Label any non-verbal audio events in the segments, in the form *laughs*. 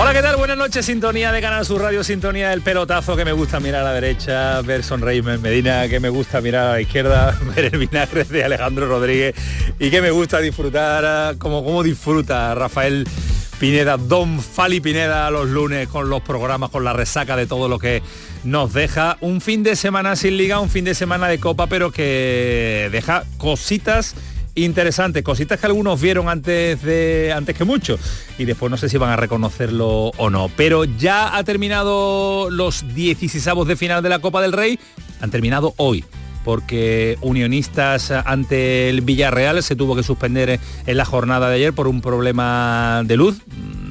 Hola, ¿qué tal? Buenas noches, sintonía de Canal Sur Radio, sintonía del pelotazo que me gusta mirar a la derecha, ver sonreírme Medina, que me gusta mirar a la izquierda, *laughs* ver el vinagre de Alejandro Rodríguez y que me gusta disfrutar, como, como disfruta Rafael Pineda, Don Fali Pineda los lunes con los programas, con la resaca de todo lo que nos deja. Un fin de semana sin liga, un fin de semana de copa, pero que deja cositas interesante, cositas que algunos vieron antes de antes que mucho y después no sé si van a reconocerlo o no, pero ya ha terminado los 16 de final de la Copa del Rey, han terminado hoy porque Unionistas ante el Villarreal se tuvo que suspender en la jornada de ayer por un problema de luz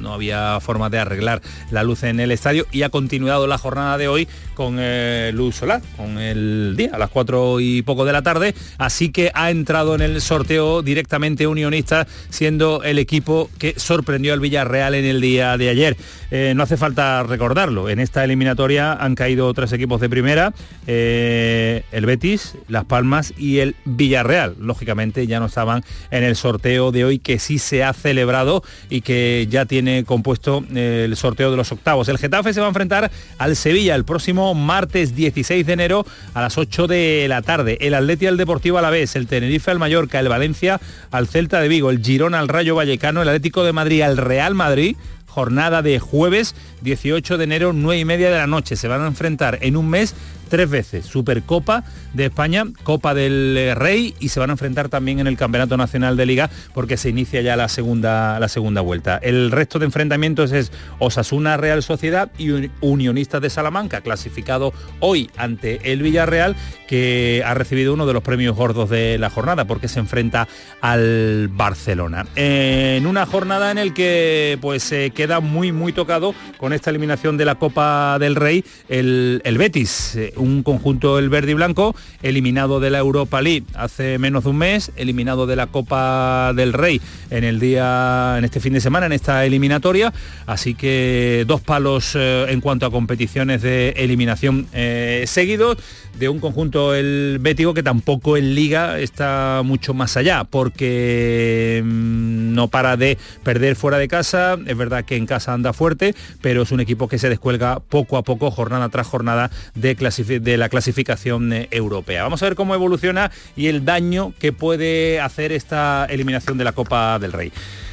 no había forma de arreglar la luz en el estadio y ha continuado la jornada de hoy con eh, luz solar, con el día a las cuatro y poco de la tarde, así que ha entrado en el sorteo directamente Unionista, siendo el equipo que sorprendió al Villarreal en el día de ayer. Eh, no hace falta recordarlo, en esta eliminatoria han caído tres equipos de primera, eh, el Betis, Las Palmas y el Villarreal. Lógicamente ya no estaban en el sorteo de hoy que sí se ha celebrado y que ya tiene compuesto eh, el sorteo de los octavos. El Getafe se va a enfrentar al Sevilla el próximo martes 16 de enero a las 8 de la tarde. El Atleti al Deportivo a la vez, el Tenerife al Mallorca, el Valencia al Celta de Vigo, el Girona al Rayo Vallecano, el Atlético de Madrid al Real Madrid jornada de jueves 18 de enero, 9 y media de la noche. Se van a enfrentar en un mes tres veces. Supercopa de España, Copa del eh, Rey y se van a enfrentar también en el Campeonato Nacional de Liga porque se inicia ya la segunda, la segunda vuelta. El resto de enfrentamientos es Osasuna Real Sociedad y Unionistas de Salamanca, clasificado hoy ante el Villarreal, que ha recibido uno de los premios gordos de la jornada porque se enfrenta al Barcelona. En una jornada en el que pues se queda muy muy tocado con esta eliminación de la Copa del Rey el, el Betis un conjunto el verde y blanco, eliminado de la Europa League hace menos de un mes, eliminado de la Copa del Rey en el día, en este fin de semana, en esta eliminatoria. Así que dos palos eh, en cuanto a competiciones de eliminación eh, seguidos de un conjunto el Bético que tampoco en liga está mucho más allá porque mm, no para de perder fuera de casa, es verdad que en casa anda fuerte, pero es un equipo que se descuelga poco a poco, jornada tras jornada de de la clasificación eh, europea. Vamos a ver cómo evoluciona y el daño que puede hacer esta eliminación de la Copa del Rey.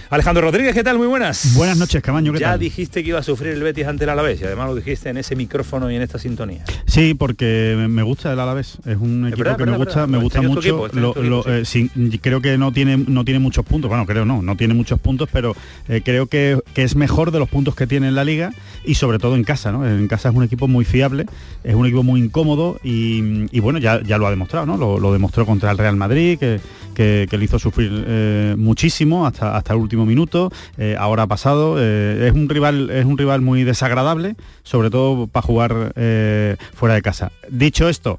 Alejandro Rodríguez, ¿qué tal? Muy buenas. Buenas noches, Camaño. ¿qué ya dijiste que iba a sufrir el Betis ante el Alavés y además lo dijiste en ese micrófono y en esta sintonía. Sí, porque me gusta el Alavés. Es un equipo que me gusta, me gusta mucho. Eh, creo que no tiene no tiene muchos puntos. Bueno, creo no, no tiene muchos puntos, pero eh, creo que, es mejor de los puntos que tiene en la liga y sobre todo en casa, ¿no? En casa es un equipo muy fiable, es un equipo muy incómodo y, bueno, ya, ya lo ha demostrado, ¿no? Lo, demostró contra el Real Madrid, que, que, le hizo sufrir eh, muchísimo hasta, hasta el último minuto, eh, ahora ha pasado, eh, es, un rival, es un rival muy desagradable, sobre todo para jugar eh, fuera de casa. Dicho esto,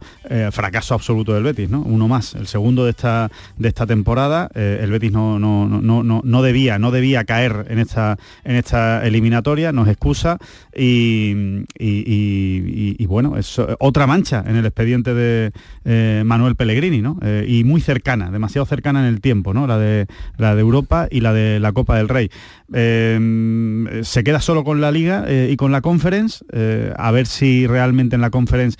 fracaso absoluto del Betis, ¿no? Uno más, el segundo de esta, de esta temporada, el Betis no, no, no, no, no debía, no debía caer en esta, en esta eliminatoria, nos excusa y, y, bueno, es otra mancha en el expediente de Manuel Pellegrini, ¿no? y muy cercana, demasiado cercana en el tiempo, ¿no? La de, la de Europa y la de la Copa del Rey. Eh, se queda solo con la Liga eh, y con la Conference, eh, a ver si realmente en la Conference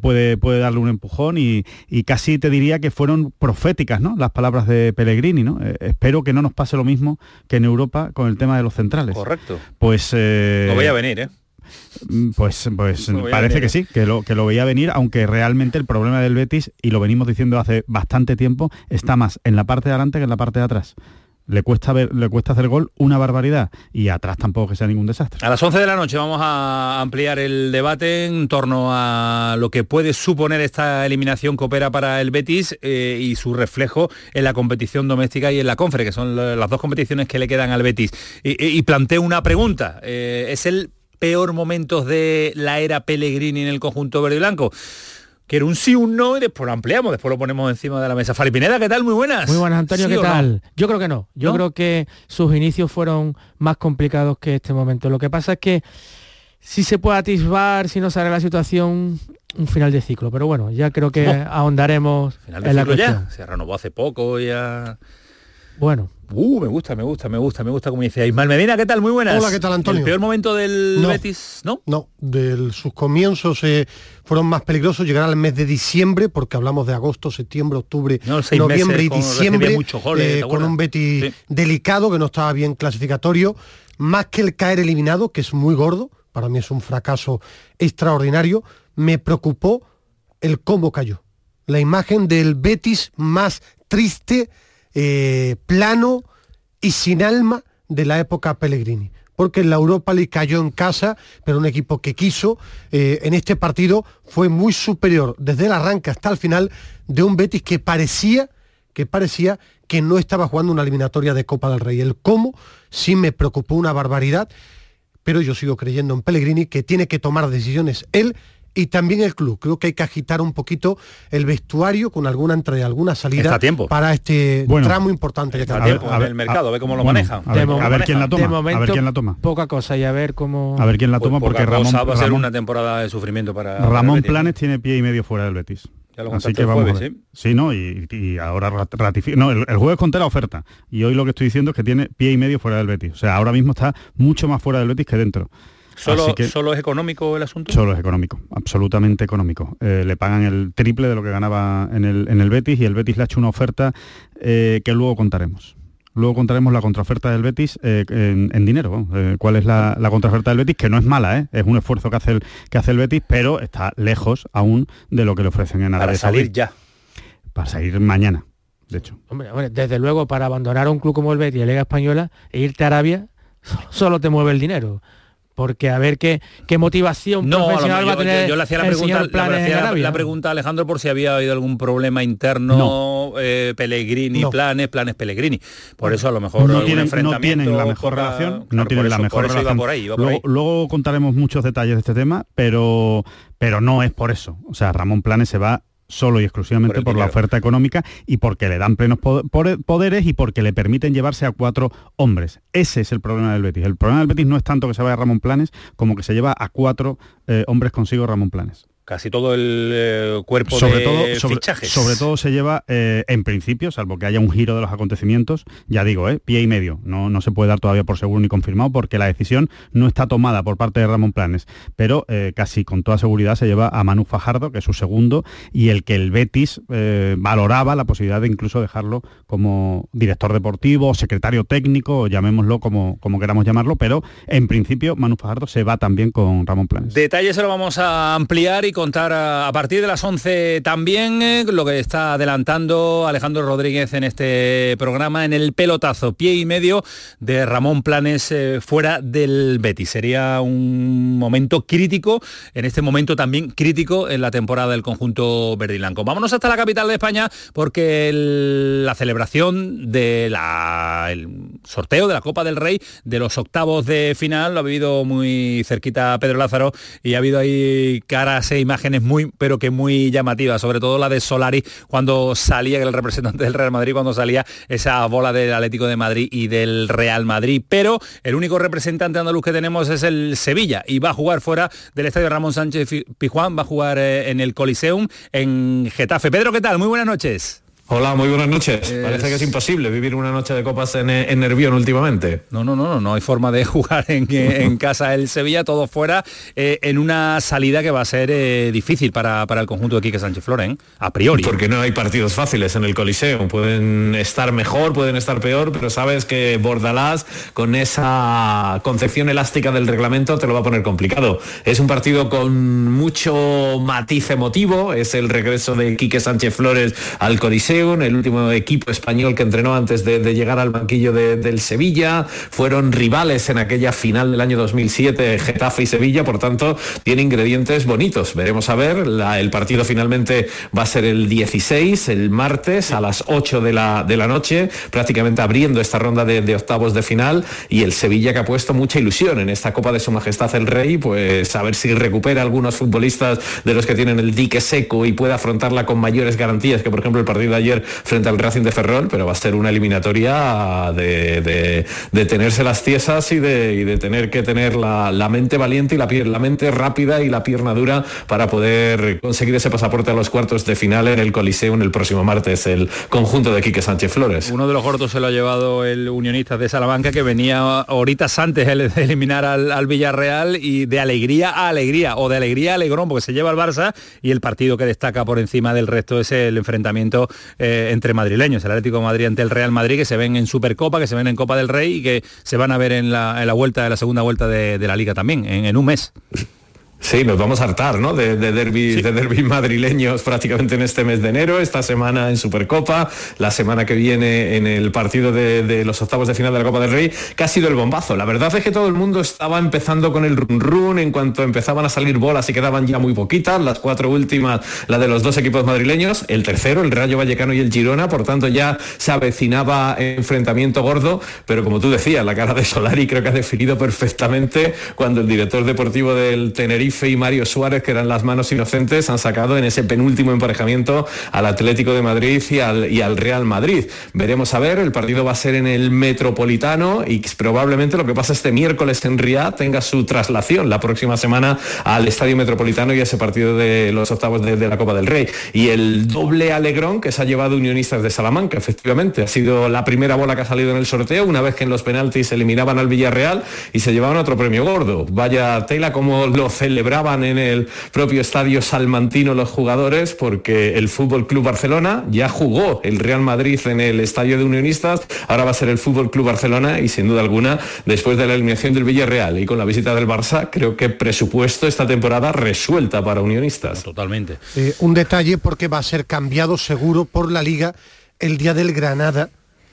puede, puede darle un empujón y, casi te diría que fueron proféticas ¿no? las palabras de Pellegrini. ¿no? espero que no nos pase lo mismo que en Europa con el tema de los centrales. Correcto. Pues... no voy a venir, ¿eh? Mm, pues, pues parece que sí, que lo, que lo veía venir, aunque realmente el problema del Betis, y lo venimos diciendo hace bastante tiempo, está más en la parte de adelante que en la parte de atrás le cuesta, le cuesta hacer gol una barbaridad y atrás tampoco que sea ningún desastre. A las 11 de la noche vamos a ampliar el debate en torno a lo que puede suponer esta eliminación que opera para el Betis eh, y su reflejo en la competición doméstica y en la Confre, que son las dos competiciones que le quedan al Betis. Y, planteo una pregunta, eh, ¿es el peor momento de la era Pellegrini en el conjunto verde y blanco? Que era un sí, un no y después lo ampliamos, después lo ponemos encima de la mesa. Faripineda, ¿qué tal? Muy buenas. Muy buenas, Antonio, ¿qué tal? Yo creo que no. Yo creo que sus inicios fueron más complicados que este momento. Lo que pasa es que si se puede atisbar, si no sale la situación, un final de ciclo. Pero bueno, ya creo que *laughs* ahondaremos en la cuestión. Se renovó hace poco, ya... Bueno, Uh, me gusta, me gusta, me gusta, me gusta como dice Ismael Medina, ¿qué tal? Muy buenas. Hola, ¿qué tal, Antonio? ¿El peor momento del Betis, no? No, de sus comienzos eh, fueron más peligrosos, llegar al mes de diciembre, porque hablamos de agosto, septiembre, octubre, noviembre y diciembre, eh, con un Betis delicado, que no estaba bien clasificatorio, más que el caer eliminado, que es muy gordo, para mí es un fracaso extraordinario, me preocupó el cómo cayó. La imagen del Betis más triste, eh, plano y sin alma de la época Pellegrini. Porque la Europa League cayó en casa, pero un equipo que quiso, eh, en este partido fue muy superior desde el arranque hasta el final de un Betis que parecía, que parecía que no estaba jugando una eliminatoria de Copa del Rey. El cómo sí me preocupó una barbaridad, pero yo sigo creyendo en Pellegrini que tiene que tomar decisiones él y también el club. Creo que hay que agitar un poquito el vestuario con alguna entrada y alguna salida para este tramo importante que tiempo a ver, el mercado, a, ver cómo lo manejan. A ver, quién la toma. a ver quién la toma. Poca cosa y a ver cómo. A ver quién la toma pues porque Ramón va a ser una temporada de sufrimiento para Ramón Planes tiene pie y medio fuera del Betis. Así que vamos jueves, ¿sí? no, y, ahora ratifica. No, el, el, jueves conté la oferta. Y hoy lo que estoy diciendo es que tiene pie y medio fuera del Betis. O sea, ahora mismo está mucho más fuera del Betis que dentro. ¿Solo, ¿Solo es económico el asunto? Solo es económico, absolutamente económico. Eh, le pagan el triple de lo que ganaba en el, en el Betis y el Betis le ha hecho una oferta eh, que luego contaremos. Luego contaremos la contraoferta del Betis eh, en, dinero. ¿Cuál es la, contraoferta del Betis? Que no es mala, es un esfuerzo que hace, el, que hace el Betis, pero está lejos aún de lo que le ofrecen en Arabia Para salir ya. Para salir mañana, de hecho. Hombre, desde luego, para abandonar un club como el Betis y la Liga Española e irte a Arabia, *laughs* solo te mueve el dinero porque a ver qué, qué motivación profesional va a tener yo, le hacía la pregunta, la, pregunta a Alejandro por si había habido algún problema interno eh, Pellegrini planes planes Pellegrini. Por eso a lo mejor no tienen, no tienen la mejor relación no tienen la mejor relación. por ahí, luego, luego, contaremos muchos detalles de este tema pero pero no es por eso. O sea Ramón Planes se va solo y exclusivamente por, la oferta económica y porque le dan plenos poderes y porque le permiten llevarse a cuatro hombres. Ese es el problema del Betis. El problema del Betis no es tanto que se vaya Ramón Planes como que se lleva a cuatro eh, hombres consigo Ramón Planes casi todo el eh, cuerpo sobre de todo, fichajes. Sobre todo se lleva, eh, en principio, salvo que haya un giro de los acontecimientos, ya digo, eh, pie y medio. No, no se puede dar todavía por seguro ni confirmado porque la decisión no está tomada por parte de Ramón Planes. Pero casi con toda seguridad se lleva a Manu Fajardo, que es su segundo, y el que el Betis valoraba la posibilidad de incluso dejarlo como director deportivo, secretario técnico, llamémoslo como, como queramos llamarlo, pero en principio Manu Fajardo se va también con Ramón Planes. Detalles se lo vamos a ampliar y contar a, partir de las 11 también eh, lo que está adelantando Alejandro Rodríguez en este programa en el pelotazo, pie y medio de Ramón Planes eh, fuera del Betis. Sería un momento crítico, en este momento también crítico en la temporada del conjunto verde Vámonos hasta la capital de España porque la celebración del sorteo de la Copa del Rey de los octavos de final lo ha vivido muy cerquita Pedro Lázaro y ha habido ahí caras e imágenes muy, pero que muy llamativas, sobre todo la de Solari cuando salía, el representante del Real Madrid, cuando salía esa bola del Atlético de Madrid y del Real Madrid. Pero el único representante andaluz que tenemos es el Sevilla y va a jugar fuera del estadio Ramón Sánchez Pijuán, va a jugar eh, en el Coliseum en Getafe. Pedro, ¿qué tal? Muy buenas noches. Hola, muy buenas noches. Parece que es imposible vivir una noche de copas en, en Nervión últimamente. No, no, no, no, no hay forma de *laughs* jugar en, casa el Sevilla, todo fuera, eh, en una salida que va a ser eh, difícil para, el conjunto de Quique Sánchez Floren, a priori. Porque no hay partidos fáciles en el Coliseo. Pueden estar mejor, pueden estar peor, pero sabes que Bordalás, con esa concepción elástica del reglamento, te lo va a poner complicado. Es un partido con mucho matiz emotivo, es el regreso de Quique Sánchez Flores al Coliseo El último equipo español que entrenó antes de, llegar al banquillo del Sevilla, fueron rivales en aquella final del año 2007, Getafe y Sevilla, por tanto, tiene ingredientes bonitos. Veremos a ver, el partido finalmente va a ser el 16, el martes, a las 8 de la, de la noche, prácticamente abriendo esta ronda de, de octavos de final, y el Sevilla que ha puesto mucha ilusión en esta Copa de Su Majestad el Rey, pues a ver si recupera algunos futbolistas de los que tienen el dique seco y puede afrontarla con mayores garantías que por ejemplo el partido de ayer frente al Racing de Ferrol, pero va a ser una eliminatoria de, de, tenerse las tiesas y de, tener que tener la, mente valiente y la, la mente rápida y la pierna dura para poder conseguir ese pasaporte a los cuartos de final en el Coliseo en el próximo martes, el conjunto de Quique Sánchez Flores. Uno de los gordos se lo ha llevado el unionista de Salamanca que venía horitas antes de eliminar al, Villarreal y de alegría a alegría o de alegría a alegrón porque se lleva al Barça y el partido que destaca por encima del resto es el enfrentamiento eh, entre madrileños, el Atlético de Madrid ante el Real Madrid que se ven en Supercopa, que se ven en Copa del Rey y que se van a ver en la, vuelta de la segunda vuelta de, la liga también, en un mes. Sí, nos vamos a hartar, ¿no? De, de de madrileños prácticamente en este mes de enero, esta semana en Supercopa, la semana que viene en el partido de, los octavos de final de la Copa del Rey, que ha sido el bombazo. La verdad es que todo el mundo estaba empezando con el run run en cuanto empezaban a salir bolas y quedaban ya muy poquitas, las cuatro últimas, la de los dos equipos madrileños, el tercero, el Rayo Vallecano y el Girona, por tanto ya se avecinaba enfrentamiento gordo, pero como tú decías, la cara de Solari creo que ha definido perfectamente cuando el director deportivo del Tenerife y Mario Suárez, que eran las manos inocentes, han sacado en ese penúltimo emparejamiento al Atlético de Madrid y al, Real Madrid. Veremos a ver, el partido va a ser en el Metropolitano y probablemente lo que pasa este miércoles en Riyadh tenga su traslación la próxima semana al Estadio Metropolitano y a ese partido de los octavos de, la Copa del Rey. Y el doble alegrón que se ha llevado Unionistas de Salamanca, efectivamente, ha sido la primera bola que ha salido en el sorteo, una vez que en los penaltis eliminaban al Villarreal y se llevaban otro premio gordo. Vaya tela como lo celebraban en el propio estadio salmantino los jugadores porque el Fútbol Club Barcelona ya jugó el Real Madrid en el estadio de Unionistas, ahora va a ser el Fútbol Club Barcelona y sin duda alguna después de la eliminación del Villarreal y con la visita del Barça, creo que presupuesto esta temporada resuelta para Unionistas. Totalmente. Eh, un detalle porque va a ser cambiado seguro por la liga el día del Granada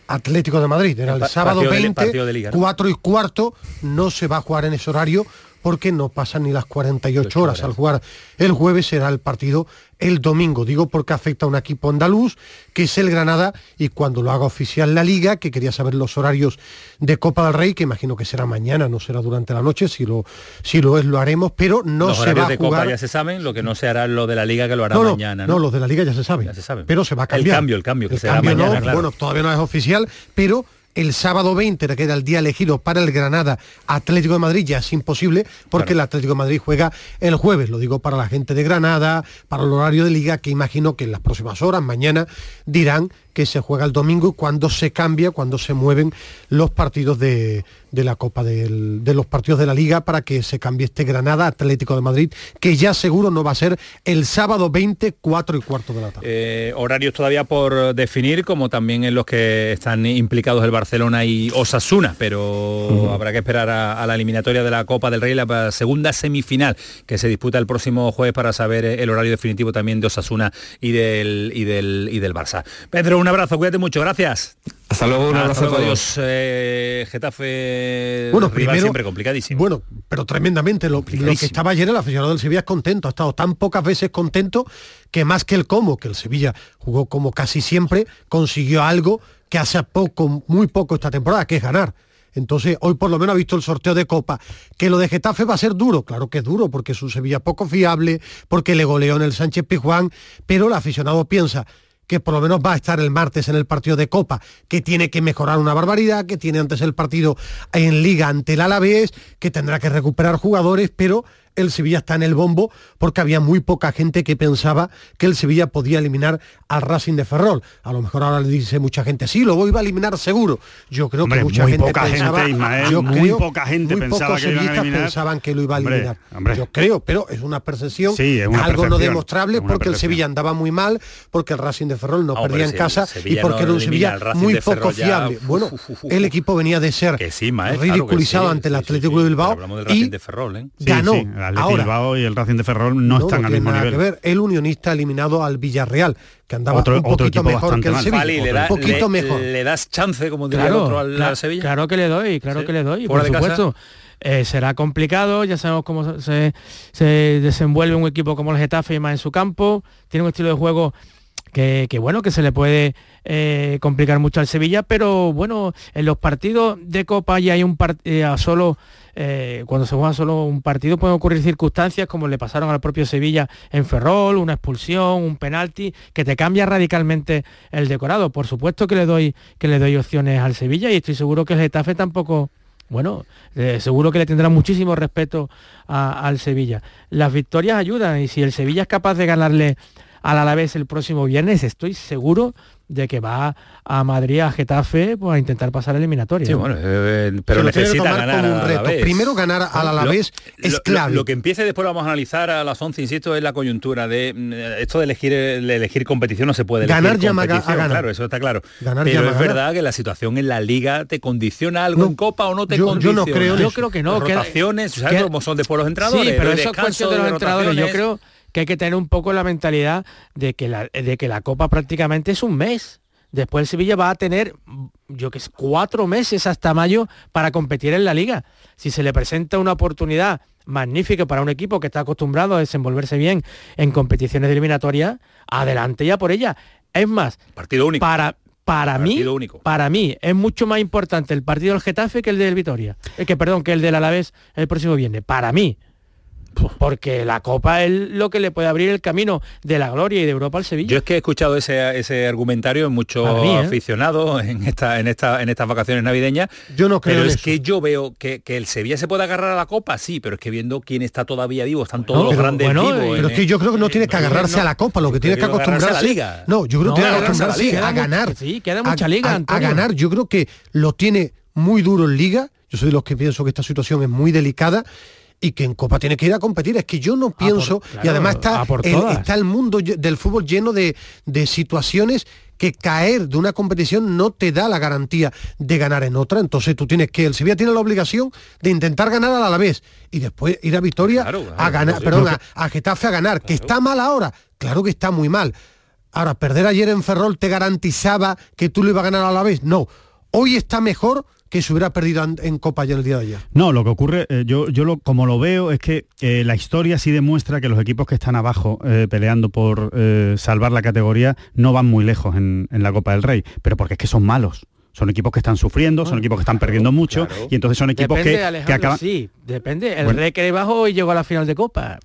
Atlético de Madrid. Era el, sábado 20, 4 y cuarto, no se va a jugar en ese horario porque no pasan ni las 48 horas. Al jugar el jueves será el partido el domingo. Digo porque afecta a un equipo andaluz, que es el Granada, y cuando lo haga oficial la Liga, que quería saber los horarios de Copa del Rey, que imagino que será mañana, no será durante la noche, si lo, si lo es lo haremos, pero no se va a de Copa ya se saben, lo que no se hará lo de la Liga que lo hará mañana. ¿no? los de la Liga ya se saben, ya se pero se va a cambiar. El cambio, el cambio, que será mañana, Bueno, todavía no es oficial, pero el sábado 20, que era el día elegido para el Granada Atlético de Madrid, ya es imposible porque el Atlético de Madrid juega el jueves. Lo digo para la gente de Granada, para el horario de liga, que imagino que en las próximas horas, mañana, dirán que se juega el domingo y cuando se cambia, cuando se mueven los partidos de, la Copa de los partidos de la Liga para que se cambie este Granada Atlético de Madrid, que ya seguro no va a ser el sábado 20, 4 y cuarto de la tarde. Eh, horarios todavía por definir, como también en los que están implicados el Barcelona y Osasuna, pero habrá que esperar a, la eliminatoria de la Copa del Rey, la segunda semifinal que se disputa el próximo jueves para saber el horario definitivo también de Osasuna y del, y del, y del Barça. Pedro, un abrazo, cuídate mucho, gracias. Hasta luego, un abrazo a todos. Eh, Getafe bueno, primero, siempre complicadísimo. Bueno, pero tremendamente. Lo, que estaba ayer el aficionado del Sevilla es contento. Ha estado tan pocas veces contento que más que el cómo, que el Sevilla jugó como casi siempre, consiguió algo que hace poco, muy poco esta temporada, que es ganar. Entonces, hoy por lo menos ha visto el sorteo de Copa. Que lo de Getafe va a ser duro, claro que es duro, porque es un Sevilla poco fiable, porque le goleó en el Sánchez Pizjuán, pero el aficionado piensa, que por lo menos va a estar el martes en el partido de Copa, que tiene que mejorar una barbaridad, que tiene antes el partido en Liga ante el Alavés, que tendrá que recuperar jugadores, pero el Sevilla está en el bombo porque había muy poca gente que pensaba que el Sevilla podía eliminar al Racing de Ferrol. A lo mejor ahora le dice mucha gente, sí, lo voy a eliminar seguro. Yo creo que mucha gente pensaba, yo muy poca gente pensaba que pensaban que lo iba a eliminar. Yo creo, pero es una percepción, algo no demostrable porque el Sevilla andaba muy mal, porque el Racing de Ferrol no, perdía en casa y porque era un Sevilla muy poco fiable. Bueno, el equipo venía de ser ridiculizado ante el Atlético de Bilbao y ganó el y el Racing de Ferrol no, están al mismo nivel. Que ver. El Unionista eliminado al Villarreal, que andaba otro, un poquito mejor que el Sevilla. le, un poquito mejor. le das chance, como diría el otro al, Sevilla. Claro que le doy, claro que le doy, por supuesto. Eh, será complicado, ya sabemos cómo se, se, desenvuelve un equipo como el Getafe y más en su campo, tiene un estilo de juego que, bueno, que se le puede eh, complicar mucho al Sevilla, pero bueno, en los partidos de Copa ya hay un partido eh, solo, cuando se juega solo un partido pueden ocurrir circunstancias como le pasaron al propio Sevilla en Ferrol, una expulsión, un penalti, que te cambia radicalmente el decorado. Por supuesto que le doy, que le doy opciones al Sevilla y estoy seguro que el Getafe tampoco bueno, eh, seguro que le tendrá muchísimo respeto al Sevilla. Las victorias ayudan y si el Sevilla es capaz de ganarle al Alavés el próximo viernes, estoy seguro de que va a Madrid, a Getafe, pues, a intentar pasar eliminatoria. Sí, bueno, eh, pero necesita ganar un reto. Primero ganar al Alavés es clave. Lo, que empiece después vamos a analizar a las 11, insisto, es la coyuntura de mm, esto de elegir de elegir competición no se puede elegir ganar llama a ganar. Claro, eso está claro. Ganar pero es verdad que la situación en la liga te condiciona algo en Copa o no te condiciona. Yo no creo. Yo creo que no. Rotaciones, ¿sabes cómo son después los entrenadores? Sí, pero eso es cuestión de los entrenadores. Yo creo que hay que tener un poco la mentalidad de que la, de que la Copa prácticamente es un mes. Después el Sevilla va a tener, yo que sé, cuatro meses hasta mayo para competir en la liga. Si se le presenta una oportunidad magnífica para un equipo que está acostumbrado a desenvolverse bien en competiciones eliminatorias, adelante ya por ella. Es más, partido único. Para, para mí, único. para mí es mucho más importante el partido del Getafe que el del Vitoria. Eh, que perdón, que el del Alavés el próximo viernes. Para mí porque la Copa es lo que le puede abrir el camino de la gloria y de Europa al Sevilla. Yo es que he escuchado ese, ese argumentario en muchos ¿eh? aficionados en, esta, en, esta, en estas vacaciones navideñas. Yo no creo Pero es que yo veo que, el Sevilla se puede agarrar a la Copa, sí, pero es que viendo quién está todavía vivo, están todos los grandes vivos. Pero es que yo creo que no tienes que agarrarse a la Copa, lo que tienes que acostumbrarse... A la liga. No, yo creo que tienes que acostumbrarse a, ganar. Sí, queda mucha liga, a ganar, yo creo que lo tiene muy duro en liga. Yo soy de los que pienso que esta situación es muy delicada y que en Copa tiene que ir a competir. Es que yo no pienso, y además está, el, está el mundo del fútbol lleno de, situaciones que caer de una competición no te da la garantía de ganar en otra. Entonces tú tienes que, el Sevilla tiene la obligación de intentar ganar a la vez y después ir a Victoria a ganar, perdón, a, Getafe a ganar, que está mal ahora. Claro que está muy mal. Ahora, perder ayer en Ferrol te garantizaba que tú lo ibas a ganar a la vez. No. Hoy está mejor que se hubiera perdido en Copa ya el día de ayer. No, lo que ocurre, eh, yo, yo lo, como lo veo, es que eh, la historia sí demuestra que los equipos que están abajo eh, peleando por salvar la categoría no van muy lejos en, en la Copa del Rey, pero porque es que son malos son equipos que están sufriendo, son equipos que están perdiendo mucho y entonces son equipos que, acaban... Sí, depende. El Rey que bajó y llegó a la final de Copa.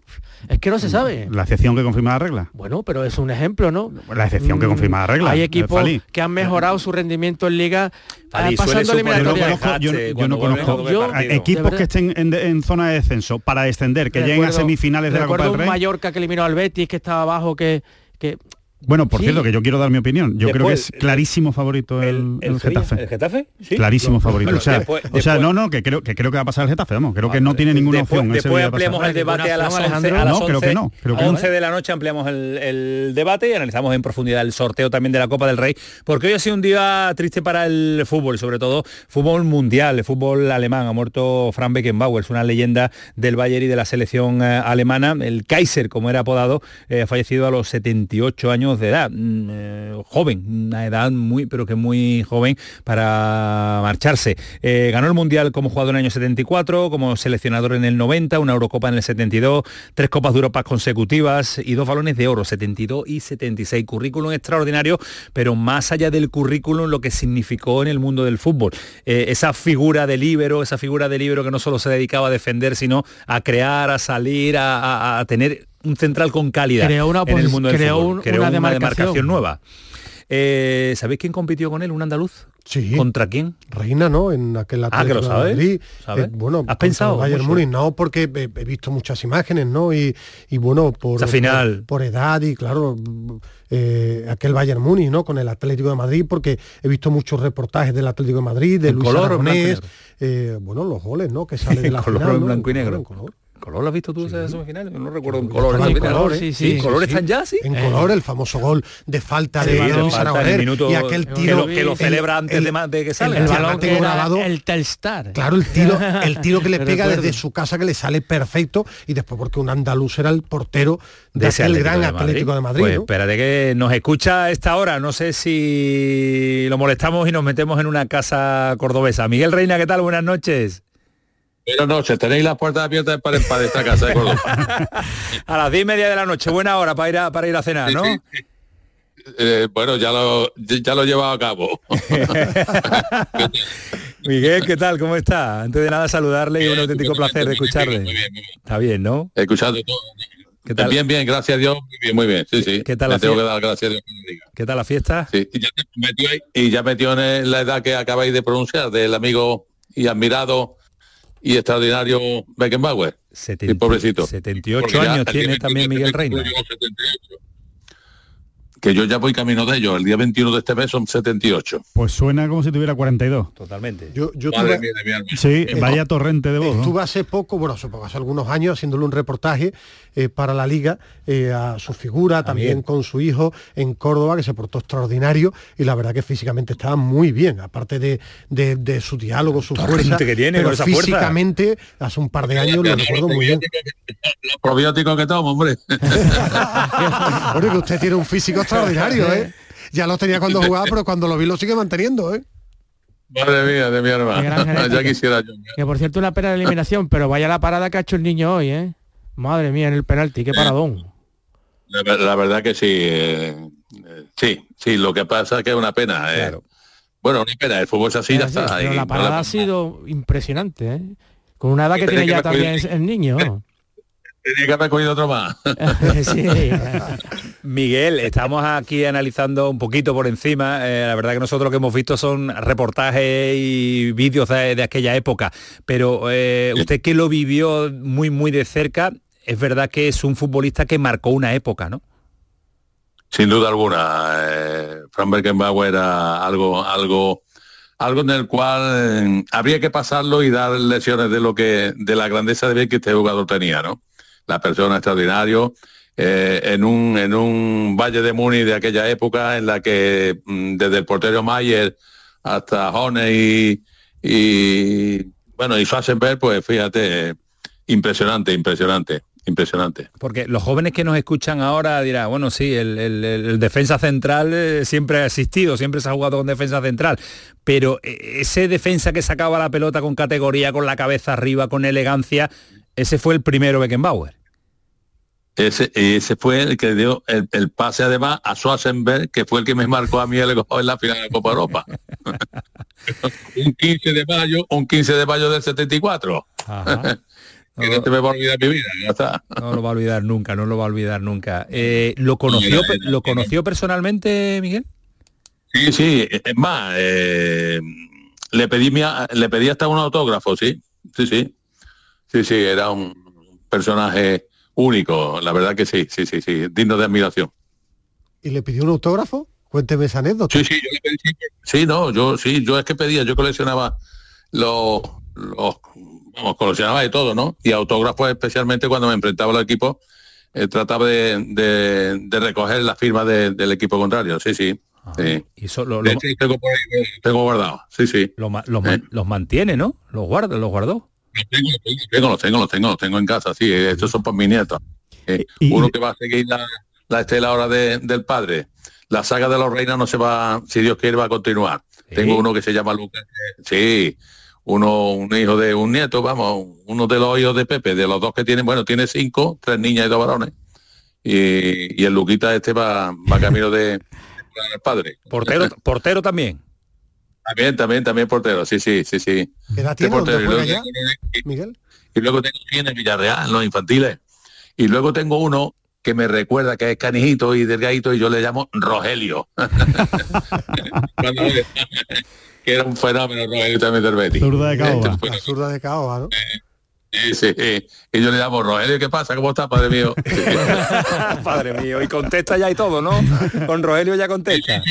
Es que no se sabe. La excepción que confirma la regla. Bueno, pero es un ejemplo, ¿no? La excepción que mm, confirma la regla. Hay equipos que han mejorado su rendimiento en liga ah, pasando eliminatoria. Yo no conozco, equipos que estén en, zona de descenso para descender, que lleguen a semifinales de la Copa del Rey. un Mallorca que eliminó al Betis, que estaba abajo, que, que bueno, por cierto, que yo quiero dar mi opinión. Yo creo que es clarísimo favorito el, Getafe. ¿El Getafe? Clarísimo favorito. o, sea, no, no, que creo, que creo que va a pasar el Getafe, vamos. Creo que no tiene ninguna opción. Después ampliamos el debate a las 11, a las creo que no. Creo que 11 de la noche ampliamos el, debate y analizamos en profundidad el sorteo también de la Copa del Rey, porque hoy ha sido un día triste para el fútbol, sobre todo fútbol mundial, el fútbol alemán. Ha muerto Frank Beckenbauer, es una leyenda del Bayern y de la selección eh, alemana. El Kaiser, como era apodado, eh, ha fallecido a los 78 años de edad eh, joven, una edad muy, pero que muy joven para marcharse. Eh, ganó el Mundial como jugador en el año 74, como seleccionador en el 90, una Eurocopa en el 72, tres Copas de Europa consecutivas y dos balones de oro, 72 y 76. Currículum extraordinario, pero más allá del currículum, lo que significó en el mundo del fútbol. Eh, esa figura de libero, esa figura de libero que no solo se dedicaba a defender, sino a crear, a salir, a tener un central con calidad creó una en el mundo del creó fútbol. creó una, demarcación. nueva. Eh, ¿Sabéis quién compitió con él? ¿Un andaluz? Sí. ¿Contra quién? Reina, ¿no? En aquel Ah, que lo sabes. Eh, bueno, ¿has pensado? Bayern Múnich, no, porque he, visto muchas imágenes, ¿no? Y, bueno, por, final. Por, edad y claro, eh, aquel Bayern Múnich, ¿no? Con el Atlético de Madrid, porque he visto muchos reportajes del Atlético de Madrid, de Luis color Aragonés, bueno, los goles, ¿no? Que salen *laughs* de la color final, blanco y negro. Color lo has visto tú sí. esa semifinal? No recuerdo un color. En color, sí, sí, color están ya, sí. En color, el famoso gol de falta de, de minuto, y aquel tiro que lo, celebra antes de, que salga. El, balón que grabado, el Telstar. Claro, el tiro, *laughs* el tiro que le pega desde su casa que le sale perfecto y después porque un andaluz era el portero de, ese gran Atlético de Madrid. Pues espérate que nos escucha a esta hora, no sé si lo molestamos y nos metemos en una casa cordobesa. Miguel Reina, ¿qué tal? Buenas noches. Buenas noches, tenéis las puertas abiertas para, para esta casa de Córdoba. *laughs* a las diez y media de la noche, buena hora para ir a, para ir a cenar, ¿no? Eh, bueno, ya lo, ya lo he llevado a cabo. *laughs* Miguel, ¿qué tal? ¿Cómo está? Antes de nada saludarle y un auténtico placer de escucharle. Está bien, ¿no? He escuchado todo. ¿Qué tal? Bien, bien, gracias a Dios. Muy bien, muy bien. Sí, sí. ¿Qué tal la tengo que dar gracias a Dios. ¿Qué tal la fiesta? Sí, y ya, metió, y ya metió en la edad que acabáis de pronunciar, del amigo y admirado y extraordinario Beckenbauer. 70, pobrecito. 78 años tiene también Miguel Reina que yo ya voy camino de ellos. El día 21 de este mes son 78. Pues suena como si tuviera 42. Totalmente. Yo, yo sí, vaya torrente de voz. Estuve hace poco, bueno, hace, hace algunos años, haciéndole un reportaje eh, para la liga eh, a su figura, también, con su hijo en Córdoba, que se portó extraordinario y la verdad que físicamente estaba muy bien, aparte de, de, su diálogo, su fuerza. que tiene, pero físicamente, hace un par de años lo recuerdo muy bien. *laughs* Los probióticos que tomo, hombre. *laughs* Porque usted tiene un físico extraordinario, ¿eh? Ya lo tenía cuando jugaba, pero cuando lo vi lo sigue manteniendo, ¿eh? Madre mía, de mi hermano. *laughs* ya quisiera yo. Que por cierto una pena de eliminación, pero vaya la parada que ha hecho el niño hoy, ¿eh? Madre mía, en el penalti, qué paradón. La, verdad que sí. Eh, sí, sí, lo que pasa es que es una pena. Eh. Bueno, una pena, el fútbol es así, ya está. Pero la parada ha sido impresionante, ¿eh? Con una edad que tiene ya también el niño. *laughs* Tenía que haber cogido otro más. *laughs* Miguel, estamos aquí analizando un poquito por encima. Eh, la verdad que nosotros lo que hemos visto son reportajes y vídeos de, aquella época. Pero eh, usted que lo vivió muy, muy de cerca, es verdad que es un futbolista que marcó una época, ¿no? Sin duda alguna. Eh, Frank Beckenbauer era algo, algo, algo en el cual habría que pasarlo y dar lecciones de lo que, de la grandeza de bien que este jugador tenía, ¿no? La persona extraordinario, eh, en, un, en un Valle de Muni de aquella época en la que mm, desde el portero Mayer hasta Hone y, y bueno, y pues fíjate, impresionante, impresionante. Impresionante. Porque los jóvenes que nos escuchan ahora dirán, bueno, sí, el, defensa central eh, siempre ha existido, siempre se ha jugado con defensa central, pero eh, ese defensa que sacaba la pelota con categoría, con la cabeza arriba, con elegancia, ese fue el primero Beckenbauer. Ese, ese fue el que dio el, pase además a Schwarzenberg, que fue el que me marcó a mí el en la final de la Copa Europa. *laughs* un 15 de mayo, un 15 de mayo del 74. *laughs* que no, te me va a olvidar mi vida, ya está. No lo va a olvidar nunca, no lo va a olvidar nunca. Eh, ¿Lo conoció, ¿lo conoció personalmente, Miguel? Sí, sí, es más, eh, le pedí le pedí hasta un autógrafo, sí, sí, sí. Sí, sí, era un personaje único, la verdad que sí, sí, sí, sí, digno de admiración. ¿Y le pidió un autógrafo? Cuénteme esa anécdota. Sí, sí, yo le pedí, sí, no, yo sí, yo es que pedía, yo coleccionaba los, los vamos, coleccionaba de todo, ¿no? Y autógrafos especialmente cuando me enfrentaba al equipo, eh, trataba de, recoger la firma del equipo contrario, sí, sí. Y eso lo, tengo, guardado, sí, sí. Los mantiene, ¿no? Los guarda, los guardó. Los tengo, los tengo, los tengo, los tengo en casa, sí, estos son por mi nieto. Eh, uno que va a seguir la, estela ahora del padre. La saga de los reinas no se va, si Dios quiere, va a continuar. Tengo uno que se llama Lucas, sí, uno, un hijo de un nieto, vamos, uno de los hijos de Pepe, de los dos que tienen, bueno, tiene cinco, tres niñas y dos varones. Y, el Luquita este va, va camino de, *laughs* padre. Portero, portero también. También, también, también portero, sí, sí, sí, sí. ¿Qué tiene? Portero. Y luego, ya, Miguel? Y luego tengo en Villarreal, los infantiles. Y luego tengo uno que me recuerda que es canijito y delgadito y yo le llamo Rogelio. *laughs* *laughs* que era un fenómeno Rogelio también del Betis. Zurda de Caoba. zurda de Caoba, ¿no? Sí, sí, Y yo le llamo, Rogelio, ¿qué pasa? ¿Cómo está, padre mío? *laughs* padre mío, y contesta ya y todo, ¿no? Con Rogelio ya contesta.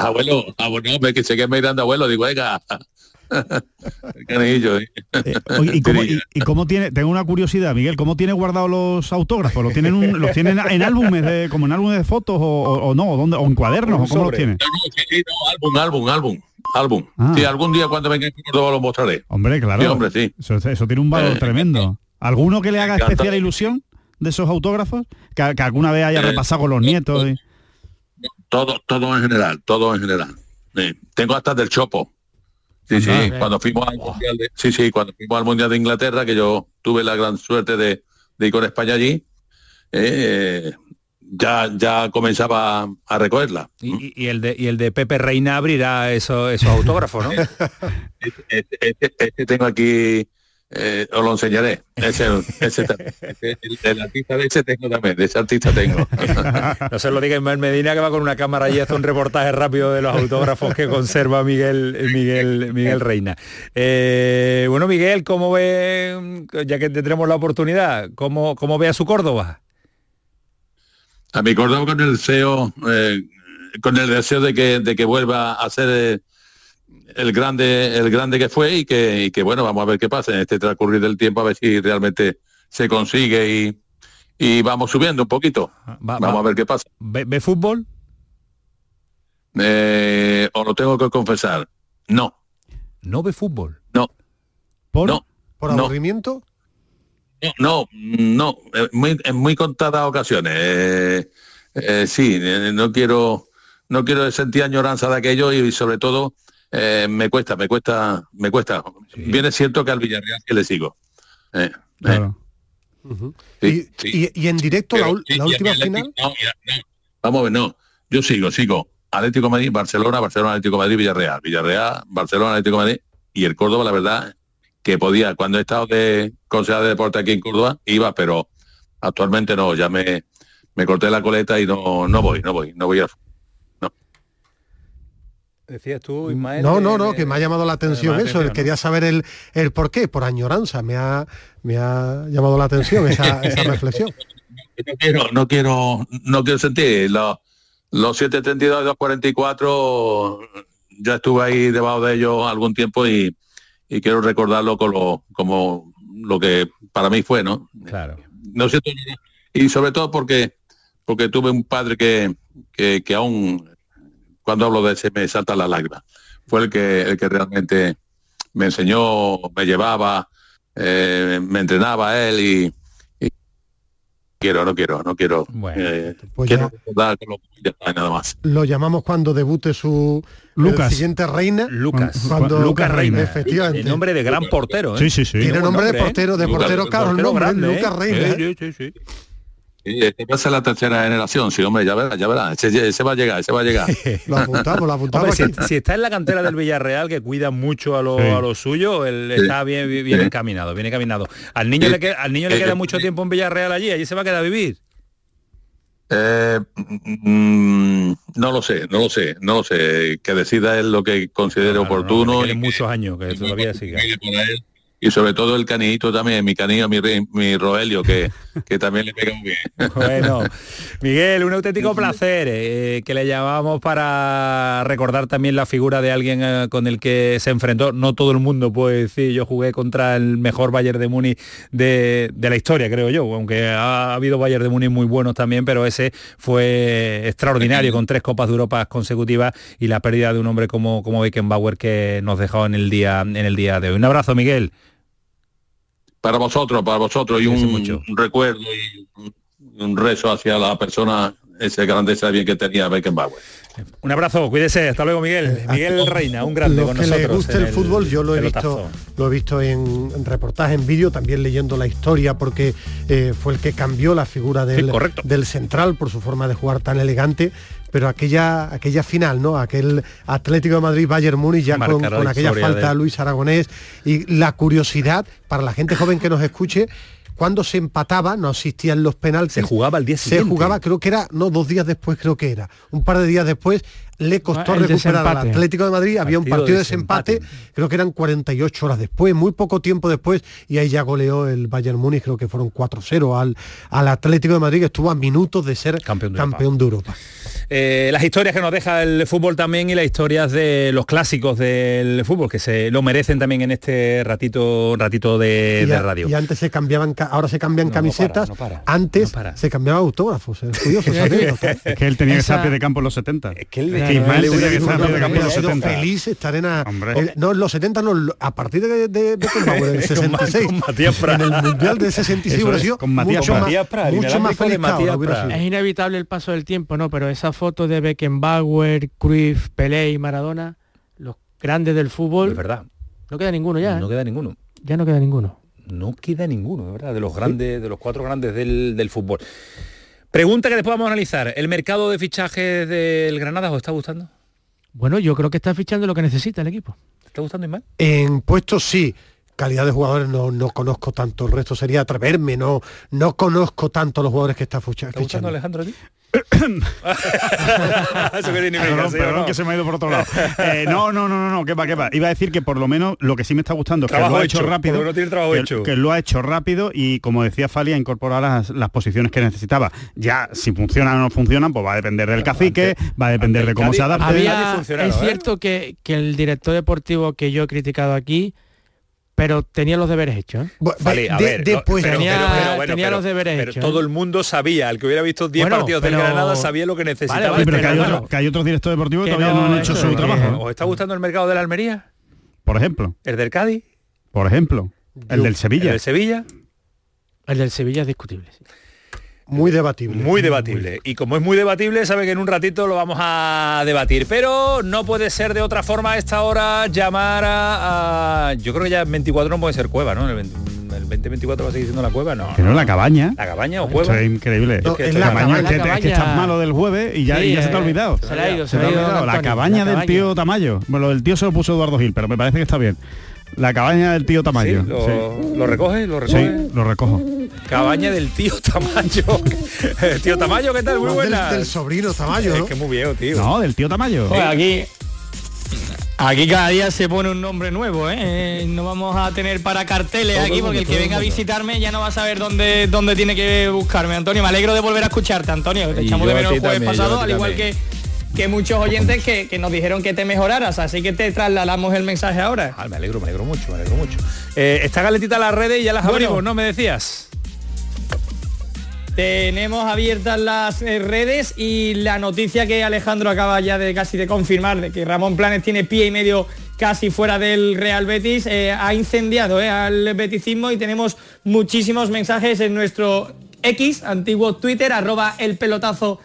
Abuelo, abuelo, me que se mirando abuelo, digo, venga, *laughs* canillo. ¿eh? Eh, ¿y, cómo, tiene, tengo una curiosidad, Miguel, ¿cómo tiene guardado los autógrafos? ¿Los tienen, *laughs* ¿los tienen en álbumes de, como en álbumes de fotos o, no? ¿O, o en cuadernos? ¿O cómo los tiene? álbum, álbum, álbum. Álbum. Ah. Sí, algún día cuando venga Córdoba lo mostraré. Hombre, claro. hombre, sí. Eso, tiene un valor tremendo. ¿Alguno que le haga especial ilusión de esos autógrafos? Que, alguna vez haya repasado con los nietos. Todo, todo en general, todo en general. Tengo hasta del Chopo. Sí, sí, cuando fuimos al mundial de, sí, sí, cuando fuimos al mundial de Inglaterra, que yo tuve la gran suerte de, ir con España allí, eh, ya, ya comenzaba a recogerla. Y, el de y el de Pepe Reina abrirá esos, esos autógrafos, ¿no? *laughs* este, este, este tengo aquí eh, os lo enseñaré. Ese, ese, *laughs* el, artista de ese tengo también, de ese artista tengo. *laughs* no se lo diga en Medina que va con una cámara y hace un reportaje rápido de los autógrafos que conserva Miguel Miguel Miguel Reina. Eh, bueno, Miguel, ¿cómo ve, ya que tendremos la oportunidad, cómo, cómo ve a su Córdoba? A mi Córdoba con el deseo, eh, con el deseo de que, de que vuelva a ser el grande, el grande que fue y que, que, bueno, vamos a ver qué pasa en este transcurrir del tiempo, a ver si realmente se consigue y, y vamos subiendo un poquito. vamos a ver qué pasa. ¿Ve, fútbol? Eh, o lo tengo que confesar. No. ¿No ve fútbol? No. ¿Por, no. ¿Por aburrimiento? No, no, en muy, en muy contadas ocasiones. Eh, eh, sí, no quiero no quiero sentir añoranza de aquello y sobre todo eh, me cuesta, me cuesta, me cuesta. Bien es cierto que al Villarreal que le sigo. Eh, eh. ¿Y, en directo la, última final? Vamos a ver, no. Yo sigo, sigo. Atlético Madrid, Barcelona, Barcelona, Atlético Madrid, Villarreal, Villarreal, Barcelona, Atlético Madrid y el Córdoba, la verdad, que podía, cuando he estado de consejero de deporte aquí en Córdoba, iba, pero actualmente no, ya me, me corté la coleta y no, no voy, no voy, no voy a Decías tú, Ismael. No, no, no, que me ha llamado la atención eso. Quería saber el, el por qué, por añoranza. Me ha, me ha llamado la atención esa, *laughs* reflexión. No quiero, no quiero, no quiero sentir los, los 732 y 244 ya estuve ahí debajo de ellos algún tiempo y, quiero recordarlo con lo, como lo que para mí fue, ¿no? Claro. No siento y sobre todo porque porque tuve un padre que, que, que aún cuando hablo de ese me salta la lágrima. Fue el que, el que realmente me enseñó, me llevaba, eh, me entrenaba él y, quiero, no quiero, no quiero. Eh, pues quiero nada más. Lo llamamos cuando debute su Lucas. siguiente reina. Lucas. Cuando, Lucas Reina. Efectivamente. El nombre de gran portero. Sí, sí, sí. Tiene nombre de portero, de portero, caro, nombre, Lucas Reina. Sí, sí, sí. Y este va a ser la tercera generación, sí, hombre, ya verá, ya verá, ese, va a llegar, ese va a llegar. *laughs* lo apuntamos, lo apuntamos. si, está en la cantera del Villarreal, que cuida mucho a lo, a lo suyo, él está bien, bien encaminado, bien encaminado. Al niño, le, queda, al niño le queda mucho tiempo en Villarreal allí, allí se va a quedar a vivir. Eh, mm, no lo sé, no lo sé, no lo sé. Que decida él lo que considere oportuno. y muchos años que todavía siga y sobre todo el canito también, mi canillo, mi, mi Roelio, que, *laughs* que también le pega muy bien. *laughs* Bueno, Miguel, un auténtico placer eh, que le llamamos para recordar también la figura de alguien eh, con el que se enfrentó. No todo el mundo puede decir, yo jugué contra el mejor Bayern de Múnich de, la historia, creo yo, aunque ha habido Bayern de Múnich muy buenos también, pero ese fue extraordinario con tres Copas de Europa consecutivas y la pérdida de un hombre como, como Beckenbauer que nos dejó en el día, en el día de hoy. Un abrazo, Miguel para vosotros, para vosotros, y un, recuerdo y un, rezo hacia la persona, esa grandeza bien que tenía Beckenbauer. Un abrazo, cuídese, hasta luego Miguel. Eh, Miguel Reina, un grande con que nosotros. le guste el, fútbol, yo lo he visto, lo he visto en, reportaje, en vídeo, también leyendo la historia, porque eh, fue el que cambió la figura del, del central por su forma de jugar tan elegante pero aquella, aquella final, ¿no? Aquel Atlético de Madrid Bayern Múnich ya con, aquella falta a Luis Aragonés y la curiosidad para la gente joven que nos escuche cuando se empataba, no existían los penaltis. Se jugaba el día siguiente. Se jugaba, creo que era, no, dos días después creo que era, un par de días después, le costó recuperar al Atlético de Madrid, había un partido de desempate, creo que eran 48 horas después, muy poco tiempo después, y ahí ya goleó el Bayern Múnich, creo que fueron 4-0 al, al Atlético de Madrid, que estuvo a minutos de ser campeón de Europa. Eh, las historias que nos deja el fútbol también y las historias de los clásicos del fútbol, que se lo merecen también en este ratito ratito de, radio. Y antes se cambiaban, ahora se cambian camisetas, antes se cambiaban autógrafos. Es curioso, *laughs* es que él tenía que ser pie de campo en los 70. Es que él tenía que estar de campo en los 70. feliz estar en... no, en los 70 no, a partir de, de, de en el 66. *laughs* Con, Matías en el Mundial de 66 es, con Matías mucho, Matías más, mucho más feliz. Es inevitable el paso del tiempo, ¿no? Pero esa foto de Beckenbauer, Cruyff, Pelé y Maradona, los grandes del fútbol. Es verdad. No queda ninguno ya. No ¿eh? queda ninguno. Ya no queda ninguno. No queda ninguno, de verdad, de los grandes, de los cuatro grandes del, fútbol. Pregunta que después vamos a analizar. ¿El mercado de fichajes del Granada os está gustando? Bueno, yo creo que está fichando lo que necesita el equipo. ¿Te está gustando, Ismael? En puestos sí calidad de jugadores no, no conozco tanto, el resto sería atreverme, no, no conozco tanto los jugadores que está fichando. ¿Está Alejandro a ti? *coughs* Eso que perdón, que se me ha ido por otro lado. *laughs* Eh, no, no, no, no, no, qué va, qué va. Iba a decir que por lo menos lo que sí me está gustando es que lo ha hecho, rápido. No tiene trabajo que, hecho. que, lo ha hecho rápido y como decía Fali, ha incorporado las, las, posiciones que necesitaba. Ya, si funcionan o no funcionan, pues va a depender del cacique, va a depender de cómo se adapte. es ¿eh? cierto que, que el director deportivo que yo he criticado aquí pero tenía los deberes hechos. ¿eh? después tenía, los deberes pero hechos. todo el mundo sabía, el que hubiera visto 10 partidos del Granada sabía lo que necesitaba. pero que hay, que hay, otros directores deportivos que todavía no, han hecho su trabajo. ¿Os está gustando el mercado de la Almería? Por ejemplo. ¿El del Cádiz? Por ejemplo. El del Sevilla. ¿El del Sevilla? El del Sevilla es discutible. Sí. Muy debatible. Muy debatible. Y como es muy debatible, sabe que en un ratito lo vamos a debatir. Pero no puede ser de otra forma a esta hora llamar a... yo creo que ya el 24 no puede ser cueva, ¿no? El, 2024 va a seguir siendo la cueva, no. Que no, la cabaña. La cabaña o cueva. es increíble. es, la cabaña, que, estás malo del jueves y ya, ya se te ha olvidado. Se, ha ido, se, ha ido. La cabaña del tío Tamayo. Bueno, lo del tío se lo puso Eduardo Gil, pero me parece que está bien. La cabaña del tío Tamayo. lo, recoge? ¿Lo recoge? Sí, lo recojo. Cabaña del tío Tamayo. *laughs* tío Tamayo, ¿qué tal? Muy buena. Del, sobrino Tamayo, Es que muy viejo, tío. No, del tío Tamayo. aquí Aquí cada día se pone un nombre nuevo, ¿eh? No vamos a tener para carteles aquí porque el que venga a visitarme ya no va a saber dónde, dónde tiene que buscarme. Antonio, me alegro de volver a escucharte, Antonio. Te echamos de menos el jueves pasado, al igual que que muchos oyentes que, nos dijeron que te mejoraras, así que te trasladamos el mensaje ahora. Ah, me alegro, me alegro mucho, me alegro mucho. Eh, está calentita las redes y ya las abrimos, ¿no? Me decías. Tenemos abiertas las eh, redes y la noticia que Alejandro acaba ya de casi de confirmar de que Ramón Planes tiene pie y medio casi fuera del Real Betis, eh, ha incendiado al beticismo y tenemos muchísimos mensajes en nuestro X, antiguo Twitter, arroba el pelotazo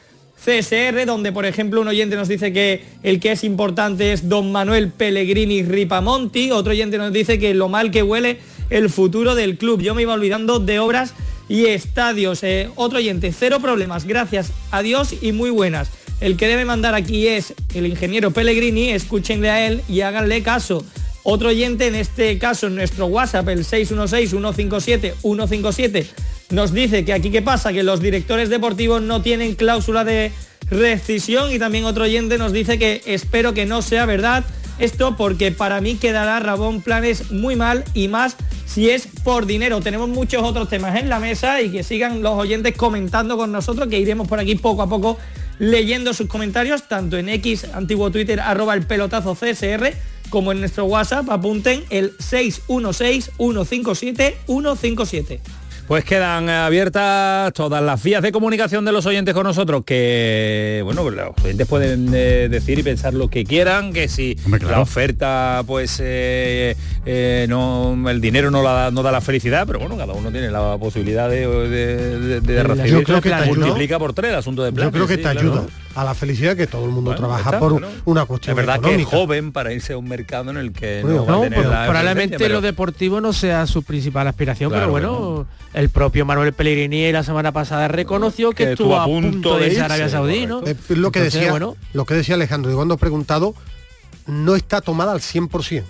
CSR, donde por ejemplo un oyente nos dice que el que es importante es don Manuel Pellegrini Ripamonti, otro oyente nos dice que lo mal que huele el futuro del club. Yo me iba olvidando de obras y estadios. Eh, otro oyente, cero problemas, gracias a Dios y muy buenas. El que debe mandar aquí es el ingeniero Pellegrini, escúchenle a él y háganle caso. Otro oyente, en este caso en nuestro WhatsApp, el 616-157-157, nos dice que aquí qué pasa, que los directores deportivos no tienen cláusula de rescisión y también otro oyente nos dice que espero que no sea verdad esto porque para mí quedará Rabón Planes muy mal y más si es por dinero. Tenemos muchos otros temas en la mesa y que sigan los oyentes comentando con nosotros, que iremos por aquí poco a poco leyendo sus comentarios, tanto en X, antiguo Twitter, arroba el pelotazo CSR, como en nuestro WhatsApp. Apunten el 616 157 157. Pues quedan abiertas todas las vías de comunicación de los oyentes con nosotros, que bueno, los oyentes pueden eh, decir y pensar lo que quieran, que si la oferta, pues eh, eh, no, el dinero no, la, no da la felicidad, pero bueno, cada uno tiene la posibilidad de, de, recibir. Yo creo que te multiplica por tres el asunto de plan. Yo creo que te ayuda a la felicidad que todo el mundo trabaja por una cuestión Es verdad que es joven para irse a un mercado en el que no, va a tener probablemente lo deportivo no sea su principal aspiración, pero bueno, el propio Manuel Pellegrini la semana pasada reconoció que, estuvo a punto de irse a Arabia Saudí, ¿no? Eh, lo que decía, lo que decía Alejandro, y cuando he preguntado, no está tomada al 100%,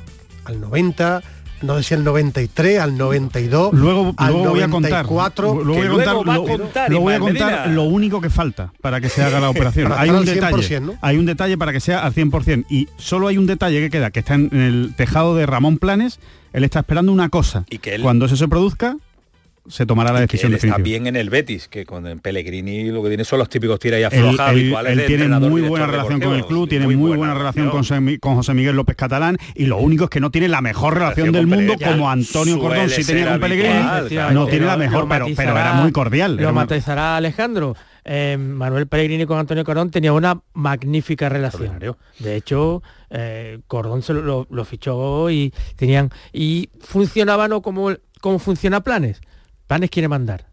al 90, no sé si al 93, al 92, luego, al luego voy a contar, luego voy a contar, lo, voy a contar lo único que falta para que se haga la *laughs* operación. hay un detalle, hay un detalle para que sea al 100% y solo hay un detalle que queda, que está en el tejado de Ramón Planes, él está esperando una cosa. Y que Cuando eso se produzca, se tomará la decisión él definitiva. Está bien en el Betis, que con Pellegrini lo que tiene son los típicos tira y afloja Él, tiene muy buena relación con el club, tiene muy, buena, relación con, José Miguel López Catalán y lo único es que no tiene la mejor relación del mundo como Antonio Cordón sí tenía con Pellegrini. no tiene la mejor, pero, pero era muy cordial. Lo matizará Alejandro. Eh, Manuel Pellegrini con Antonio Cordón tenía una magnífica relación. De hecho, eh, Cordón se lo, fichó y tenían y funcionaban ¿no? como, como funciona Planes Planes quiere mandar.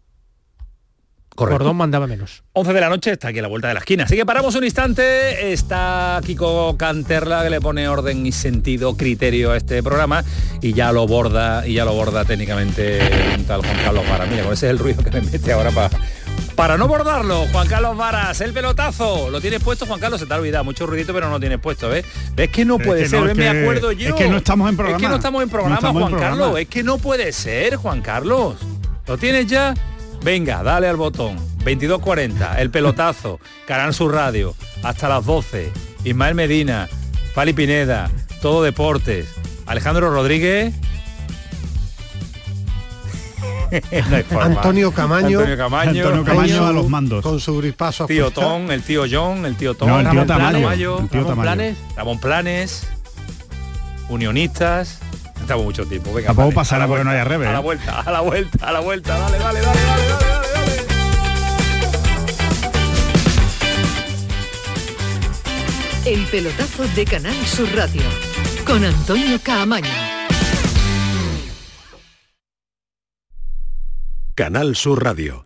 Correcto. Cordón mandaba menos. 11 de la noche está aquí a la vuelta de la esquina. Así que paramos un instante. Está Kiko Canterla que le pone orden y sentido, criterio a este programa y ya lo borda y ya lo borda técnicamente tal Juan Carlos Vara. Mira, ese es el ruido que me mete ahora para para no bordarlo, Juan Carlos Varas, el pelotazo. ¿Lo tienes puesto, Juan Carlos? Se te ha olvidado. Mucho ruidito, pero no lo tienes puesto, ¿ves? Es que no puede ser, me acuerdo yo. Es que no estamos en programa. Es que no estamos en programa, Juan Carlos. Es que no puede ser, Juan Carlos. ¿Lo tienes ya? Venga, dale al botón. 22.40, el pelotazo, Canal Sur Radio, hasta las 12. Ismael Medina, Fali Pineda, Todo Deportes, Alejandro Rodríguez. *laughs* Antonio Camaño. Antonio Camaño. Antonio Camaño a los mandos. Con su gripazo. Tío Tom, el tío John, el tío Tom. No, el tío Tamayo. El tío Ramón Planes. Ramón Planes. Unionistas. Estamos mucho tiempo. Venga, Tampoco pasará porque no haya revés. A la vuelta, a la vuelta, a la vuelta. Dale, dale, dale, dale, dale, dale, El pelotazo de Canal Sur Radio con Antonio Caamaño. Canal Sur Radio.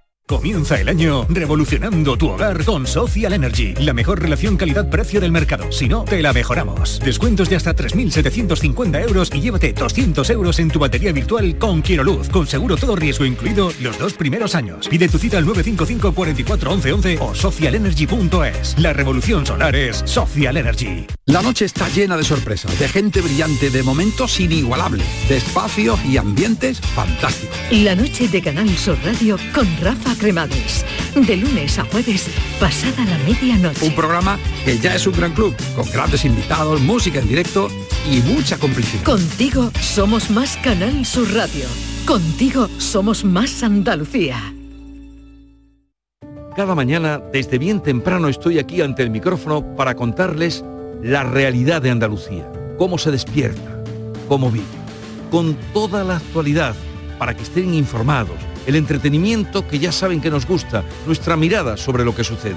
Comienza el año revolucionando tu hogar con Social Energy, la mejor relación calidad-precio del mercado. Si no, te la mejoramos. Descuentos de hasta 3.750 euros y llévate 200 euros en tu batería virtual con Luz, con seguro todo riesgo incluido los dos primeros años. Pide tu cita al 955 44 11 o socialenergy.es. La revolución solar es Social Energy. La noche está llena de sorpresas, de gente brillante, de momentos inigualables, de espacios y ambientes fantásticos. La noche de Canal Sur Radio con Rafa Cremades. De lunes a jueves, pasada la medianoche. Un programa que ya es un gran club, con grandes invitados, música en directo y mucha complicidad. Contigo somos más Canal Sur Radio. Contigo somos más Andalucía. Cada mañana, desde bien temprano, estoy aquí ante el micrófono para contarles la realidad de Andalucía, cómo se despierta, cómo vive, con toda la actualidad, para que estén informados el entretenimiento que ya saben que nos gusta, nuestra mirada sobre lo que sucede.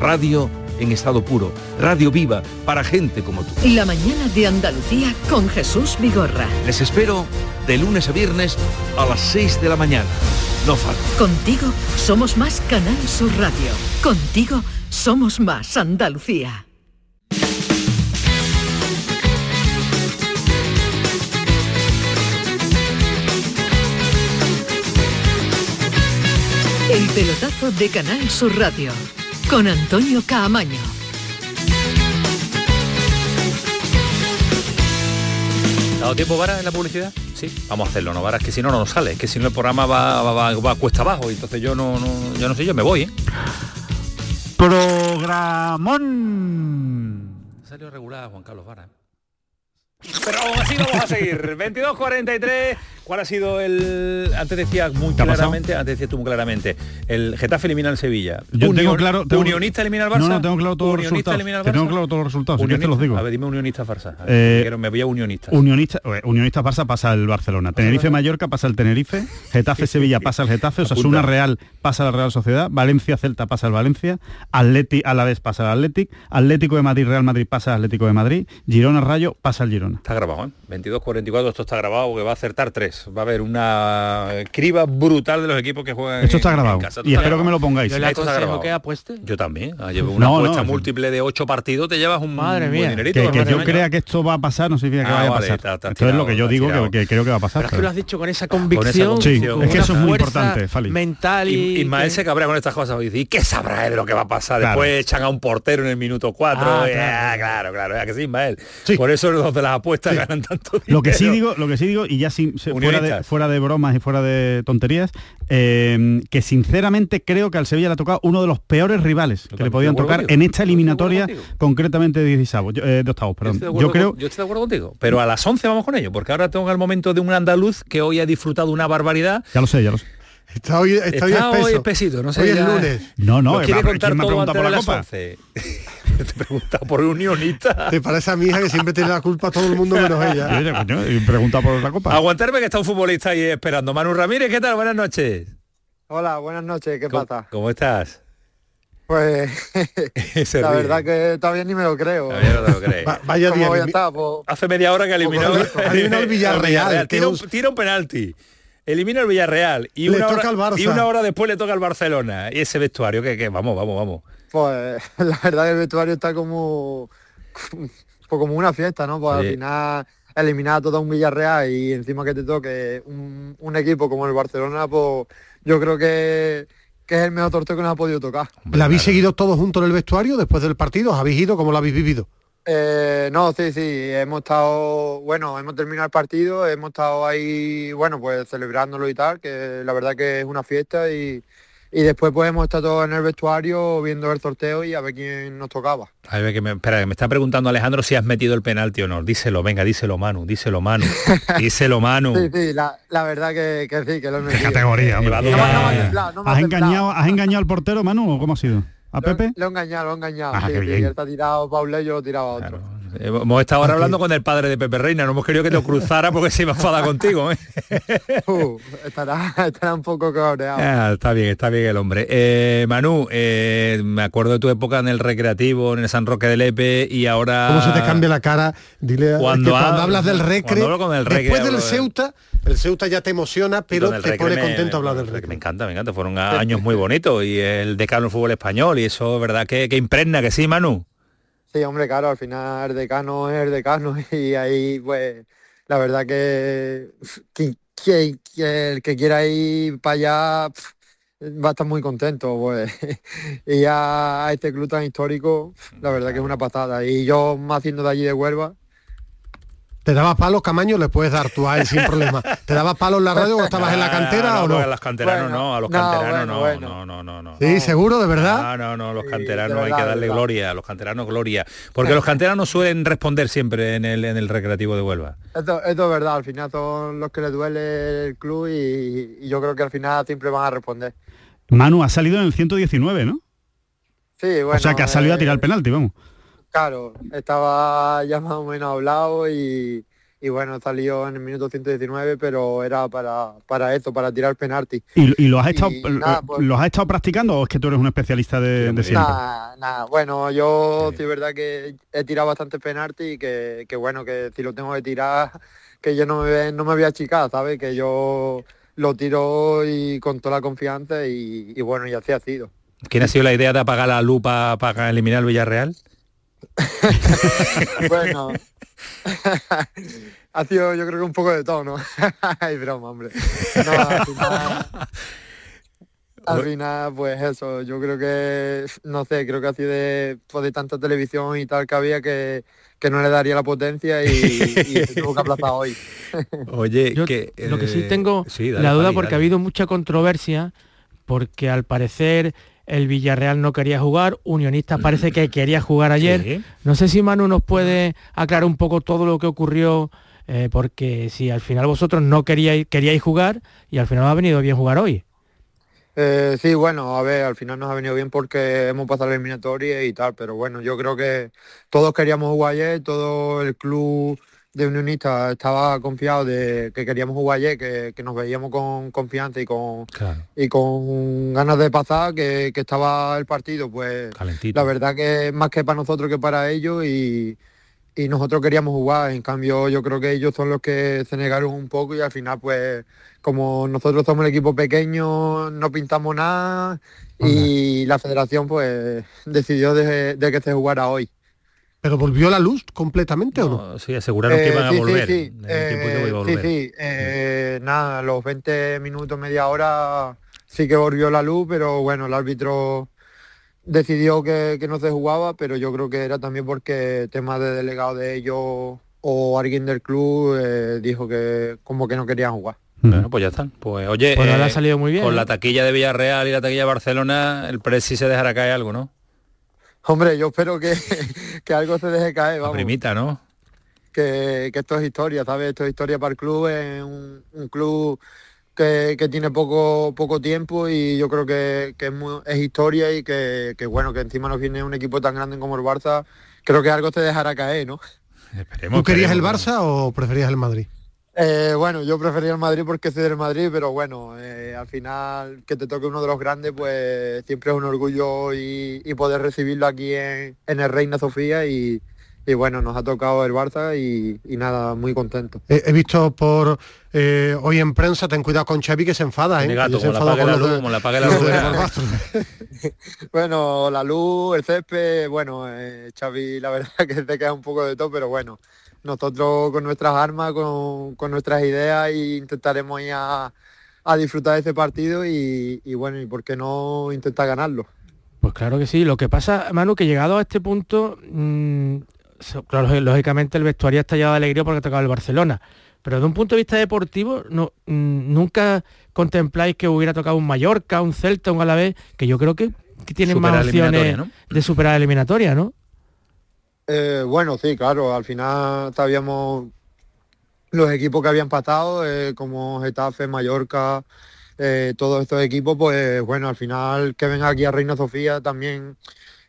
Radio en estado puro, radio viva para gente como tú. La mañana de Andalucía con Jesús Vigorra. Les espero de lunes a viernes a las 6 de la mañana. No falta. Contigo somos más Canal Sur Radio. Contigo somos más Andalucía. El pelotazo de Canal Sur Radio con Antonio Caamaño. ¿Dado tiempo para en la publicidad? Sí, vamos a hacerlo, no Vara, es que si no no nos sale, es que si no el programa va, va, cuesta abajo, y entonces yo no, no, yo no sé, yo me voy, ¿eh? Programón. Salió regular Juan Carlos Vara. ¿Eh? Pero aún así vamos a seguir. *laughs* 22.43. ¿Cuál ha sido el...? Antes decía muy claramente, antes decía tú muy claramente, el Getafe elimina al Sevilla. Yo tengo claro... ¿Unionista elimina al Barça? No, no, tengo claro todos los resultados. Barça? Tengo claro todos los resultados, te los digo. A ver, dime unionista Farsa. Eh, me voy a unionista. Unionista, unionista Barça pasa el Barcelona. Tenerife Mallorca pasa el Tenerife. *laughs* Getafe Sevilla pasa el Getafe. Osasuna Real pasa la Real Sociedad. Valencia Celta pasa el Valencia. Atleti a la vez pasa el Atlético. Atlético de Madrid Real Madrid pasa el Atlético de Madrid. Girona Rayo pasa el Girona. Está grabado, ¿eh? 22-44, esto está grabado, que va a acertar tres. Va a haber una criba brutal de los equipos que juegan Esto está grabado. y espero que me lo pongáis. Yo le aconsejo que apueste. Yo también. Ah, llevo una apuesta múltiple de ocho partidos, te llevas un Madre mía. dinerito. Que, yo crea que esto va a pasar no significa que ah, vaya a pasar. esto es lo que yo digo que, creo que va a pasar. Pero es que lo has dicho con esa convicción. Sí, es que eso es muy importante, Fali. Mental y... Ismael se cabrea con estas cosas y dice, ¿y qué sabrá de lo que va a pasar? Después echan a un portero en el minuto cuatro. Ah, claro, claro, que sí, Ismael. Por eso los de las apuestas ganan tanto *laughs* Lo que sí digo, lo que sí digo, y ya sin, fuera, de, fuera de bromas y fuera de tonterías, eh, que sinceramente creo que al Sevilla le ha tocado uno de los peores rivales que le podían tocar en esta eliminatoria, concretamente de, 16, eh, de octavos. Perdón. Yo, creo... yo estoy de acuerdo contigo, pero a las 11 vamos con ello, porque ahora tengo el momento de un andaluz que hoy ha disfrutado una barbaridad. Ya lo sé, ya lo sé. Está hoy, está, hoy, espesito, no sé. Hoy es lunes. No, no, quiere contar todo por la copa? *laughs* *laughs* Te pregunta por unionista. Te parece a mi hija que siempre tiene la culpa a todo el mundo menos ella. y pregunta por la copa. Aguantarme que está un futbolista ahí esperando. Manu Ramírez, ¿qué tal? Buenas noches. Hola, buenas noches, ¿qué pasa? ¿Cómo estás? Pues *laughs* la verdad que todavía ni me lo creo. Todavía no te lo crees. vaya día. Pues, Hace media hora que eliminó, eliminó el Villarreal. *laughs* Tira un, tira un penalti elimina el Villarreal y, una hora, y una hora después le toca al Barcelona. Y ese vestuario, que, vamos, vamos, vamos. Pues *laughs* la verdad que el vestuario está como, *laughs* pues como una fiesta, ¿no? Pues al final eliminar a todo un Villarreal y encima que te toque un, equipo como el Barcelona, pues yo creo que, que es el mejor torteo que nos ha podido tocar. ¿La habéis seguido todos juntos en el vestuario después del partido? ¿Os habéis ido? ¿Cómo lo habéis vivido? Eh, no, sí, sí, hemos estado, bueno, hemos terminado el partido, hemos estado ahí, bueno, pues celebrándolo y tal, que la verdad que es una fiesta y, y después pues hemos estado todos en el vestuario viendo el sorteo y a ver quién nos tocaba. A ver, que me, espera, me está preguntando Alejandro si has metido el penalti o no. Díselo, venga, díselo Manu, díselo Manu, *laughs* díselo Manu. sí, sí, la, la verdad que, que, sí, que lo he metido. ¿Qué categoría. ¿Has, engañado, ¿Has engañado al portero, Manu, o cómo ha sido? ¿A Pepe? Lo, he engañado, lo he engañado. Ah, sí, sí, él está tirado lo he tirado a otro. Hemos estado ahora hablando con el padre de Pepe Reina, no hemos querido que te cruzara porque se iba a enfadar contigo. ¿eh? *laughs* Uh, estará, estará, un poco cabreado. Ah, está bien, está bien el hombre. Eh, Manu, eh, me acuerdo de tu época en el recreativo, en el San Roque del Epe y ahora... ¿Cómo se te cambia la cara? Dile cuando, cuando hablas del recre, el después del Ceuta, el Ceuta ya te emociona, pero te pone contento hablar del recre. Me encanta, me encanta. Fueron años muy bonitos y el decano del fútbol español y eso, ¿verdad? Que, que impregna, que sí, Manu. Sí, hombre, claro, al final el decano es el decano *laughs* y ahí pues la verdad que, el que quiera ir para allá va a estar muy contento pues. *laughs* Y a este club tan histórico la verdad que es una patada. Y yo más haciendo de allí de Huelva ¿Te dabas palos, Camaño? Le puedes dar tú a él sin problema. ¿Te dabas palos en la radio o estabas en la *laughs* cantera o no? A los canteranos no, a los canteranos no, no, no, no, no. Sí, seguro, de verdad. No, no, no, los canteranos hay que darle gloria, a los canteranos gloria. Porque los canteranos suelen responder siempre en el, en el recreativo de Huelva. Esto, esto es verdad, al final son los que le duele el club y, yo creo que al final siempre van a responder. Manu ha salido en el 119, ¿no? Sí, bueno. O sea que ha salido a tirar el penalti, vamos. Claro, estaba ya más o menos hablado y, bueno, salió en el minuto 119, pero era para, para esto, para tirar penalti. ¿Y, lo has estado pues los has estado practicando o es que tú eres un especialista de, de siempre? Nada, nada. Bueno, yo sí es verdad que he tirado bastante penalti y que, bueno, que si lo tengo que tirar, que yo no me, no me voy a achicar, ¿sabes? Que yo lo tiro y con toda la confianza y, bueno, y así ha sido. ¿Quién ha sido la idea de apagar la lupa para eliminar el Villarreal? *laughs* bueno, *laughs* ha sido yo creo que un poco de todo, ¿no? *laughs* Ay, broma, hombre. al, final, pues eso, yo creo que, no sé, creo que ha sido de, pues, de tanta televisión y tal que había que, que no le daría la potencia y, y se tuvo que aplazar hoy. Oye, que, lo que sí eh, tengo la duda porque ha habido mucha controversia porque al parecer el Villarreal no quería jugar, Unionista parece que *clears throat* quería jugar ayer. No sé si Manu nos puede aclarar un poco todo lo que ocurrió, eh, porque si al final vosotros no queríais, queríais jugar y al final ha venido bien jugar hoy. Eh, sí, bueno, a ver, al final nos ha venido bien porque hemos pasado la eliminatoria y tal, pero bueno, yo creo que todos queríamos jugar ayer, todo el club de unionista estaba confiado de que queríamos jugar ayer, que, nos veíamos con confianza y con y con ganas de pasar, que, estaba el partido, pues la verdad que más que para nosotros que para ellos y, y nosotros queríamos jugar. En cambio, yo creo que ellos son los que se negaron un poco y al final, pues, como nosotros somos el equipo pequeño, no pintamos nada y la federación, pues, decidió de, que se jugara hoy. ¿Pero volvió la luz completamente o no? Sí, aseguraron que iban a volver. Sí, sí, sí, sí eh, nada, los 20 minutos, media hora sí que volvió la luz, pero bueno, el árbitro decidió que, no se jugaba, pero yo creo que era también porque tema de delegado de ellos o alguien del club eh, dijo que como que no querían jugar. Bueno, pues ya están. Pues oye, pues ha eh, salido muy bien. Con la taquilla de Villarreal y la taquilla de Barcelona, el Presi se dejará caer algo, ¿no? Hombre, yo espero que, que algo se deje caer, vamos. primita, ¿no? Que, que, esto es historia, ¿sabes? Esto es historia para el club, es un club que, tiene poco poco tiempo y yo creo que, es, historia y que, bueno, que encima nos viene un equipo tan grande como el Barça, creo que algo te dejará caer, ¿no? ¿Tú querías el Barça o preferías el Madrid? Eh, bueno, yo prefería el Madrid porque soy del Madrid, pero bueno, eh, al final que te toque uno de los grandes, pues siempre es un orgullo y, poder recibirlo aquí en, en el Reina Sofía y, y bueno, nos ha tocado el Barça y, nada, muy contento. He, visto por eh, hoy en prensa, ten cuidado con Xavi que se enfada, ¿eh? Gato, como, la la luz, como la pague la luz. *laughs* bueno, la luz, el césped, bueno, eh, Xavi la verdad *laughs* que te queda un poco de todo, pero bueno, nosotros con nuestras armas, con, nuestras ideas e intentaremos ir a, disfrutar de este partido y, bueno, y por qué no intentar ganarlo. Pues claro que sí. Lo que pasa, Manu, que llegado a este punto, mm, lógicamente el vestuario está llevado de alegría porque ha tocado el Barcelona. Pero de un punto de vista deportivo, no, mm, nunca contempláis que hubiera tocado un Mallorca, un Celta, un Alavés, que yo creo que, tienen más opciones de superar la eliminatoria, ¿no? Eh, bueno, sí, claro, al final sabíamos los equipos que habían pasado, eh, como Getafe, Mallorca, eh, todos estos equipos, pues bueno, al final que venga aquí a Reina Sofía también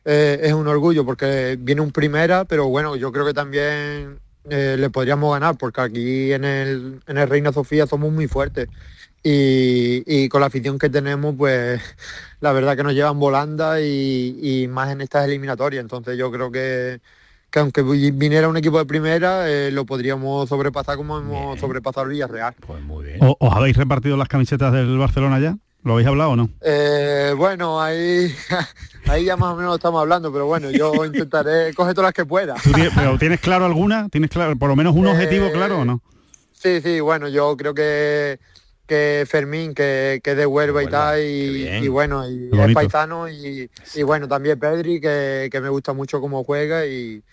es un orgullo porque viene un primera, pero bueno, yo creo que también le podríamos ganar porque aquí en el, en el Reina Sofía somos muy fuertes. Y, con la afición que tenemos, pues *laughs* la verdad que nos llevan volanda y, más en estas eliminatorias. Entonces yo creo que, que aunque viniera un equipo de primera, eh, lo podríamos sobrepasar como hemos sobrepasado el Villarreal. Pues muy bien. ¿Os habéis repartido las camisetas del Barcelona ya? ¿Lo habéis hablado o no? Eh, bueno, ahí, *laughs* ahí ya más o menos estamos hablando, pero bueno, yo *laughs* intentaré coger todas las que pueda. ¿Pero tienes claro alguna? ¿Tienes claro, por lo menos un objetivo claro o no? Sí, sí, bueno, yo creo que que Fermín, que, que de Huelva y tal, y, bueno, y es paisano, y, bueno, también Pedri, que, que, me gusta mucho cómo juega, y,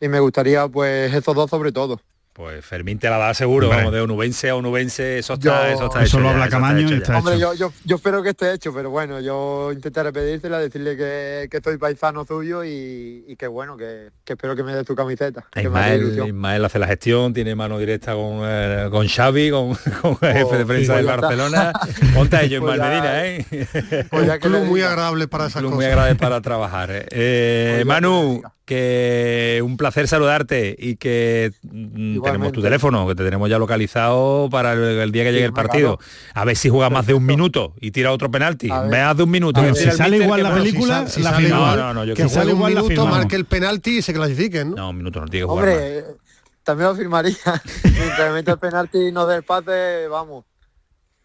y me gustaría pues esos dos sobre todo. Pues Fermín te la da seguro, vamos, de onubense a onubense, eso está, eso está hecho. Eso lo habla Camaño y está Hombre, Yo, yo, espero que esté hecho, pero bueno, yo intentaré pedírsela, decirle que, que estoy paisano suyo y, y que bueno, que, que, espero que me dé tu camiseta. Ismael, Ismael hace la gestión, tiene mano directa con, eh, con Xavi, con, *laughs* con el jefe de oh, prensa del Barcelona. *laughs* Ponte a ello en pues Malmedina, ¿eh? Pues que muy agradable para esas cosas. Muy agradable para trabajar. ¿eh? eh pues Manu, que un placer saludarte y que mm, tenemos tu teléfono, que te tenemos ya localizado para el, día que llegue el partido. A ver si juega más de un minuto y tira otro penalti. Más de un minuto. si sale igual la película, si, sale igual, no, no, yo que sale un minuto, marque el penalti y se clasifiquen. ¿no? un minuto no tiene que Hombre, también lo firmaría. *laughs* Mientras mete el penalti y no del pase, vamos.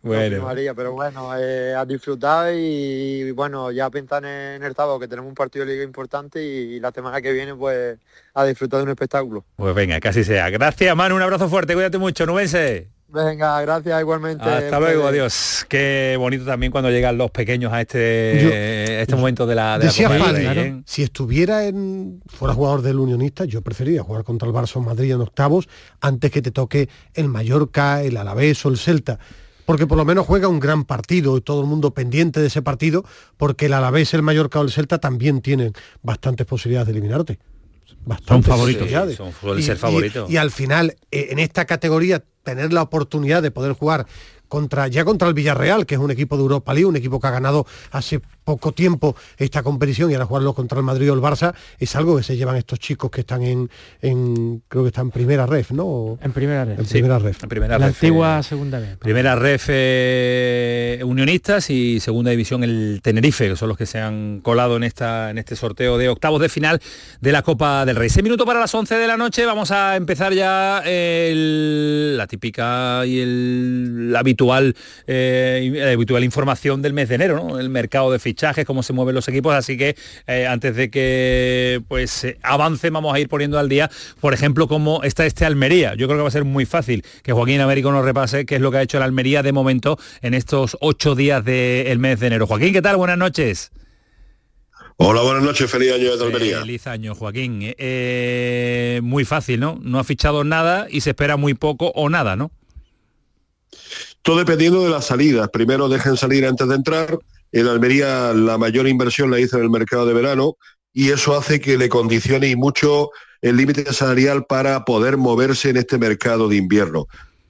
Bueno. María, pero bueno, eh, a disfrutar y, bueno, ya pensar en el sábado que tenemos un partido de liga importante y, la semana que viene pues a disfrutar de un espectáculo. Pues venga, casi sea. Gracias Manu, un abrazo fuerte, cuídate mucho, nubense. Venga, gracias igualmente. Hasta luego, adiós. Qué bonito también cuando llegan los pequeños a este, este momento de la, de ¿eh? Si estuviera en fuera jugador del Unionista, yo preferiría jugar contra el Barça Madrid en octavos antes que te toque el Mallorca, el Alavés o el Celta porque por lo menos juega un gran partido y todo el mundo pendiente de ese partido, porque el Alavés, el Mallorca o el Celta también tienen bastantes posibilidades de eliminarte. son favoritos. son, ser favoritos. Y, al final, eh, en esta categoría, tener la oportunidad de poder jugar contra ya contra el Villarreal, que es un equipo de Europa League, un equipo que ha ganado hace poco tiempo esta competición y ahora jugarlo contra el Madrid o el Barça, es algo que se llevan estos chicos que están en, en creo que están en primera ref, ¿no? En primera ref. En primera ref. En primera la ref, antigua eh, segunda vez. Primera ref eh, unionistas y segunda división el Tenerife, que son los que se han colado en, esta, en este sorteo de octavos de final de la Copa del Rey. Seis minutos para las 11 de la noche, vamos a empezar ya el, la típica y el, la habitual, eh, la habitual información del mes de enero, ¿no? el mercado de fichajes, cómo se mueven los equipos, así que eh, antes de que pues avance vamos a ir poniendo al día, por ejemplo, cómo está este Almería. Yo creo que va a ser muy fácil que Joaquín Américo nos repase qué es lo que ha hecho el Almería de momento en estos ocho días del mes de enero. Joaquín, ¿qué tal? Buenas noches. Hola, buenas noches, feliz año de Almería. Feliz año, Joaquín. Eh, muy fácil, ¿no? No ha fichado nada y se espera muy poco o nada, ¿no? Todo dependiendo de las salidas. Primero dejen salir antes de entrar. En Almería la mayor inversión la hizo en el mercado de verano y eso hace que le condicione y mucho el límite salarial para poder moverse en este mercado de invierno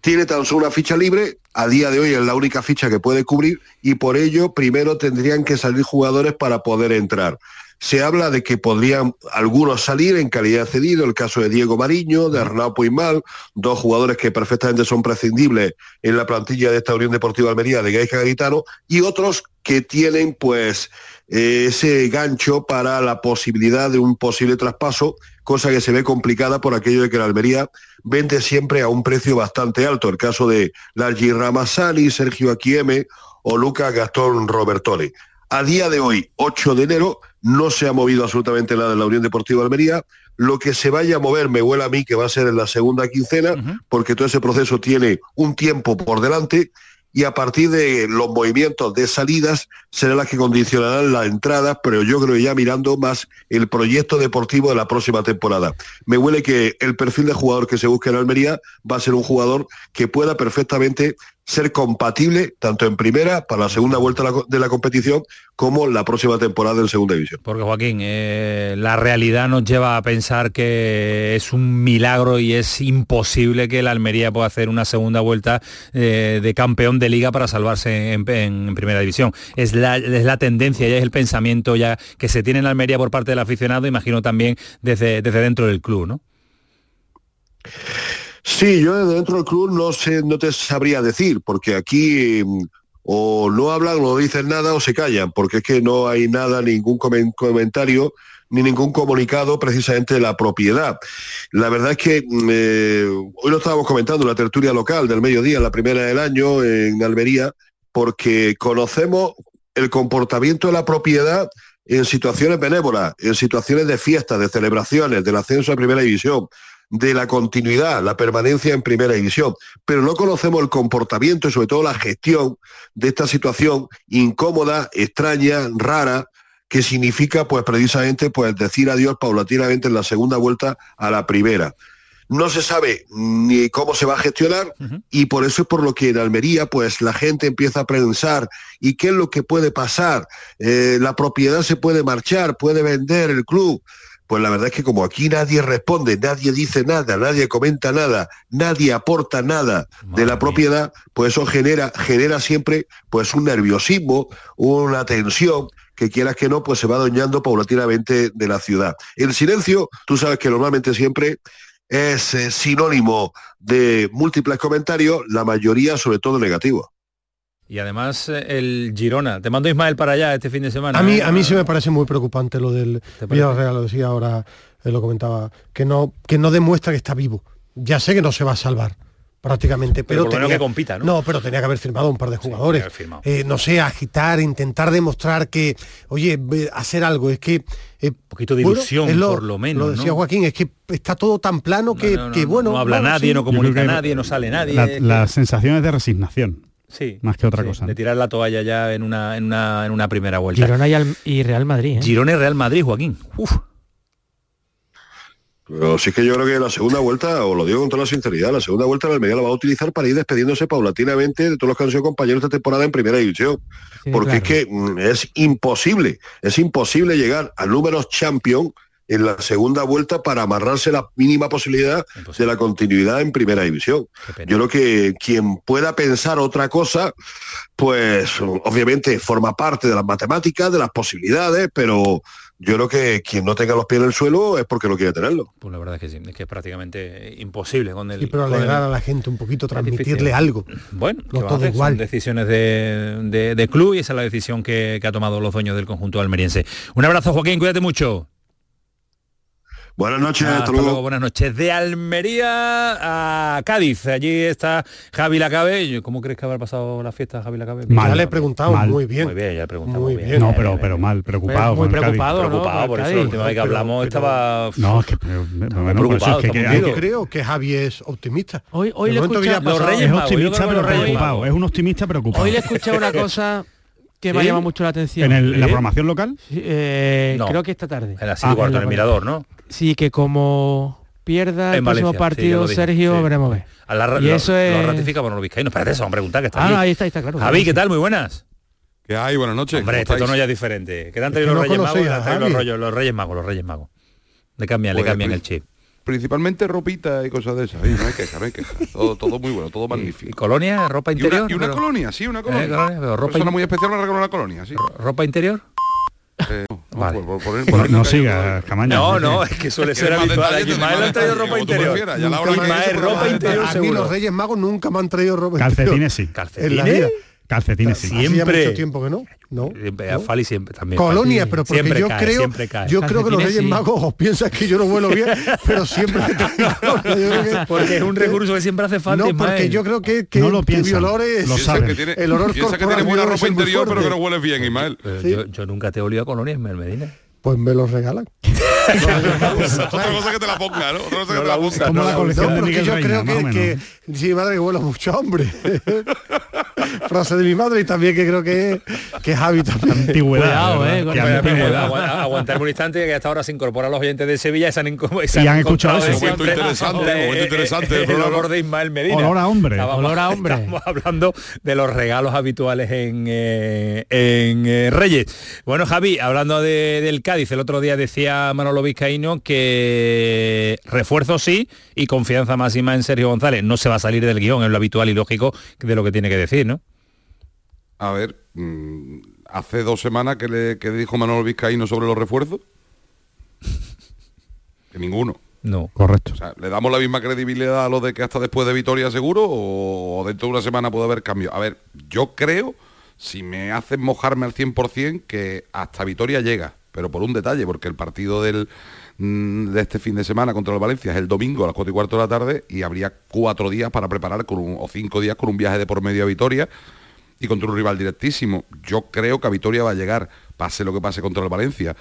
tiene tan solo una ficha libre, a día de hoy es la única ficha que puede cubrir y por ello primero tendrían que salir jugadores para poder entrar. Se habla de que podrían algunos salir en calidad cedido, el caso de Diego Mariño, de Arnau Puigmal, dos jugadores que perfectamente son prescindibles en la plantilla de esta Unión Deportiva Almería de Gaisca Garitano, y otros que tienen pues ese gancho para la posibilidad de un posible traspaso, cosa que se ve complicada por aquello de que la Almería vende siempre a un precio bastante alto. El caso de Largi Ramassani, Sergio Aquieme o Lucas Gastón Robertoni. A día de hoy, 8 de enero, no se ha movido absolutamente nada en la Unión Deportiva Almería. Lo que se vaya a mover me huele a mí que va a ser en la segunda quincena, porque todo ese proceso tiene un tiempo por delante y a partir de los movimientos de salidas serán las que condicionarán las entradas, pero yo creo ya mirando más el proyecto deportivo de la próxima temporada. Me huele que el perfil de jugador que se busque en Almería va a ser un jugador que pueda perfectamente ser compatible tanto en primera para la segunda vuelta de la competición como la próxima temporada en segunda división. Porque Joaquín, eh, la realidad nos lleva a pensar que es un milagro y es imposible que la Almería pueda hacer una segunda vuelta eh, de campeón de liga para salvarse en, primera división. Es la, es la tendencia, ya es el pensamiento ya que se tiene en la Almería por parte del aficionado, imagino también desde, desde dentro del club, ¿no? Sí, yo dentro del club no sé, no te sabría decir, porque aquí mm, o no hablan, o no dicen nada o se callan, porque es que no hay nada, ningún comentario ni ningún comunicado precisamente de la propiedad. La verdad es que mm, eh, hoy lo estábamos comentando en la tertulia local del mediodía, la primera del año en Almería, porque conocemos el comportamiento de la propiedad en situaciones benévolas, en situaciones de fiestas, de celebraciones, del ascenso a primera división, de la continuidad, la permanencia en primera división, pero no conocemos el comportamiento y sobre todo la gestión de esta situación incómoda, extraña, rara, que significa pues precisamente pues decir adiós paulatinamente en la segunda vuelta a la primera. No se sabe ni cómo se va a gestionar y por eso es por lo que en Almería pues la gente empieza a pensar y qué es lo que puede pasar. Eh, la propiedad se puede marchar, puede vender el club. Pues la verdad es que como aquí nadie responde, nadie dice nada, nadie comenta nada, nadie aporta nada de la propiedad, pues eso genera, genera siempre pues un nerviosismo, una tensión que quieras que no, pues se va doñando paulatinamente de la ciudad. El silencio, tú sabes que normalmente siempre es eh, sinónimo de múltiples comentarios, la mayoría sobre todo negativo. Y además eh, el Girona. Te mando Ismael para allá este fin de semana. A mí, ¿eh? a mí sí me parece muy preocupante lo del Villarreal, lo decía ahora, él lo comentaba, que no, que no demuestra que está vivo. Ya sé que no se va a salvar prácticamente, pero, tenía que compita, ¿no? No, pero tenía que haber firmado un par de jugadores. Eh, no sé, agitar, intentar demostrar que, oye, hacer algo, es que un poquito de ilusión, por lo menos. Lo decía Joaquín, es que está todo tan plano que, bueno. No habla nadie, no comunica nadie, no sale nadie. Las la sensaciones de resignación. Sí. Más que otra cosa. De tirar la toalla ya en una, en una, en una primera vuelta. Girona y, Real Madrid. ¿eh? Girona y Real Madrid, Joaquín. Uf. Pero sí que yo creo que la segunda vuelta, o lo digo con toda la sinceridad, la segunda vuelta la Almería la va a utilizar para ir despediéndose paulatinamente de todos los que han sido compañeros de temporada en primera división. porque es que mm, es imposible, es imposible llegar a números champion en la segunda vuelta para amarrarse la mínima posibilidad de la continuidad en primera división. Yo creo que quien pueda pensar otra cosa, pues obviamente forma parte de las matemáticas, de las posibilidades, pero yo creo que quien no tenga los pies en el suelo es porque no quiere tenerlo. Pues la verdad es que sí, es que es prácticamente imposible con el. Sí, pero alegrar a la gente un poquito, transmitirle algo. Bueno, no todo igual. Son decisiones de, club y esa es la decisión que, que ha tomado los dueños del conjunto almeriense. Un abrazo, Joaquín, cuídate mucho. Buenas noches, hasta, luego. Buenas noches. De Almería a Cádiz. Allí está Javi Lacabe. ¿Cómo crees que habrá pasado la fiesta Javi Lacabe? Mal. Ya le he preguntado muy bien. Muy bien, ya he preguntado muy, bien. No, pero, pero mal, preocupado. Muy preocupado, ¿no? Preocupado, por eso la última vez que hablamos estaba... No, es que... preocupado, es que, yo creo que Javi es optimista. Hoy, hoy le escucha... Los Reyes es optimista pero preocupado. Es un optimista preocupado. Hoy le escuché una *laughs* cosa que me ha llamado mucho la atención. ¿En, la programación local? Eh, creo que esta tarde. En la ah, cuarto, en el Mirador, ¿no? Sí, que como pierda el próximo partido Sergio, veremos ver. y eso es... lo ratifica por los vizcaínos. Espérate, eso, vamos a preguntar que está Ah, ahí está, ahí está, claro. Javi, ¿qué tal? Muy buenas. ¿Qué hay? Buenas noches. Hombre, este tono ya es diferente. ¿Qué traído los Reyes Magos? Los, rollos, los Reyes Magos, los Reyes Magos. Le cambian, le cambian el chip principalmente ropita y cosas de esas. no hay queja, no hay queja. Todo, todo muy bueno, todo *laughs* magnífico. ¿Y colonia? ¿Ropa interior? Y una, colonia, sí, una colonia. Eh, colonia pero ropa persona muy especial regaló una colonia, sí. ¿Ropa interior? Eh, no, vale. por, por, por, no, siga, Camaño. No, no, es que suele ser habitual. Aquí Ismael han traído ropa interior. Ismael, ropa interior A mí los Reyes Magos nunca me han traído ropa interior. Calcetines sí. ¿Calcetines? Calcetines sí. Siempre. mucho tiempo que no. No. ¿no? Fali siempre también. Colonia, pero porque siempre yo cae, creo, cae. yo creo que los Reyes Magos os piensan que yo no vuelo bien, pero siempre *laughs* que, Porque es un recurso que siempre hace falta. No, porque yo creo que, que, no lo que mi olor es lo sabe. Tiene, el olor corporal. que tiene buena ropa interior, pero que no huele bien, Ismael. ¿Sí? Yo, yo, nunca te he olido a Colonia, Ismael Medina. Pues me los regalan. *laughs* Otra cosa que te la ponga, ¿no? Otra cosa que te la ponga. Como la colección de Miguel yo creo que, sí, madre que huele mucho hombre. *laughs* Frase de mi madre y también que creo que, que es hábito. Antigüedad. Cuidado, eh, que antigüedad. Aguantar un instante que hasta ahora se incorporan los oyentes de Sevilla y se han, y han escuchado eso. Momento interesante, momento interesante. El olor de Ismael Medina. Olor a hombre. olor a hombre. Estamos hablando de los regalos habituales en, eh, en eh, Reyes. Bueno, Javi, hablando de, del Cádiz, el otro día decía Manolo Vizcaíno que refuerzo sí y confianza máxima en Sergio González. No se va a salir del guion, es lo habitual y lógico de lo que tiene que decir, ¿no? A ver, mm, hace dos semanas que le, dijo Manolo Vizcaíno sobre los refuerzos. *laughs* que ninguno. No. Correcto. O sea, ¿le damos la misma credibilidad a lo de que hasta después de Vitoria seguro o, dentro de una semana puede haber cambio? A ver, yo creo, si me hacen mojarme al 100%, que hasta Vitoria llega, pero por un detalle, porque el partido del, mm, de este fin de semana contra el Valencia es el domingo a las 4 y cuarto de la tarde y habría cuatro días para preparar con o cinco días con un viaje de por medio a Vitoria y contra un rival directísimo. Yo creo que a Vitoria va a llegar, pase lo que pase contra el Valencia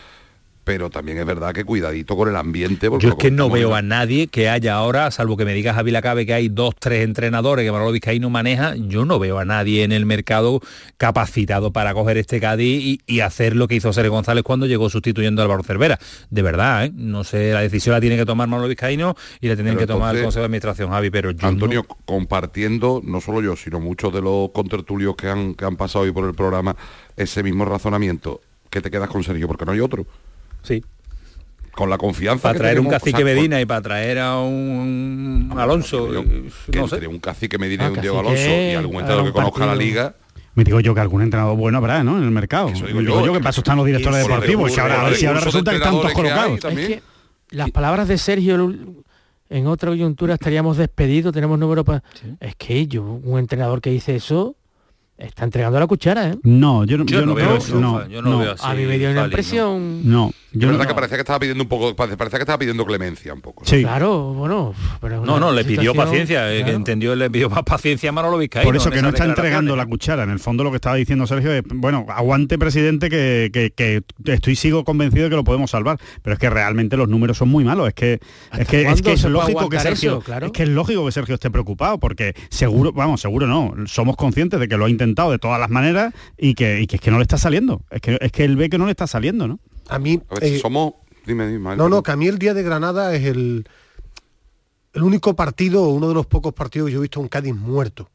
pero también es verdad que cuidadito con el ambiente. Porque Yo es que no veo a nadie que haya ahora, salvo que me digas Javi Lacabe que hay dos, tres entrenadores que Manolo Vizcaíno maneja, yo no veo a nadie en el mercado capacitado para coger este Cádiz y, hacer lo que hizo Sergio González cuando llegó sustituyendo a Álvaro Cervera. De verdad, ¿eh? no sé, la decisión la tiene que tomar Manolo Vizcaíno y la tienen que tomar el Consejo de Administración, Javi, pero yo Antonio, compartiendo, no solo yo, sino muchos de los contertulios que han, que han pasado hoy por el programa, ese mismo razonamiento, que te quedas con Sergio, porque no hay otro. Sí. Con la confianza. Para traer un cacique Medina y para traer a un Alonso. que entre un cacique Medina y un Diego Alonso y algún entrenador que conozca la liga. Me digo yo que algún entrenador bueno habrá, ¿no? En el mercado. Eso digo, yo, que paso están los directores deportivos. Y ahora, si ahora resulta que están todos colocados. las palabras de Sergio en otra coyuntura estaríamos despedidos, tenemos número para... Es que yo, un entrenador que dice eso, Está entregando la cuchara, ¿eh? No, yo, yo, no, veo eso. No, yo no, veo así. A mí me dio una impresión. No. Yo verdad que parecía que estaba pidiendo un poco, parecía que estaba pidiendo clemencia un poco. Sí. Claro, bueno. Pero no, no, le pidió paciencia, eh, que entendió, le pidió más paciencia a Manolo Vizcaíno. Por eso que no está entregando la cuchara. En el fondo lo que estaba diciendo Sergio es, bueno, aguante presidente que, que, estoy sigo convencido de que lo podemos salvar. Pero es que realmente los números son muy malos. Es que es que, es, que es lógico que Sergio, claro. es que es lógico que Sergio esté preocupado, porque seguro, vamos, seguro no, somos conscientes de que lo ha intentado de todas las maneras y que, y que es que no le está saliendo. Es que, es que él ve que no le está saliendo, ¿no? A mí... Eh, somos... Dime, dime. No, no, que a mí el día de Granada es el, el único partido, uno de los pocos partidos que yo he visto un Cádiz muerto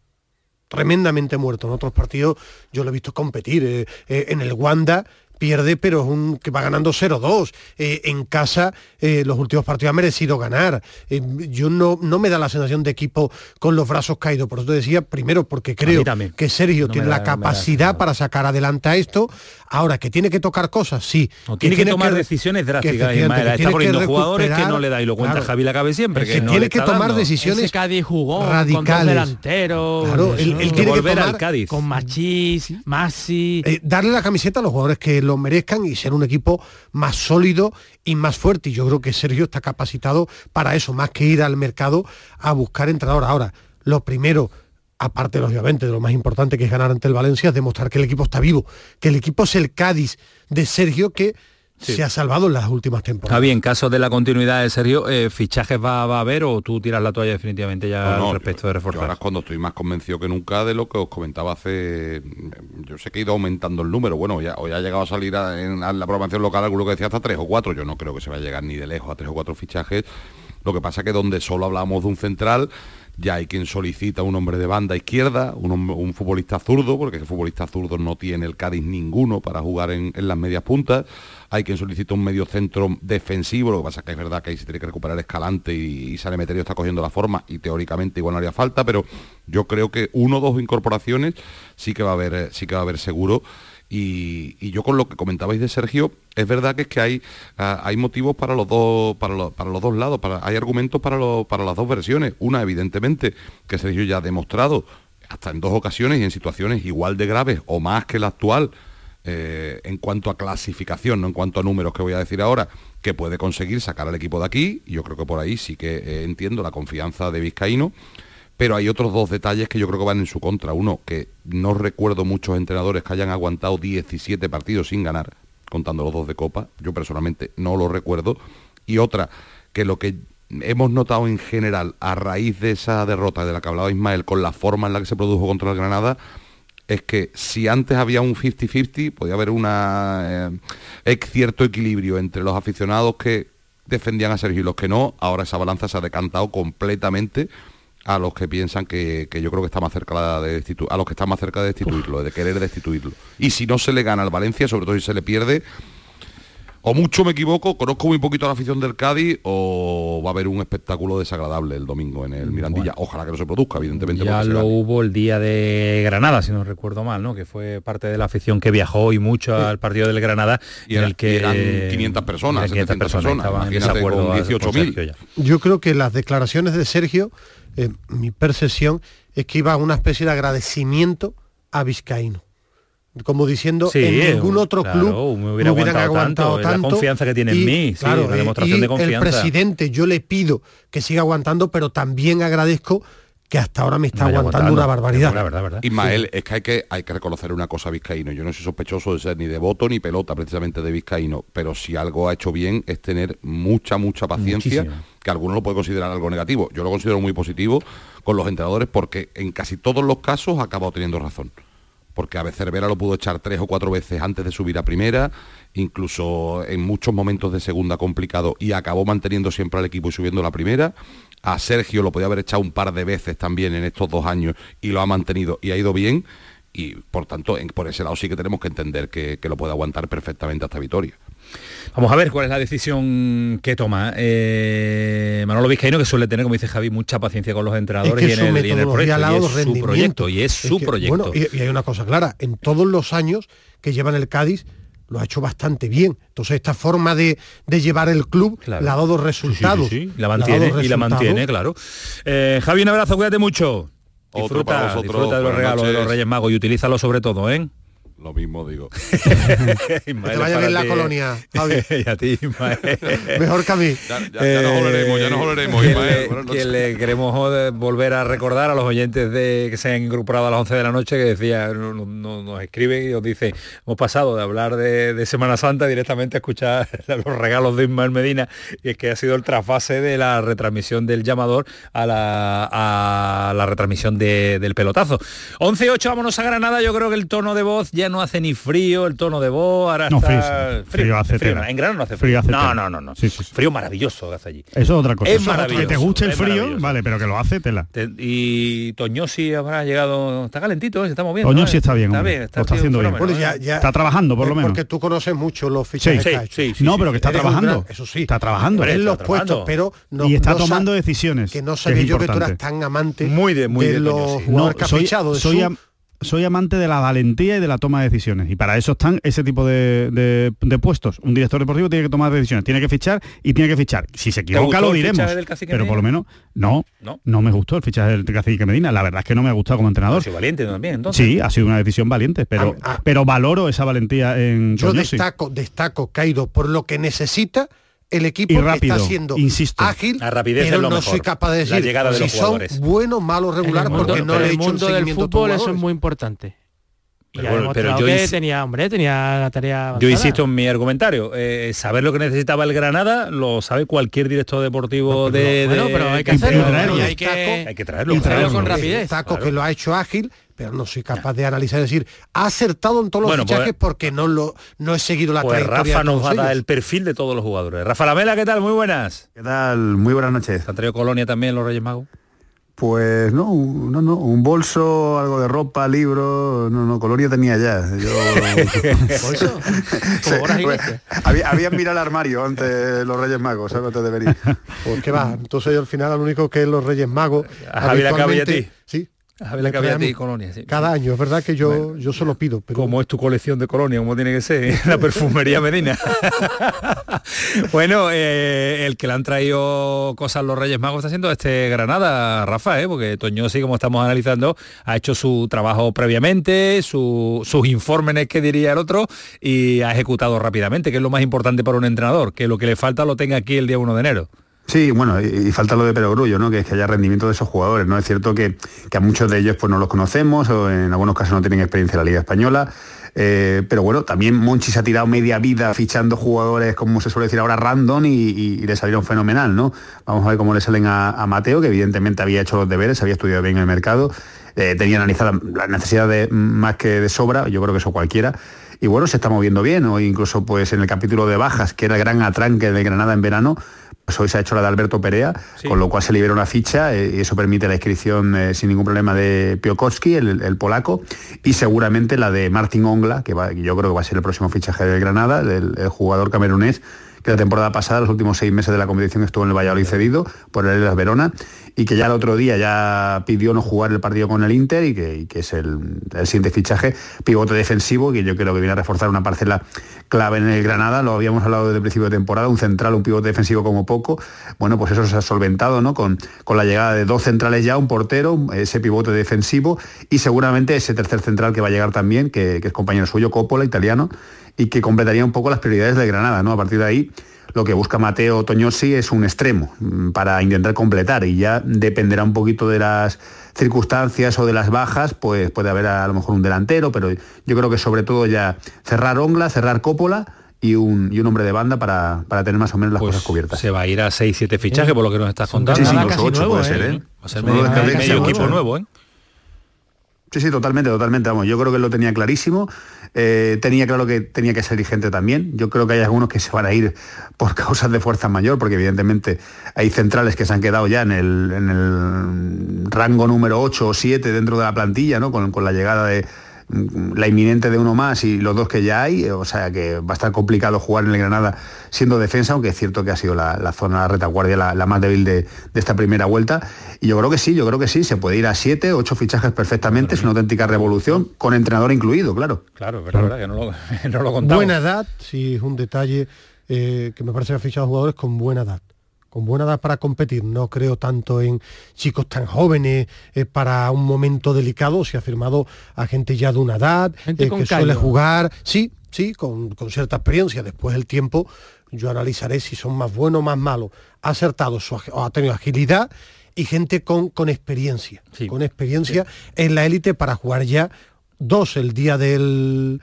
tremendamente muerto. En otros partidos yo lo he visto competir. Eh, eh, en el Wanda pierde, pero es un que va ganando 0-2. Eh, en casa, eh, los últimos partidos ha merecido ganar. Eh, yo no, no me da la sensación de equipo con los brazos caídos. Por eso te decía, primero, porque creo que Sergio tiene la capacidad para sacar adelante a esto. Ahora, que tiene que tocar cosas, sí. tiene que, tomar decisiones drásticas. está poniendo jugadores que no le da y lo cuenta Javi la cabe siempre. Que, tiene que tomar decisiones Cádiz jugó radicales. delanteros. Claro, él, tiene que tomar al Cádiz. con Machís, Masi. darle la camiseta a los jugadores que lo merezcan y ser un equipo más sólido y más fuerte. Y yo creo que Sergio está capacitado para eso, más que ir al mercado a buscar entrenador. Ahora, lo primero, aparte obviamente de lo más importante que es ganar ante el Valencia, es demostrar que el equipo está vivo, que el equipo es el Cádiz de Sergio que se ha salvado en las últimas temporadas. Javi, en caso de la continuidad de Sergio, eh, ¿fichajes va, a haber o tú tiras la toalla definitivamente ya al respecto de reforzar? ahora es cuando estoy más convencido que nunca de lo que os comentaba hace... Yo sé que he ido aumentando el número, bueno, ya, hoy ha llegado a salir en la programación local alguno que decía hasta tres o cuatro, yo no creo que se va a llegar ni de lejos a tres o cuatro fichajes, lo que pasa que donde solo hablamos de un central, ya hay quien solicita un hombre de banda izquierda, un, futbolista zurdo, porque el futbolista zurdo no tiene el Cádiz ninguno para jugar en, las medias puntas, hay quien solicita un medio centro defensivo, lo que pasa es que es verdad que ahí se tiene que recuperar Escalante y, Sale Meterio está cogiendo la forma y teóricamente igual no haría falta, pero yo creo que uno o dos incorporaciones sí que va a haber, sí que va a haber seguro y, yo con lo que comentabais de Sergio, es verdad que es que hay, hay motivos para los dos, para los, para los dos lados, hay argumentos para, para las dos versiones. Una, evidentemente, que Sergio ya ha demostrado, hasta en dos ocasiones y en situaciones igual de graves o más que la actual, eh, en cuanto a clasificación, no en cuanto a números que voy a decir ahora, que puede conseguir sacar al equipo de aquí, yo creo que por ahí sí que eh, entiendo la confianza de Vizcaíno pero hay otros dos detalles que yo creo que van en su contra. Uno, que no recuerdo muchos entrenadores que hayan aguantado 17 partidos sin ganar, contando los dos de Copa. Yo personalmente no lo recuerdo. Y otra, que lo que hemos notado en general a raíz de esa derrota de la que hablaba Ismael con la forma en la que se produjo contra el Granada, es que si antes había un 50-50, podía haber una, eh, cierto equilibrio entre los aficionados que defendían a Sergio y los que no, ahora esa balanza se ha decantado completamente a los que piensan que, yo creo que está más cerca de a los que están más cerca de destituirlo, de querer destituirlo. Y si no se le gana al Valencia, sobre todo si se le pierde, o mucho me equivoco, conozco muy poquito a la afición del Cádiz, o va a haber un espectáculo desagradable el domingo en el Mirandilla. Ojalá que no se produzca, evidentemente. Ya lo hubo el día de Granada, si no recuerdo mal, ¿no? Que fue parte de la afición que viajó y mucho al partido del Granada, y en el que eran 500 personas, 500 personas, con 18.000. Yo creo que las declaraciones de Sergio eh, mi percepción es que iba a una especie de agradecimiento a Vizcaíno. Como diciendo en ningún otro club me, hubieran aguantado, tanto, la confianza que tiene en mí claro, la demostración de confianza. el presidente yo le pido que siga aguantando pero también agradezco que hasta ahora me está aguantando, una barbaridad. Verdad, verdad. Ismael, es que hay, que hay que reconocer una cosa a Vizcaíno. Yo no soy sospechoso de ser ni de voto ni pelota precisamente de Vizcaíno, pero si algo ha hecho bien es tener mucha, mucha paciencia, que algunos lo pueden considerar algo negativo. Yo lo considero muy positivo con los entrenadores porque en casi todos los casos ha acabado teniendo razón. Porque a veces Vera lo pudo echar tres o cuatro veces antes de subir a primera, incluso en muchos momentos de segunda complicado y acabó manteniendo siempre al equipo y subiendo la primera a Sergio lo podía haber echado un par de veces también en estos dos años y lo ha mantenido y ha ido bien y por tanto por ese lado sí que tenemos que entender que, lo puede aguantar perfectamente hasta Vitoria. Vamos a ver cuál es la decisión que toma eh, Manolo Vizcaíno, que suele tener, como dice Javi, mucha paciencia con los entrenadores y, en el, proyecto. Y es su proyecto. Y es su proyecto. y, hay una cosa clara, en todos los años que llevan el Cádiz, lo ha hecho bastante bien. Entonces esta forma de, llevar el club le ha dado resultados. Sí, La mantiene y la mantiene, claro. Eh, Javi, un abrazo, cuídate mucho. Disfruta, disfruta de los regalos de los Reyes Magos y utilízalo sobre todo, ¿eh? Lo mismo digo. *laughs* que te vaya bien la colonia, *laughs* y a ti, Mejor que a mí. Ya, nos oleremos, ya nos oleremos, Que le queremos volver a recordar a los oyentes de que se han incorporado a las 11 de la noche que decía, nos escriben y nos dice, hemos pasado de hablar de, Semana Santa directamente a escuchar *laughs* los regalos de Ismael Medina y es que ha sido el trasfase de la retransmisión del llamador a la, a la retransmisión del pelotazo. 11 y 8, vámonos a Granada, yo creo que el tono de voz ya no hace ni frío, el tono de voz, ahora no, está... Frío, hace En grano no hace frío. no, no, no, no. Frío maravilloso que hace allí. Eso es otra cosa. Es maravilloso. Que te guste el frío, vale, pero que lo hace tela. y Toñosi habrá llegado... Está calentito, ¿eh? se está moviendo. Toñosi está bien. Está bien, está, haciendo bien. está trabajando, por lo menos. Porque tú conoces mucho los fichajes sí, sí, No, pero que está trabajando. Eso sí. Está trabajando. En los puestos, pero no, Y está tomando decisiones. Que no sabía yo que tú eras tan amante muy de, muy de los jugadores que ha fichado. Soy soy amante de la valentía y de la toma de decisiones. Y para eso están ese tipo de, puestos. Un director deportivo tiene que tomar decisiones, tiene que fichar y tiene que fichar. Si se equivoca lo diremos. Pero por lo menos, no, no, no me gustó el fichaje del cacique Medina. La verdad es que no me ha gustado como entrenador. Ha sido valiente también, entonces. Sí, ha sido una decisión valiente, pero, ah, ah. pero valoro esa valentía en Yo destaco, destaco, Caído, por lo que necesita el equipo está siendo insisto, ágil, la rapidez pero lo no soy capaz de decir llegada de si los son buenos, malos, regular, porque no le he hecho el mundo del fútbol eso es muy importante. Pero, yo tenía, hombre, tenía la tarea Yo insisto en mi argumentario, eh, saber lo que necesitaba el Granada lo sabe cualquier director deportivo de, Bueno, pero hay que hacerlo, hay, que, hay que traerlo, con rapidez. Taco que lo ha hecho ágil, pero no soy capaz de analizar y decir, ha acertado en todos los fichajes pues, porque no lo no he seguido la pues Rafa nos va a dar el perfil de todos los jugadores. Rafa Lamela, ¿qué tal? Muy buenas. ¿Qué tal? Muy buenas noches. ¿Se han traído Colonia también los Reyes Magos? Pues no, no, no, un bolso, algo de ropa, libro, no, no, Colonia tenía ya. Yo... *laughs* ¿Bolso? *laughs* Pues, había, había mirado el armario antes los Reyes Magos, ¿sabes? Antes de venir. Pues qué va, entonces yo al final al único que es los Reyes Magos. Javier a ti. A ver la que de colonia. Cada año, es verdad que yo, yo se lo pido. Pero... Como es tu colección de colonia, como tiene que ser, *laughs* la perfumería Medina. *laughs* bueno, eh, el que le han traído cosas los Reyes Magos está haciendo este Granada, Rafa, ¿eh? porque Toño, sí, como estamos analizando, ha hecho su trabajo previamente, sus informes, que diría el otro, y ha ejecutado rápidamente, que es lo más importante para un entrenador, que lo que le falta lo tenga aquí el día 1 de enero. Sí, bueno, y, falta lo de perogrullo, ¿no? Que es que haya rendimiento de esos jugadores, ¿no? Es cierto que, a muchos de ellos pues no los conocemos o en algunos casos no tienen experiencia en la Liga Española. Eh, pero bueno, también Monchi se ha tirado media vida fichando jugadores, como se suele decir ahora, random y, le salieron fenomenal, ¿no? Vamos a ver cómo le salen a, Mateo, que evidentemente había hecho los deberes, había estudiado bien el mercado, eh, tenía analizada la necesidad de más que de sobra, yo creo que eso cualquiera. Y bueno, se está moviendo bien, o incluso pues en el capítulo de bajas, que era el gran atranque de Granada en verano, hoy se ha hecho la de Alberto Perea, con lo cual se libera una ficha eh, y eso permite la inscripción eh, sin ningún problema de Piokowski, el, polaco, y seguramente la de Martin Ongla, que yo creo que va a ser el próximo fichaje de Granada, el jugador camerunés que la temporada pasada, los últimos seis meses de la competición estuvo en el Valladolid cedido por el Elas Verona y que ya el otro día ya pidió no jugar el partido con el Inter y que, es el, siguiente fichaje, pivote defensivo, que yo creo que viene a reforzar una parcela clave en el Granada, lo habíamos hablado desde el principio de temporada, un central, un pivote defensivo como poco, bueno, pues eso se ha solventado, ¿no? Con, con la llegada de dos centrales ya, un portero, ese pivote defensivo y seguramente ese tercer central que va a llegar también, que, que es compañero suyo, Coppola, italiano, y que completaría un poco las prioridades de Granada, ¿no? A partir de ahí, lo que busca Mateo Toñosi es un extremo mm, para intentar completar y ya dependerá un poquito de las circunstancias o de las bajas, pues puede haber a, lo mejor un delantero, pero yo creo que sobre todo ya cerrar Ongla, cerrar Cópola y un, hombre de banda para, tener más o menos las pues cosas cubiertas. Se va a ir a 6-7 fichajes por lo que nos estás contando. Sí, sí, incluso 8 puede ser, ¿eh? Va a ser medio, equipo nuevo, ¿eh? Sí, sí, totalmente, totalmente. Vamos, yo creo que lo tenía clarísimo. Eh, tenía claro que tenía que ser dirigente también. Yo creo que hay algunos que se van a ir por *laughs* causas de fuerza mayor, porque evidentemente hay centrales que se han quedado ya en el, rango número 8 o 7 dentro de la plantilla, ¿no? con la llegada de, la inminente de uno más y los dos que ya hay, o sea que va a estar complicado jugar en el Granada siendo defensa, aunque es cierto que ha sido la, zona de retaguardia la, más débil de, esta primera vuelta. Y yo creo que sí, yo creo que sí, se puede ir a siete, ocho fichajes perfectamente, es una auténtica revolución, con entrenador incluido, claro. Claro, pero verdad que no lo, *laughs* no lo contamos. Buena edad, sí, es un detalle eh, que me parece que ha fichado jugadores con buena edad con buena edad para competir. No creo tanto en chicos tan jóvenes eh, para un momento delicado. Se ha firmado a gente ya de una edad, eh, que suele jugar, sí, sí, con, cierta experiencia. Después del tiempo yo analizaré si son más buenos o más malos. Ha acertado, su, ha tenido agilidad y gente con, con experiencia, con experiencia en la élite para jugar ya dos el día del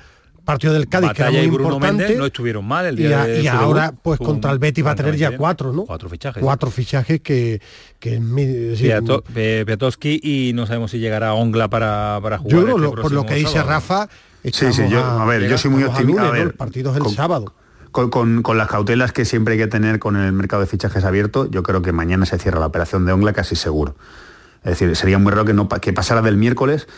partido del Cádiz, que era muy importante. no estuvieron mal el día y, y ahora, pues contra el Betis va a tener ya cuatro, ¿no? Cuatro fichajes. Cuatro fichajes que... que Piatowski y no sabemos si llegará Ongla para, para jugar. Yo creo, este por lo que dice Rafa, sí, sí, yo, a, ver, yo soy muy optimista. El partido es el sábado. Con, las cautelas que siempre hay que tener con el mercado de fichajes abierto, yo creo que mañana se cierra la operación de Ongla casi seguro. Es decir, sería muy raro que, no, que pasara del miércoles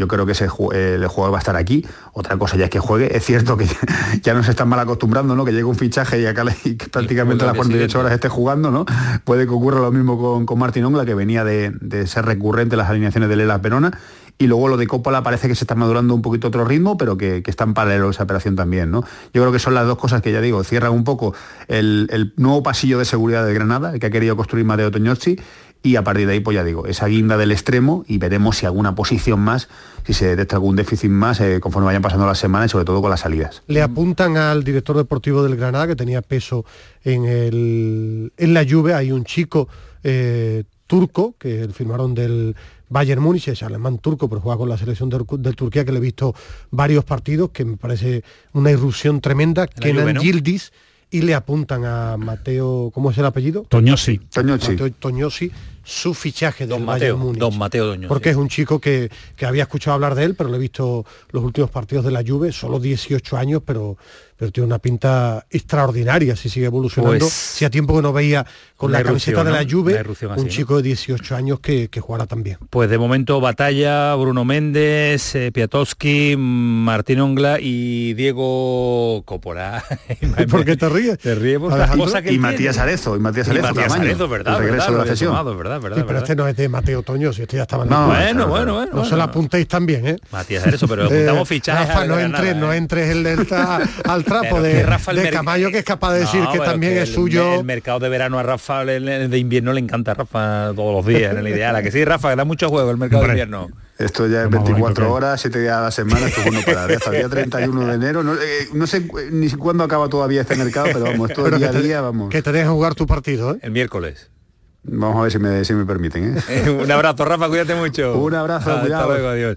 yo creo que ese, el jugador va a estar aquí. Otra cosa ya es que juegue. Es cierto que *laughs* ya nos están mal acostumbrando, ¿no? Que llegue un fichaje y acá prácticamente a las 48 horas esté jugando, ¿no? Puede que ocurra lo mismo con, con Martín Ongla, que venía de, ser recurrente las alineaciones de Lela Verona. Y luego lo de Coppola parece que se está madurando un poquito otro ritmo, pero que, que está en paralelo esa operación también, ¿no? Yo creo que son las dos cosas que ya digo, cierran un poco el, nuevo pasillo de seguridad de Granada, el que ha querido construir Mateo Toñozzi, y a partir de ahí, pues ya digo, esa guinda del extremo y veremos si alguna posición más, si se detecta algún déficit más eh, conforme vayan pasando las semanas y sobre todo con las salidas. Le apuntan al director deportivo del Granada, que tenía peso en, el, en la lluvia, hay un chico eh, turco, que firmaron del Bayern Múnich, es alemán turco, pero juega con la selección de, Turquía, que le he visto varios partidos, que me parece una irrupción tremenda, Kenan ¿no? Yildiz, y le apuntan a Mateo, ¿cómo es el apellido? Toñosi. Toñosi. Mateo Toñosi, su fichaje del don Mateo, Múnich. Don Mateo Toñosi. Porque es un chico que, que, había escuchado hablar de él, pero le he visto los últimos partidos de la Juve, solo 18 años, pero pero tiene una pinta extraordinaria si sigue evolucionando. Pues, si a tiempo que no veía con la camiseta de la Juve, un chico de 18 años que, que jugará también. Pues de momento batalla Bruno Méndez, eh, Piatowski, Martín Ongla y Diego Copora. *laughs* *laughs* ¿Por qué te ríes? Te ríes por y, Matías Arezo, y Matías Arezo, y Matías Arezo ¿verdad? El regreso verdad, de la sesión. Tomado, verdad, verdad, pero este no es de Mateo Toño, si este ya estaba en no, bueno, bueno, bueno, No se la apuntéis también, ¿eh? Matías Arezo, pero apuntamos eh, fichajes. Rafa, no entres, no entres el *laughs* al trapo de, de Camayo que es capaz de decir que también es suyo. El, mercado de verano a Rafa de invierno le encanta a Rafa todos los días en el ideal. ¿A que sí, Rafa? Que da mucho juego el mercado de invierno. Esto ya es 24 horas, 7 días a la semana, esto es bueno para hasta el día *laughs* 31 de enero. No, eh, no, sé ni cuándo acaba todavía este mercado, pero vamos, todo el día a día, vamos. Que te dejes jugar tu partido, ¿eh? El miércoles. Vamos a ver si me, si me permiten. ¿eh? *laughs* Un abrazo, Rafa, cuídate mucho. Un abrazo, Hasta luego, adiós.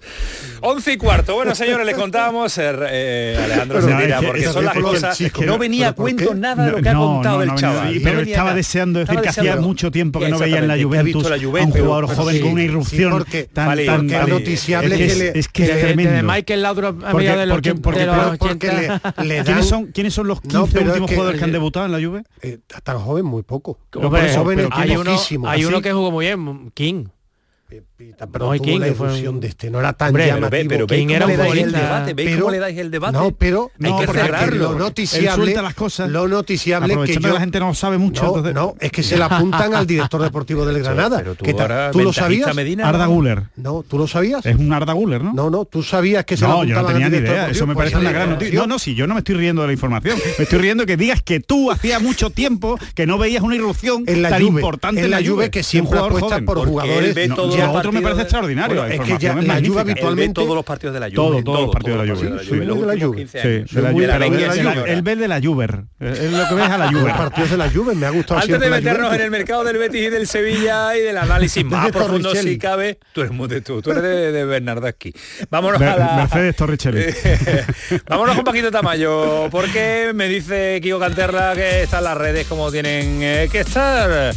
Once y cuarto. Bueno, señores, les contábamos, eh, eh Alejandro porque son las cosas que no venía a cuento nada de lo que ha contado el chaval. pero estaba deseando decir que hacía mucho tiempo que no veía en la Juventus, a un jugador joven con una irrupción tan, tan, noticiable es que es tremendo. Michael Laudrup ¿Quiénes son los 15 últimos jugadores que han debutado en la Juve? Tan joven, muy poco. Hay uno hay uno que jugó muy bien, King pero no, King, la efusión de este no era tan Hombre, llamativo. Pero, King era un futbolista. ¿Veis pero, cómo le dais el debate? No, pero hay no, que cerrarlo. Lo noticiable, las cosas, lo noticiable que yo, la gente no sabe mucho. No, entonces... no, es que se le apuntan al director deportivo del *laughs* Granada. Pero tú, ahora, ¿tú lo sabías? Medina, Arda Guller. No, ¿tú lo sabías? Es un Arda Guller, ¿no? No, no, tú sabías que se no, yo no tenía ni idea. Eso me parece una gran noticia. No, no, si yo no me estoy riendo de la información. Me estoy riendo que digas que tú hacía mucho tiempo que no veías una irrupción tan importante en la Juve que siempre apuesta por jugadores. Lo otro me parece extraordinario es que ya la Juve habitualmente todos los partidos de la Juve. Todos, todos los partidos de la Juve. Sí, de la Juve. Sí, de la Juve. El ver de la Juve. Es lo que ves a la *laughs* Juve. Los partidos de la Juve me ha gustado Antes de meternos en el mercado del Betis y del Sevilla y del análisis *laughs* más profundo si cabe, tú eres muy de tú, tú eres de, Bernardo aquí. Vámonos a la Mercedes Torricelli. *laughs* Vámonos con Paquito Tamayo, porque me dice Kiko Canterla que están las redes como tienen eh, que estar.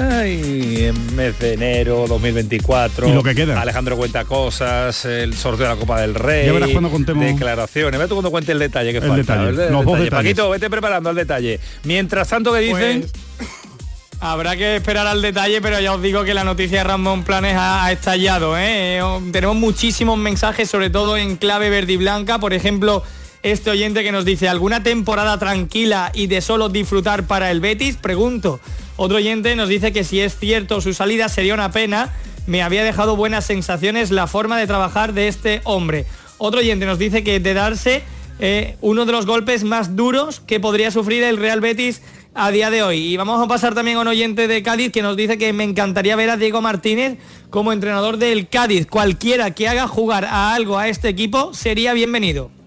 Ay, en mes de enero 2024. Y lo que queda. Alejandro cuenta cosas, el sorteo de la Copa del Rey. Ya verás cuando contemos. Declaraciones. Ve tú cuando cuente el detalle que el falta. Detalle. El, Los detalle. Paquito, vete preparando el detalle. Mientras tanto, que dicen? Pues, habrá que esperar al detalle, pero ya os digo que la noticia de Ramón Planes ha, estallado. ¿eh? Tenemos muchísimos mensajes, sobre todo en clave verde y blanca. Por ejemplo, este oyente que nos dice, ¿alguna temporada tranquila y de solo disfrutar para el Betis? Pregunto. Otro oyente nos dice que si es cierto su salida sería una pena. Me había dejado buenas sensaciones la forma de trabajar de este hombre. Otro oyente nos dice que de darse eh, uno de los golpes más duros que podría sufrir el Real Betis a día de hoy. Y vamos a pasar también a un oyente de Cádiz que nos dice que me encantaría ver a Diego Martínez como entrenador del Cádiz. Cualquiera que haga jugar a algo a este equipo sería bienvenido.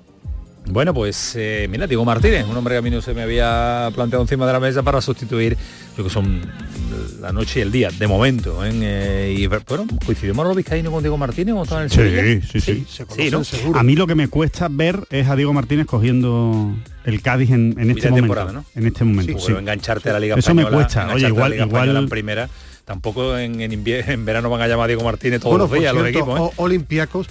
Bueno, pues eh, mira, Diego Martínez, un hombre que a mí no se me había planteado encima de la mesa para sustituir lo que son la noche y el día, de momento. ¿eh? y bueno, coincidió Vizcaíno con Diego Martínez o en el sí, sí, sí, sí. ¿no? A mí lo que me cuesta ver es a Diego Martínez cogiendo el Cádiz en, este momento. ¿no? En este momento. Sí, engancharte a la Liga Eso me cuesta. Oye, igual, igual en primera tampoco en, en, verano van a llamar a Diego Martínez todos los días los equipos. ¿eh? Olympiacos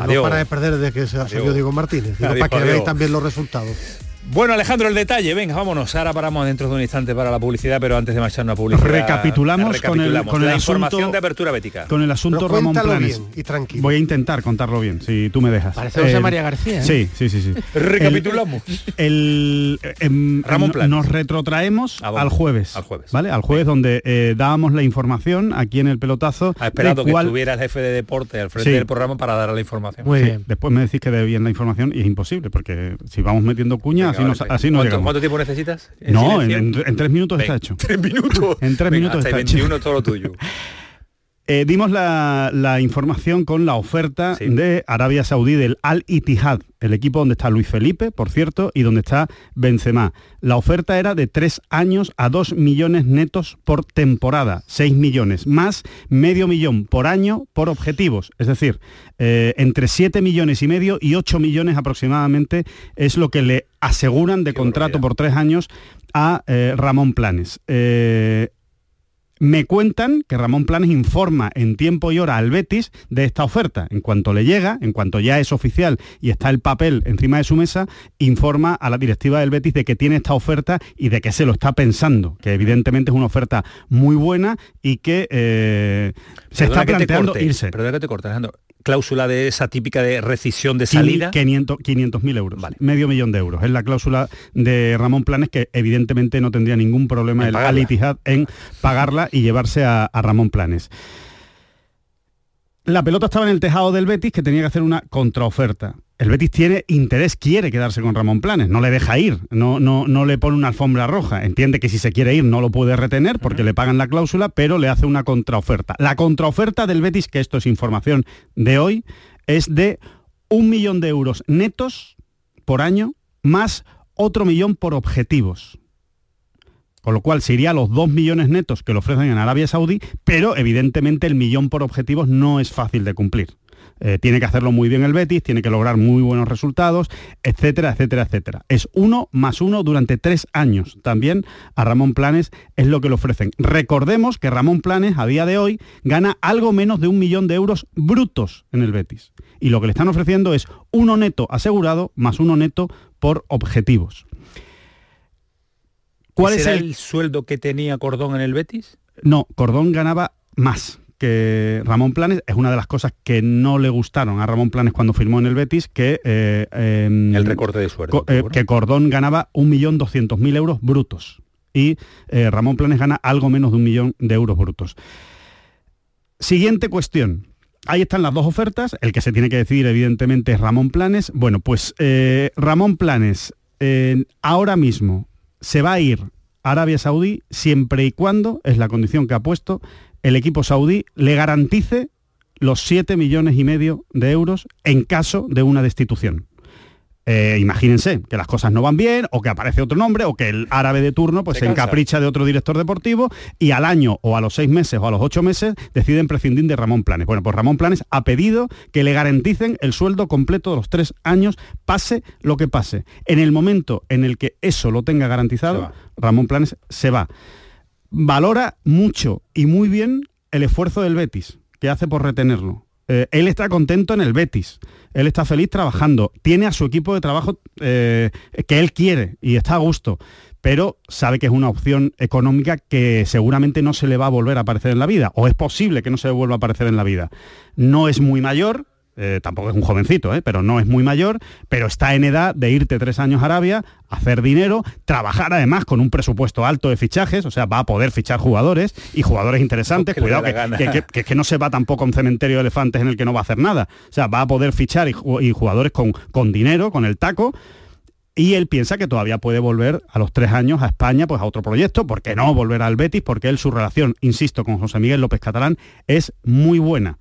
que no para de perder desde que se salió Diego Martínez. para que veáis también los resultados. Bueno, Alejandro, el detalle, venga, vámonos. Ahora paramos dentro de un instante para la publicidad, pero antes de marchar a publicidad. Recapitulamos, con el, con la información de apertura bética. Con el asunto Ramón Planes. y tranquilo. Voy a intentar contarlo bien, si tú me dejas. Parece José eh, María García. ¿eh? Sí, sí, sí, sí. *laughs* Recapitulamos. El, em, Ramón Planes. Nos retrotraemos al jueves. Al jueves. ¿Vale? Al jueves donde eh, dábamos la información aquí en el pelotazo. Ha esperado que estuviera el jefe de deporte al frente del programa para dar la información. Muy bien. Después me decís que dé bien la información y es imposible, porque si vamos metiendo cuñas, así, así no ¿Cuánto tiempo necesitas? no, en, tres minutos está hecho. *laughs* ¿Tres minutos? *laughs* en tres minutos hasta está 21 todo lo tuyo. *laughs* Eh, dimos la, información con la oferta de Arabia Saudí del Al Ittihad, el equipo donde está Luis Felipe, por cierto, y donde está Benzema. La oferta era de tres años a dos millones netos por temporada, seis millones, más medio millón por año por objetivos. Es decir, eh, entre siete millones y medio y ocho millones aproximadamente es lo que le aseguran de contrato por tres años a eh, Ramón Planes. Me cuentan que Ramón Planes informa en tiempo y hora al Betis de esta oferta. En cuanto le llega, en cuanto ya es oficial y está el papel encima de su mesa, informa a la directiva del Betis de que tiene esta oferta y de que se lo está pensando, que evidentemente es una oferta muy buena y que eh, se está planteando irse. Perdona que te corte, Alejandro cláusula de esa típica de rescisión de salida? 500 mil euros, vale. medio millón de euros. Es la cláusula de Ramón Planes que evidentemente no tendría ningún problema el Al en pagarla y llevarse a Ramón Planes. La pelota estaba en el tejado del Betis que tenía que hacer una contraoferta el Betis tiene interés, quiere quedarse con Ramón Planes, no le deja ir, no, no, no le pone una alfombra roja. Entiende que si se quiere ir no lo puede retener porque le pagan la cláusula, pero le hace una contraoferta. La contraoferta del Betis, que esto es información de hoy, es de un millón de euros netos por año más otro millón por objetivos. Con lo cual se iría a los dos millones netos que le ofrecen en Arabia Saudí, pero evidentemente el millón por objetivos no es fácil de cumplir. Eh, tiene que hacerlo muy bien el Betis, tiene que lograr muy buenos resultados, etcétera, etcétera, etcétera. Es uno más uno durante tres años. También a Ramón Planes es lo que le ofrecen. Recordemos que Ramón Planes a día de hoy gana algo menos de un millón de euros brutos en el Betis. Y lo que le están ofreciendo es uno neto asegurado más uno neto por objetivos. ¿Cuál es el sueldo que tenía Cordón en el Betis? No, Cordón ganaba más que Ramón Planes es una de las cosas que no le gustaron a Ramón Planes cuando firmó en el Betis, que... Eh, em, el recorte de suerte. Eh, que Cordón ganaba 1.200.000 euros brutos y eh, Ramón Planes gana algo menos de un millón de euros brutos. Siguiente cuestión. Ahí están las dos ofertas. El que se tiene que decidir, evidentemente, es Ramón Planes. Bueno, pues Ramón Planes ahora mismo se va a ir a Arabia Saudí siempre y cuando, es la condición que ha puesto, el equipo saudí le garantice los 7 millones y medio de euros en caso de una destitución. Eh, imagínense que las cosas no van bien o que aparece otro nombre o que el árabe de turno pues se, encapricha de otro director deportivo y al año o a los seis meses o a los ocho meses deciden prescindir de Ramón Planes. Bueno, pues Ramón Planes ha pedido que le garanticen el sueldo completo de los tres años, pase lo que pase. En el momento en el que eso lo tenga garantizado, Ramón Planes se va valora mucho y muy bien el esfuerzo del Betis, que hace por retenerlo. Eh, él está contento en el Betis, él está feliz trabajando, tiene a su equipo de trabajo eh, que él quiere y está a gusto, pero sabe que es una opción económica que seguramente no se le va a volver a aparecer en la vida, o es posible que no se le vuelva a aparecer en la vida. No es muy mayor, eh, tampoco es un jovencito, eh, pero no es muy mayor, pero está en edad de irte tres años a Arabia, hacer dinero, trabajar además con un presupuesto alto de fichajes, o sea, va a poder fichar jugadores y jugadores interesantes, cuidado que, que, que, no se va tampoco a un cementerio de elefantes en el que no va a hacer nada, o sea, va a poder fichar y, jugadores con, con dinero, con el taco, y él piensa que todavía puede volver a los tres años a España, pues a otro proyecto, ¿por qué no volver al Betis? Porque él, su relación, insisto, con José Miguel López Catalán es muy buena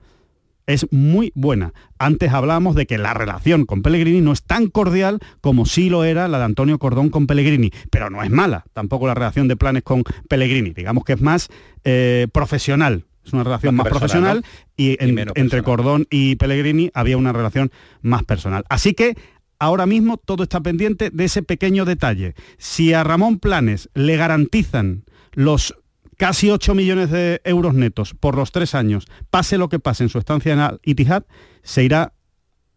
es muy buena. Antes hablábamos de que la relación con Pellegrini no es tan cordial como sí lo era la de Antonio Cordón con Pellegrini, pero no es mala tampoco la relación de planes con Pellegrini. Digamos que es más eh, profesional. Es una relación más, profesional y, entre Cordón y Pellegrini había una relación más personal. Así que ahora mismo todo está pendiente de ese pequeño detalle. Si a Ramón Planes le garantizan los casi 8 millones de euros netos por los tres años, pase lo que pase en su estancia en Al Itihad, se irá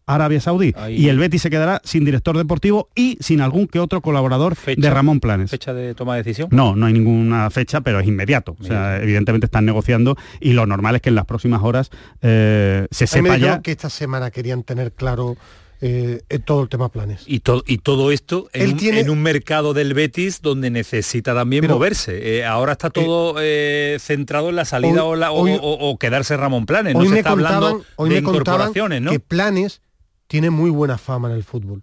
Arabia Saudí. Y el Betis se quedará sin director deportivo y sin algún que otro colaborador de Ramón Planes. ¿Fecha de toma de decisión? No, no hay ninguna fecha, pero es inmediato. O sea, evidentemente están negociando y lo normal es que en las próximas horas eh, se sepa ya... que esta semana querían tener claro eh, todo el tema planes. Y, y todo esto en un, mercado del Betis donde necesita también moverse. Eh, ahora está todo eh, centrado en la salida o, quedarse Ramón Planes. No se está hablando hoy de incorporaciones, ¿no? Que Planes tiene muy buena fama en el fútbol.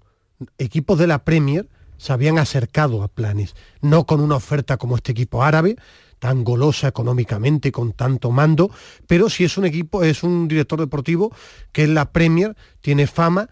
Equipos de la Premier se habían acercado a Planes, no con una oferta como este equipo árabe, tan golosa económicamente, con tanto mando, pero si es un equipo, es un director deportivo que en la Premier tiene fama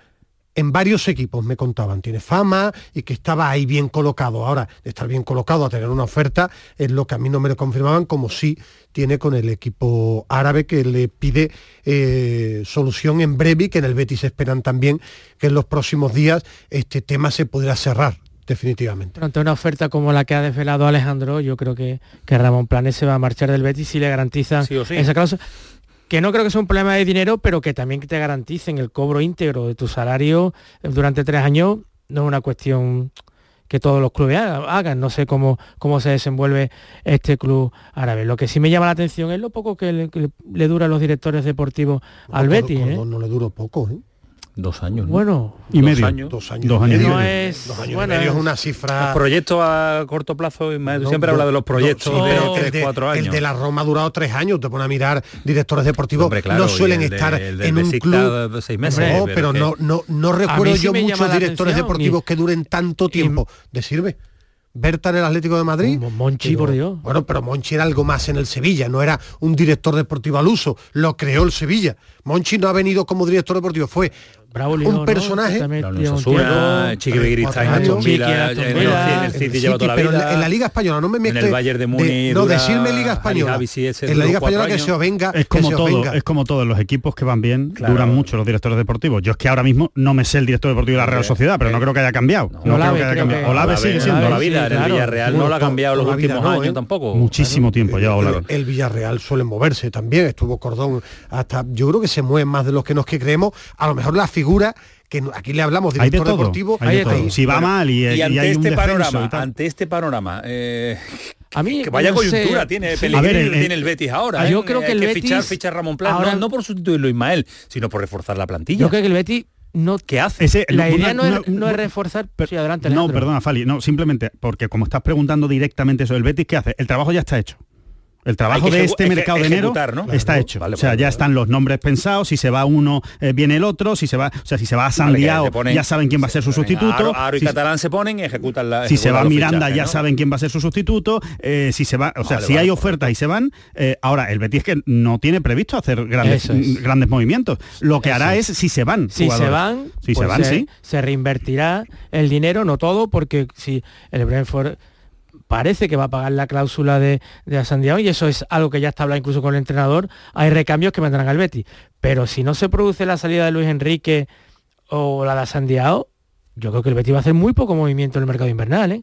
en varios equipos me contaban, tiene fama y que estaba ahí bien colocado. Ahora, de estar bien colocado a tener una oferta es lo que a mí no me lo confirmaban, como sí tiene con el equipo árabe que le pide eh, solución en breve y que en el Betis esperan también que en los próximos días este tema se pudiera cerrar definitivamente. Ante una oferta como la que ha desvelado Alejandro, yo creo que, que Ramón Planes se va a marchar del Betis y le garantiza esa cláusula que no creo que sea un problema de dinero, pero que también te garanticen el cobro íntegro de tu salario durante tres años, no es una cuestión que todos los clubes hagan. No sé cómo, cómo se desenvuelve este club árabe. Lo que sí me llama la atención es lo poco que le, dura a los directores deportivos al Betis. ¿eh? No, le duró poco. ¿eh? Dos años. Bueno, y dos medio. Años. Dos años. Dos años. No es, dos años bueno, y medio es una cifra. Los proyectos a corto plazo, siempre habla de los proyectos de, tres, cuatro años. El de la Roma ha durado tres años. Te pone a mirar directores deportivos. no suelen estar en un club. Seis meses, no, pero, no, no, no recuerdo yo muchos directores deportivos que duren tanto tiempo. ¿De sirve? Berta en el Atlético de Madrid. Monchi, por Dios. Bueno, pero Monchi era algo más en el Sevilla, no era un director deportivo al uso, lo creó el Sevilla. Monchi no ha venido como director deportivo, fue un personaje. En el City lleva toda la vida. en la Liga Española no me mezcle en el Bayern de Múnich no decirme Liga Española. En la Liga Española que se os venga es como todo es como todos los equipos que van bien duran mucho los directores deportivos. Yo es que ahora mismo no me sé el director deportivo de la Real Sociedad pero no creo que haya cambiado. no creo que haya cambiado. Olave sigue siendo la vida el Villarreal no lo ha cambiado los últimos años ¿eh? tampoco. Muchísimo tiempo ya el Villarreal suele moverse también. Estuvo Cordón hasta yo creo que se mueven más de los que nos que creemos a lo mejor la figura que aquí le hablamos de director deportivo. Si va mal y, ante, este panorama, ante este panorama, a mí que vaya coyuntura tiene Pellegrini, tiene el Betis ahora. Yo ¿eh? creo que el Betis fichar, fichar Ramón Plan, no, por sustituirlo Ismael, sino por reforzar la plantilla. Yo creo que el Betis no ¿Qué hace? la idea no, es, reforzar pero sí, adelante no perdona Fali no simplemente porque como estás preguntando directamente eso el Betis qué hace el trabajo ya está hecho el trabajo de este mercado de enero está hecho. o sea, ya están los nombres pensados, si se va uno, eh, viene el otro, si se va, o sea, si se va a Sandiao, ya saben quién va a ser su sustituto. Aro, y Catalán se ponen y ejecutan la Si se va Miranda, ya saben quién va a ser su sustituto. Eh, si se va, o sea, si hay ofertas y se van, eh, ahora el Betis que no tiene previsto hacer grandes, grandes movimientos. Lo que hará es. si se van. Si se van, si se pues van, sí. Se reinvertirá el dinero, no todo, porque si el Brentford parece que va a pagar la cláusula de, de Asandiao y eso es algo que ya está hablado incluso con el entrenador, hay recambios que vendrán al Betis. Pero si no se produce la salida de Luis Enrique o la de Asandiao, yo creo que el Betis va a hacer muy poco movimiento en el mercado invernal. ¿eh?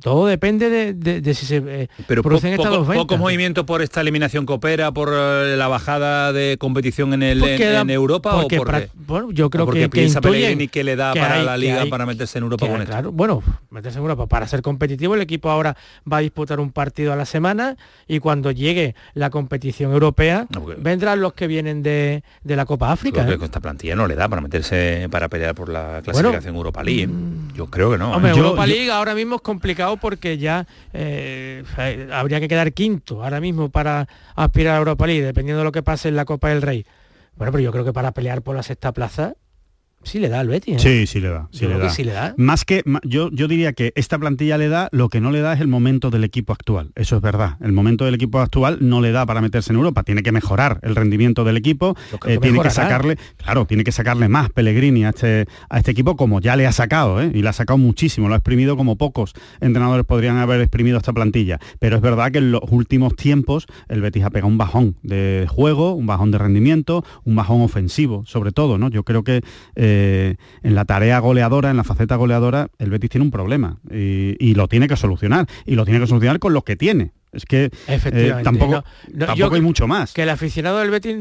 Todo depende de, si se eh, pero producen po, poco movimiento por esta eliminación coopera por eh, la bajada de competición en el en, Europa o porque, bueno yo creo porque que, piensa que que le da para la liga para meterse en Europa con claro, bueno meterse en Europa para ser competitivo el equipo ahora va a disputar un partido a la semana y cuando llegue la competición europea vendrán los que vienen de, la Copa África ¿eh? esta plantilla no le da para meterse para pelear por la clasificación Europa League mm. yo creo que no Europa League ahora mismo es complicado porque ya eh, habría que quedar quinto ahora mismo para aspirar a Europa League, dependiendo de lo que pase en la Copa del Rey. Bueno, pero yo creo que para pelear por la sexta plaza Sí le da al Betis. ¿eh? Sí, sí le da. Sí le da. Más que yo, yo diría que esta plantilla le da, lo que no le da es el momento del equipo actual. Eso es verdad. El momento del equipo actual no le da para meterse en Europa. Tiene que mejorar el rendimiento del equipo. Eh, tiene que sacarle, claro, tiene que sacarle más Pellegrini a este, a este equipo como ya le ha sacado, ¿eh? y le ha sacado muchísimo. Lo ha exprimido como pocos entrenadores podrían haber exprimido esta plantilla. Pero es verdad que en los últimos tiempos el Betis ha pegado un bajón de juego, un bajón de rendimiento, un bajón ofensivo, sobre todo, ¿no? Yo creo que eh, en la tarea goleadora, en la faceta goleadora, el Betis tiene un problema y, lo tiene que solucionar. Y lo tiene que solucionar con lo que tiene. Es que eh, tampoco, hay mucho más. Que el aficionado del Betis,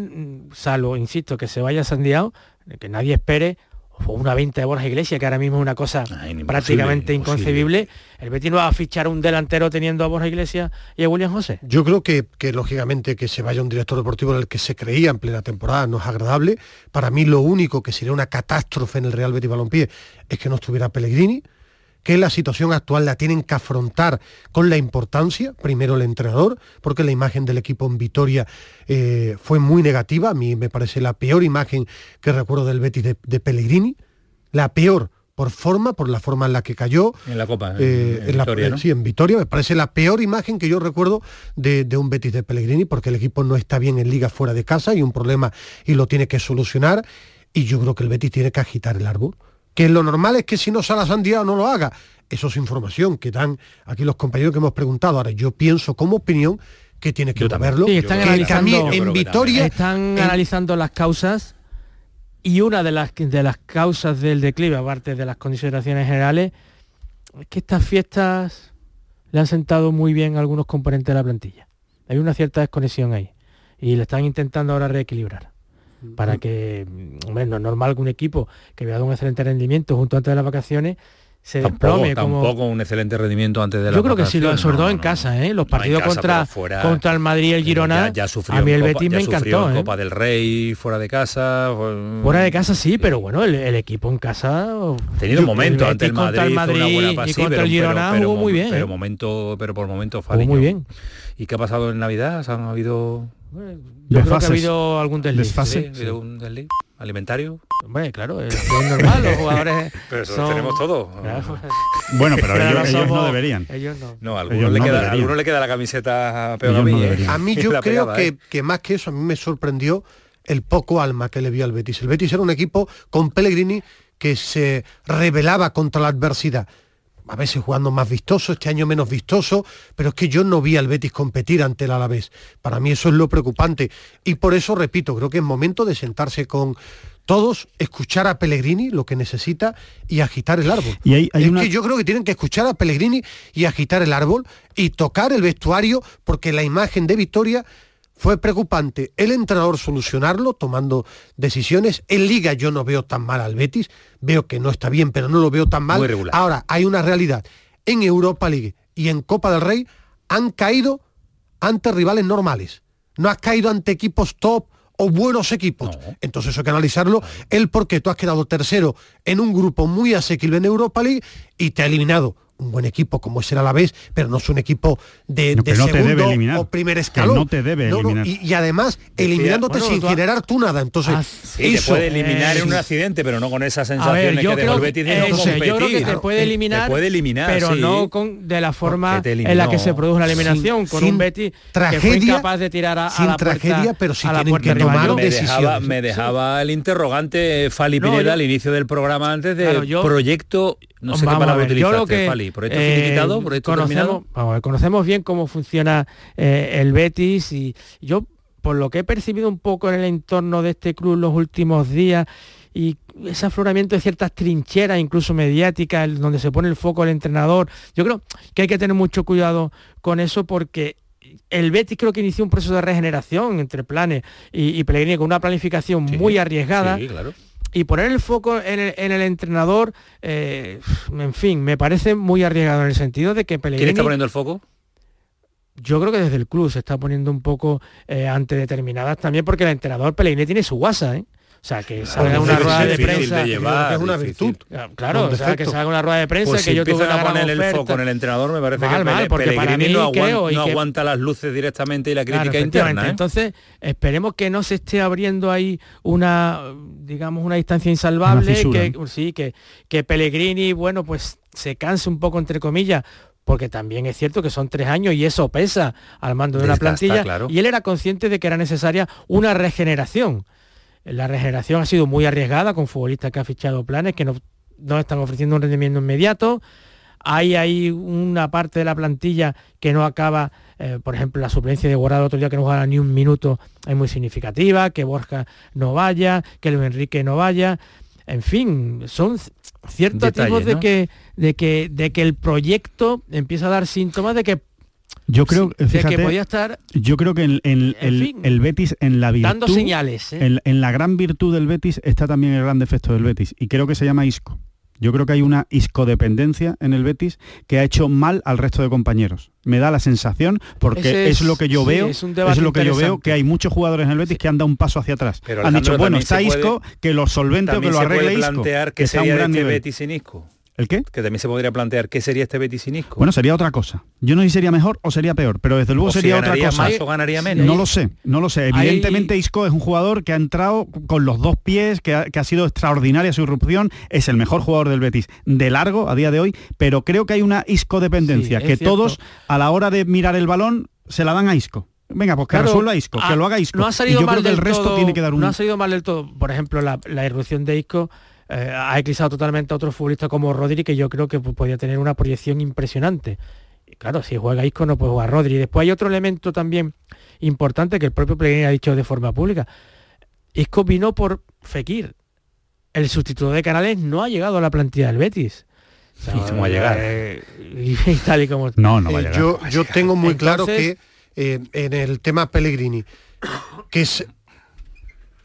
salvo, insisto, que se vaya sandiado, que nadie espere o una venta de Borja Iglesias, que ahora mismo es una cosa prácticamente inconcebible. ¿El Betis no va a fichar un delantero teniendo a Borja Iglesias y a William José? Yo creo que, que, lógicamente que se vaya un director deportivo en el que se creía en plena temporada no es agradable. Para mí lo único que sería una catástrofe en el Real Betis Balompié es que no estuviera Pellegrini que la situación actual la tienen que afrontar con la importancia, primero el entrenador, porque la imagen del equipo en Vitoria eh, fue muy negativa, a mí me parece la peor imagen que recuerdo del Betis de, Pellegrini, la peor por forma, por la forma en la que cayó. En la Copa, en, eh, Vitoria, Sí, en Vitoria, me parece la peor imagen que yo recuerdo de, de, un Betis de Pellegrini, porque el equipo no está bien en liga fuera de casa y un problema y lo tiene que solucionar, y yo creo que el Betis tiene que agitar el árbol que lo normal es que si no sale a Santiago no lo haga. Eso es información que dan aquí los compañeros que hemos preguntado. Ahora, yo pienso como opinión que tiene que verlo. Sí, están analizando, en Vitoria están analizando las causas y una de las de las causas del declive, aparte de las consideraciones generales, es que estas fiestas le han sentado muy bien a algunos componentes de la plantilla. Hay una cierta desconexión ahí y le están intentando ahora reequilibrar para que, hombre, no es normal que un equipo que vea un excelente rendimiento junto antes de las vacaciones se desplome tampoco, como... un excelente rendimiento antes de la Yo creo que sí, lo, sobre todo en casa, ¿eh? los partidos contra, contra el Madrid y el Girona, ya, a mí el Betis me encantó. ¿eh? Copa del Rey, fuera de casa. Fuera de casa sí, pero bueno, el, equipo en casa... Ha tenido un momento ante el Madrid, el Madrid una buena y contra el Girona jugó muy bien. Pero, ¿eh? momento, pero por momento fue muy bien. ¿Y qué ha pasado en Navidad? ¿Han habido...? Yo creo que ha habido algún desliz. ¿Sí? ¿Ha habido un desliz? ¿Alimentario? Hombre, claro, es, normal, los jugadores. *laughs* Pero eso lo tenemos todo. bueno, pero, ellos, no deberían. Ellos no. No, a algunos, le, queda, le queda la camiseta peor a mí. ¿eh? a mí yo *laughs* creo que, ¿eh? que más que eso, a mí me sorprendió el poco alma que le vio al Betis. El Betis era un equipo con Pellegrini que se rebelaba contra la adversidad a veces jugando más vistoso, este año menos vistoso, pero es que yo no vi al Betis competir ante el Alavés. Para mí eso es lo preocupante. Y por eso, repito, creo que es momento de sentarse con todos, escuchar a Pellegrini lo que necesita y agitar el árbol. Y hay, es que yo creo que tienen que escuchar a Pellegrini y agitar el árbol y tocar el vestuario porque la imagen de Victoria fue preocupante el entrenador solucionarlo, tomando decisiones. En Liga yo no veo tan mal al Betis, veo que no está bien, pero no lo veo tan mal. Ahora, hay una realidad. En Europa League y en Copa del Rey han caído ante rivales normales. No has caído ante equipos top o buenos equipos. Entonces hay que analizarlo el por qué tú has quedado tercero en un grupo muy asequible en Europa League y te ha eliminado un buen equipo como es el Alavés, pero no es un equipo de, segundo o primer escalón. no te debe eliminar. y, además, eliminándote sin generar tú nada. Entonces, ah, te puede eliminar en un accidente, pero no con esa sensación de que de Betis Yo creo que te puede eliminar, puede eliminar pero no con, de la forma en la que se produce la eliminación, con un Betis tragedia, que fue capaz de tirar a, sin la tragedia, pero si tienen que tomar me dejaba, me dejaba el interrogante Fali Pineda al inicio del programa antes de proyecto no sé qué palabra utilizaste, Fali. ¿Por esto finiquitado? ¿Por esto conocemos, conocemos bien cómo funciona eh, el Betis y yo, por lo que he percibido un poco en el entorno de este club los últimos días, y ese afloramiento de ciertas trincheras, incluso mediáticas, donde se pone el foco el entrenador. Yo creo que hay que tener mucho cuidado con eso porque el Betis creo que inició un proceso de regeneración entre planes y, y Pellegrini con una planificación muy arriesgada. Sí, claro y poner el foco en el, entrenador, eh, en fin, me parece muy arriesgado en el sentido de que Pellegrini... ¿Quién está poniendo el foco? Yo creo que desde el club se está poniendo un poco eh, ante determinadas también porque el entrenador Pellegrini tiene su WhatsApp, ¿eh? O sea, que salga una rueda de prensa. es una virtud. Claro, o sea, que salga una rueda de prensa pues que yo tuve a poner el foco en el entrenador, me parece que mal, porque Pellegrini no, aguanta, las luces directamente y la crítica interna. ¿eh? Entonces, esperemos que no se esté abriendo ahí una, digamos, una distancia insalvable, que sí, que, que Pellegrini, bueno, pues se canse un poco, entre comillas, porque también es cierto que son tres años y eso pesa al mando de una plantilla. Y él era consciente de que era necesaria una regeneración. La regeneración ha sido muy arriesgada con futbolistas que ha fichado planes que no, no están ofreciendo un rendimiento inmediato. Hay ahí una parte de la plantilla que no acaba, eh, por ejemplo, la suplencia de Guardado otro día que no juega ni un minuto es muy significativa, que Borja no vaya, que Luis Enrique no vaya. En fin, son ciertos tipos de, que, de, que, de que el proyecto empieza a dar síntomas de que Yo creo que podía estar. Yo creo que en, el, Betis en la virtud. Dando señales. ¿eh? En, la gran virtud del Betis está también el gran defecto del Betis. Y creo que se llama Isco. Yo creo que hay una iscodependencia en el Betis que ha hecho mal al resto de compañeros. Me da la sensación, porque es, lo que yo veo, es, lo que yo veo, que hay muchos jugadores en el Betis que han dado un paso hacia atrás. han dicho, bueno, está Isco, que lo solvente o que lo arregle Isco. plantear que, sea un gran este Betis sin Isco. ¿El qué? Que también se podría plantear qué sería este Betis sin Isco. Bueno, sería otra cosa. Yo no sé si sería mejor o sería peor, pero desde luego sería otra cosa. Más o ganaría menos. No lo sé, no lo sé. Evidentemente Isco es un jugador que ha entrado con los dos pies, que ha, sido extraordinaria su irrupción, es el mejor jugador del Betis de largo a día de hoy, pero creo que hay una Isco dependencia, que todos a la hora de mirar el balón se la dan a Isco. Venga, pues que resuelva Isco, que lo haga Isco. No ha salido mal del resto tiene que dar un... No ha salido mal del todo. Por ejemplo, la, la irrupción de Isco eh, ha eclipsado totalmente a otro futbolista como Rodri, que yo creo que podía tener una proyección impresionante. Y claro, si juega Isco no puede jugar Rodri. Después hay otro elemento también importante que el propio Pellegrini ha dicho de forma pública. Isco vino por Fekir. El sustituto de Canales no ha llegado a la plantilla del Betis. ¿Y va a llegar? Eh, *laughs* y, tal y como... No, no va a eh, llegar. Yo, yo tengo muy claro que en el tema Pellegrini, que es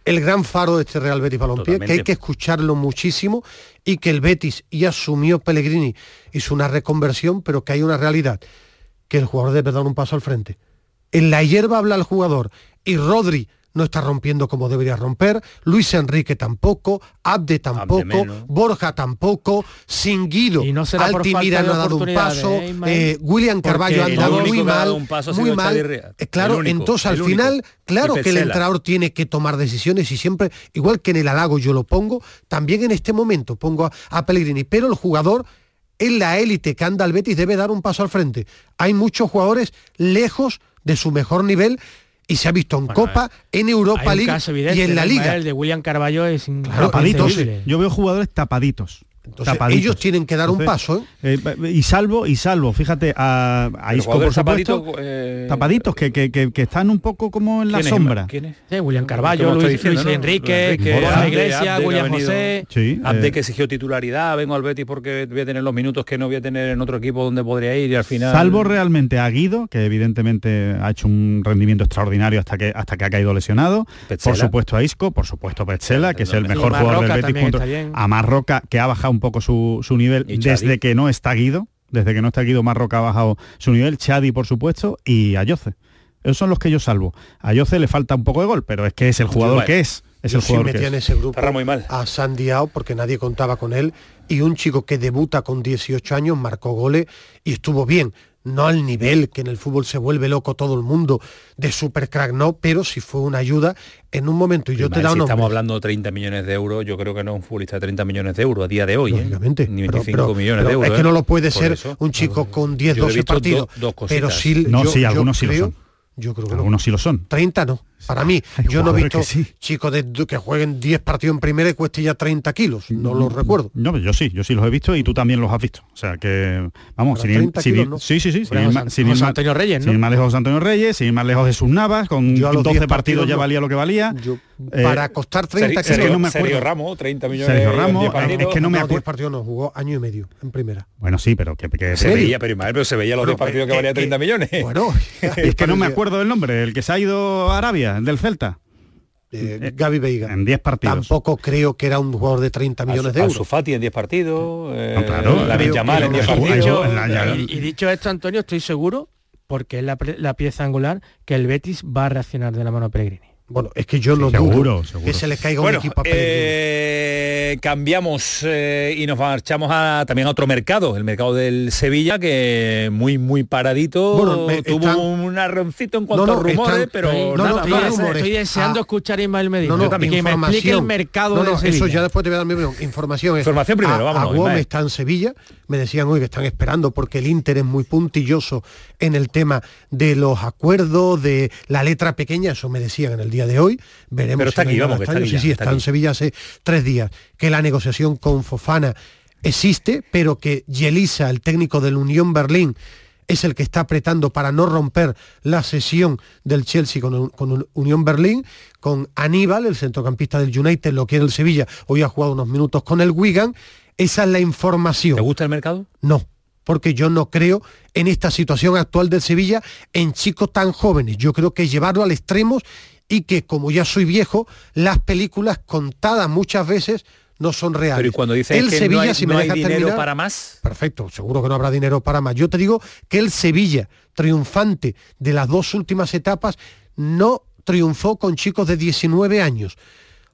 el gran faro de este Real Betis Balompié, que hay que escucharlo muchísimo y que el Betis ya asumió Pellegrini, hizo una reconversión, pero que hay una realidad, que el jugador debe dar un paso al frente. En la hierba habla el jugador y Rodri no está rompiendo como debería romper, Luis Enrique tampoco, Abde tampoco, Borja tampoco, Singuido, no Altimira no ha dado un paso, ¿eh, eh, William Carballo ha andado muy mal, muy mal. Eh, claro, entonces al final, claro que el entrenador tiene que tomar decisiones y siempre, igual que en el halago yo lo pongo, también en este momento pongo a, a Pellegrini, pero el jugador en la élite que anda al Betis debe dar un paso al frente. Hay muchos jugadores lejos de su mejor nivel y se ha visto en Copa, en Europa League y en la Liga. El de William Carballo es tapaditos. Yo veo jugadores tapaditos. Entonces, ellos tienen que dar un paso. ¿eh? Eh, y salvo, y salvo, fíjate, a, a Isco, por supuesto, eh, tapaditos que, que, que, están un poco como en la sombra. ¿Quién es? William Carballo, Luis, Luis, Enrique, Iglesia, William José. Sí, Abde que exigió titularidad, vengo al Betis porque voy a tener los minutos que no voy a tener en otro equipo donde podría ir y al final... Salvo realmente a Guido, que evidentemente ha hecho un rendimiento extraordinario hasta que hasta que ha caído lesionado. Por supuesto a Isco, por supuesto a Petzela, que es el mejor jugador del Betis. A Marroca, que ha bajado un poco su, nivel desde que no está Guido, desde que no está Guido Marroca ha bajado su nivel, Chadi por supuesto y Ayoce. Esos son los que yo salvo. A Ayoce le falta un poco de gol, pero es que es el jugador que es. Es el jugador metía en ese grupo muy mal. a Sandiao porque nadie contaba con él y un chico que debuta con 18 años marcó goles y estuvo bien no al nivel que en el fútbol se vuelve loco todo el mundo de super crack, no, pero si fue una ayuda en un momento y yo te da si estamos hablando de 30 millones de euros, yo creo que no es un futbolista de 30 millones de euros a día de hoy, ¿eh? Ni 25 millones de euros. Es que no lo puede ser un chico con 10, 12 partidos. pero sí, no, sí, algunos sí lo son. Yo creo que algunos sí lo son. 30 no. Para mí, yo no he visto chicos de, que jueguen 10 partidos en primera y cueste ya 30 kilos. No los mm, recuerdo. No, yo sí, yo sí los he visto y tú también los has visto. O sea que, vamos, sin ir, sí, sí, sí, sin ir, sin Antonio Reyes, sin ir más lejos de Antonio Reyes, sin ir más lejos de sus Navas, con 12 partidos, ya valía lo que valía. Eh, para costar 30 kilos. Es que no me acuerdo. Sergio Ramos, 30 millones Sergio Ramos, es que no me acuerdo. partidos no, jugó año y medio en primera. Bueno, sí, pero que, se veía, pero, pero se veía los 10 partidos que valía 30 millones. Bueno, *laughs* es que no *laughs* me acuerdo del nombre, el que se ha ido a Arabia, del Celta. Eh, Gaby Veiga. En 10 partidos. Tampoco creo que era un jugador de 30 millones de euros. Fati en 10 partidos. Eh, la en 10 partidos. Y, dicho esto, Antonio, estoy seguro, porque es la, la pieza angular, que el Betis va a reaccionar de la mano a Pellegrini. Bueno, es que yo no seguro, que se le caiga un equipo a eh, cambiamos eh, y nos marchamos a, también a otro mercado, el mercado del Sevilla, que muy, muy paradito. tuvo un arroncito en cuanto a rumores, pero no, nada Estoy deseando ah. escuchar a Ismael Medina. No, que me explique el mercado de Eso ya después te voy a dar mi información. información primero, vamos. A está en Sevilla, me decían hoy que están esperando porque el Inter es muy puntilloso en el tema de los acuerdos, de la letra pequeña, eso me decían en el día de hoy. Veremos Pero está aquí, vamos, está, sí, sí, está, en Sevilla hace tres días. Que la negociación con Fofana existe, pero que Yelisa, el técnico del Unión Berlín, es el que está apretando para no romper la sesión del Chelsea con, con, Unión Berlín, con Aníbal, el centrocampista del United, lo quiere el Sevilla, hoy ha jugado unos minutos con el Wigan. Esa es la información. ¿Te gusta el mercado? No, porque yo no creo en esta situación actual del Sevilla en chicos tan jóvenes. Yo creo que llevarlo al extremo y que como ya soy viejo, las películas contadas muchas veces no son reales. Pero cuando dice el que Sevilla, no hay, si me dinero para más. Perfecto, seguro que no habrá dinero para más. Yo te digo que el Sevilla, triunfante de las dos últimas etapas, no triunfó con chicos de 19 años.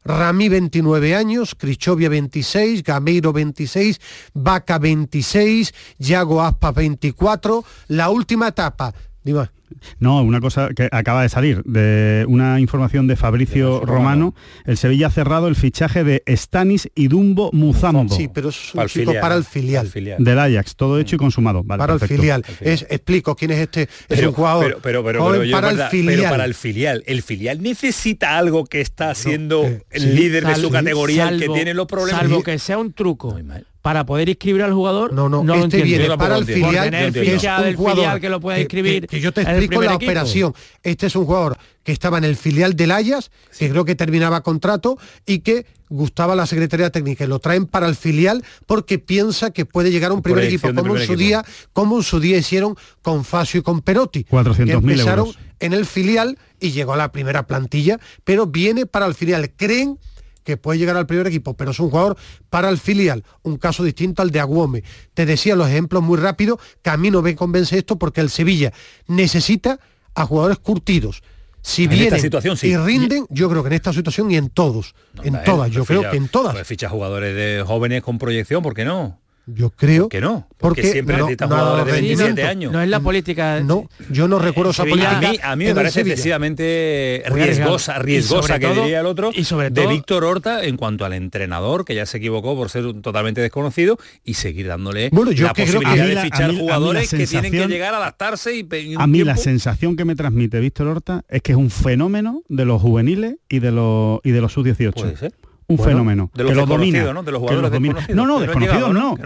Rami 29 años, Crichovia 26, Gameiro 26, Vaca 26, Yago Aspa 24. La última etapa, Dime. No, una cosa que acaba de salir, de una información de Fabricio Romano. El Sevilla ha cerrado el fichaje de Stanis y Dumbo Muzambo. Sí, pero es un chico para el filial. Del Ajax, todo hecho y consumado. para el filial. Es, explico quién es este pero, es un jugador. Pero, pero, para el filial. para el filial. El filial necesita algo que está siendo eh, el líder de su categoría, el que tiene los problemas. Salvo que sea un truco para poder inscribir al jugador no no, este viene para el filial que es un jugador que lo puede inscribir que, yo te explico la operación. Este es un jugador que estaba en el filial del Ayas que creo que terminaba contrato y que gustaba la Secretaría Técnica y lo traen para el filial porque piensa que puede llegar a un primer equipo como en su día como en su día hicieron con Facio y con Perotti 400 empezaron en el filial y llegó a la primera plantilla pero viene para el filial. Creen que puede llegar al primer equipo, pero es un jugador para el filial, un caso distinto al de Aguome. Te decía los ejemplos muy rápido, que a mí no me convence esto porque el Sevilla necesita a jugadores curtidos. Si vienen situación, y rinden, yo creo que en esta situación y en todos, en todas, yo creo que en todas. Pues ficha jugadores de jóvenes con proyección, ¿por qué no? Yo creo que no, porque, siempre necesita jugadores de 27 años. No es la política. No, yo no recuerdo esa política. A mí, a mí me parece excesivamente riesgosa, riesgosa que diría el otro, y sobre de Víctor Horta en cuanto al entrenador, que ya se equivocó por ser totalmente desconocido, y seguir dándole la posibilidad de fichar jugadores que tienen que llegar a adaptarse y A mí la sensación que me transmite Víctor Horta es que es un fenómeno de los juveniles y de los y de los sub-18. Puede ser un fenómeno. De los que lo domina, ¿no? De los jugadores No, no, desconocidos no.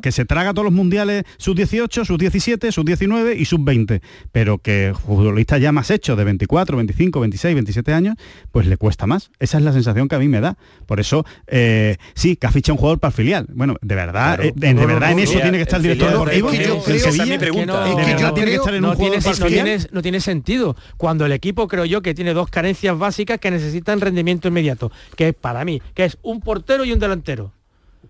que, se, traga todos los mundiales sub-18, sub-17, sub-19 y sub-20. Pero que futbolistas ya más hechos de 24, 25, 26, 27 años, pues le cuesta más. Esa es la sensación que a mí me da. Por eso, eh, sí, que ha fichado un jugador para el filial. Bueno, de verdad, eh, de, verdad en eso tiene que estar el director deportivo. No tiene sentido. Cuando el equipo, creo yo, que tiene dos carencias básicas que necesitan rendimiento inmediato, que es para mí que es un portero y un delantero.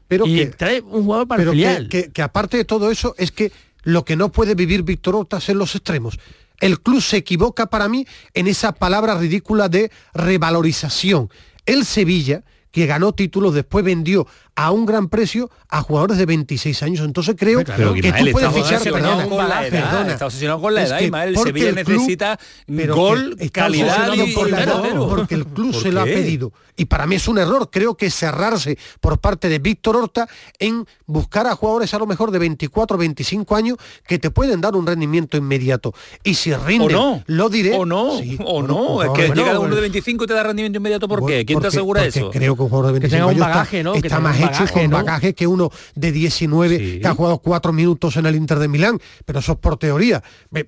Pero y que, trae un jugador para el Que, aparte de todo eso es que lo que no puede vivir Víctor Horta en los extremos. El club se equivoca para mí en esa palabra ridícula de revalorización. El Sevilla, que ganó títulos, después vendió a un gran precio a jugadores de 26 años. Entonces creo que tú puedes fichar, perdona, con la edad, está obsesionado con la edad, El Sevilla necesita gol, calidad y Porque el club se lo ha pedido. Y para mí es un error, creo que cerrarse por parte de Víctor Horta en buscar a jugadores a lo mejor de 24 25 años que te pueden dar un rendimiento inmediato. Y si rinden, lo diré. O no, o no. es que llega uno de 25 y te da rendimiento inmediato, ¿por qué? ¿Quién te asegura eso? Creo que un jugador de 25 años bagaje, ¿no? está más con bagaje que uno de 19 que ha jugado cuatro minutos en el Inter de Milán, pero eso es por teoría.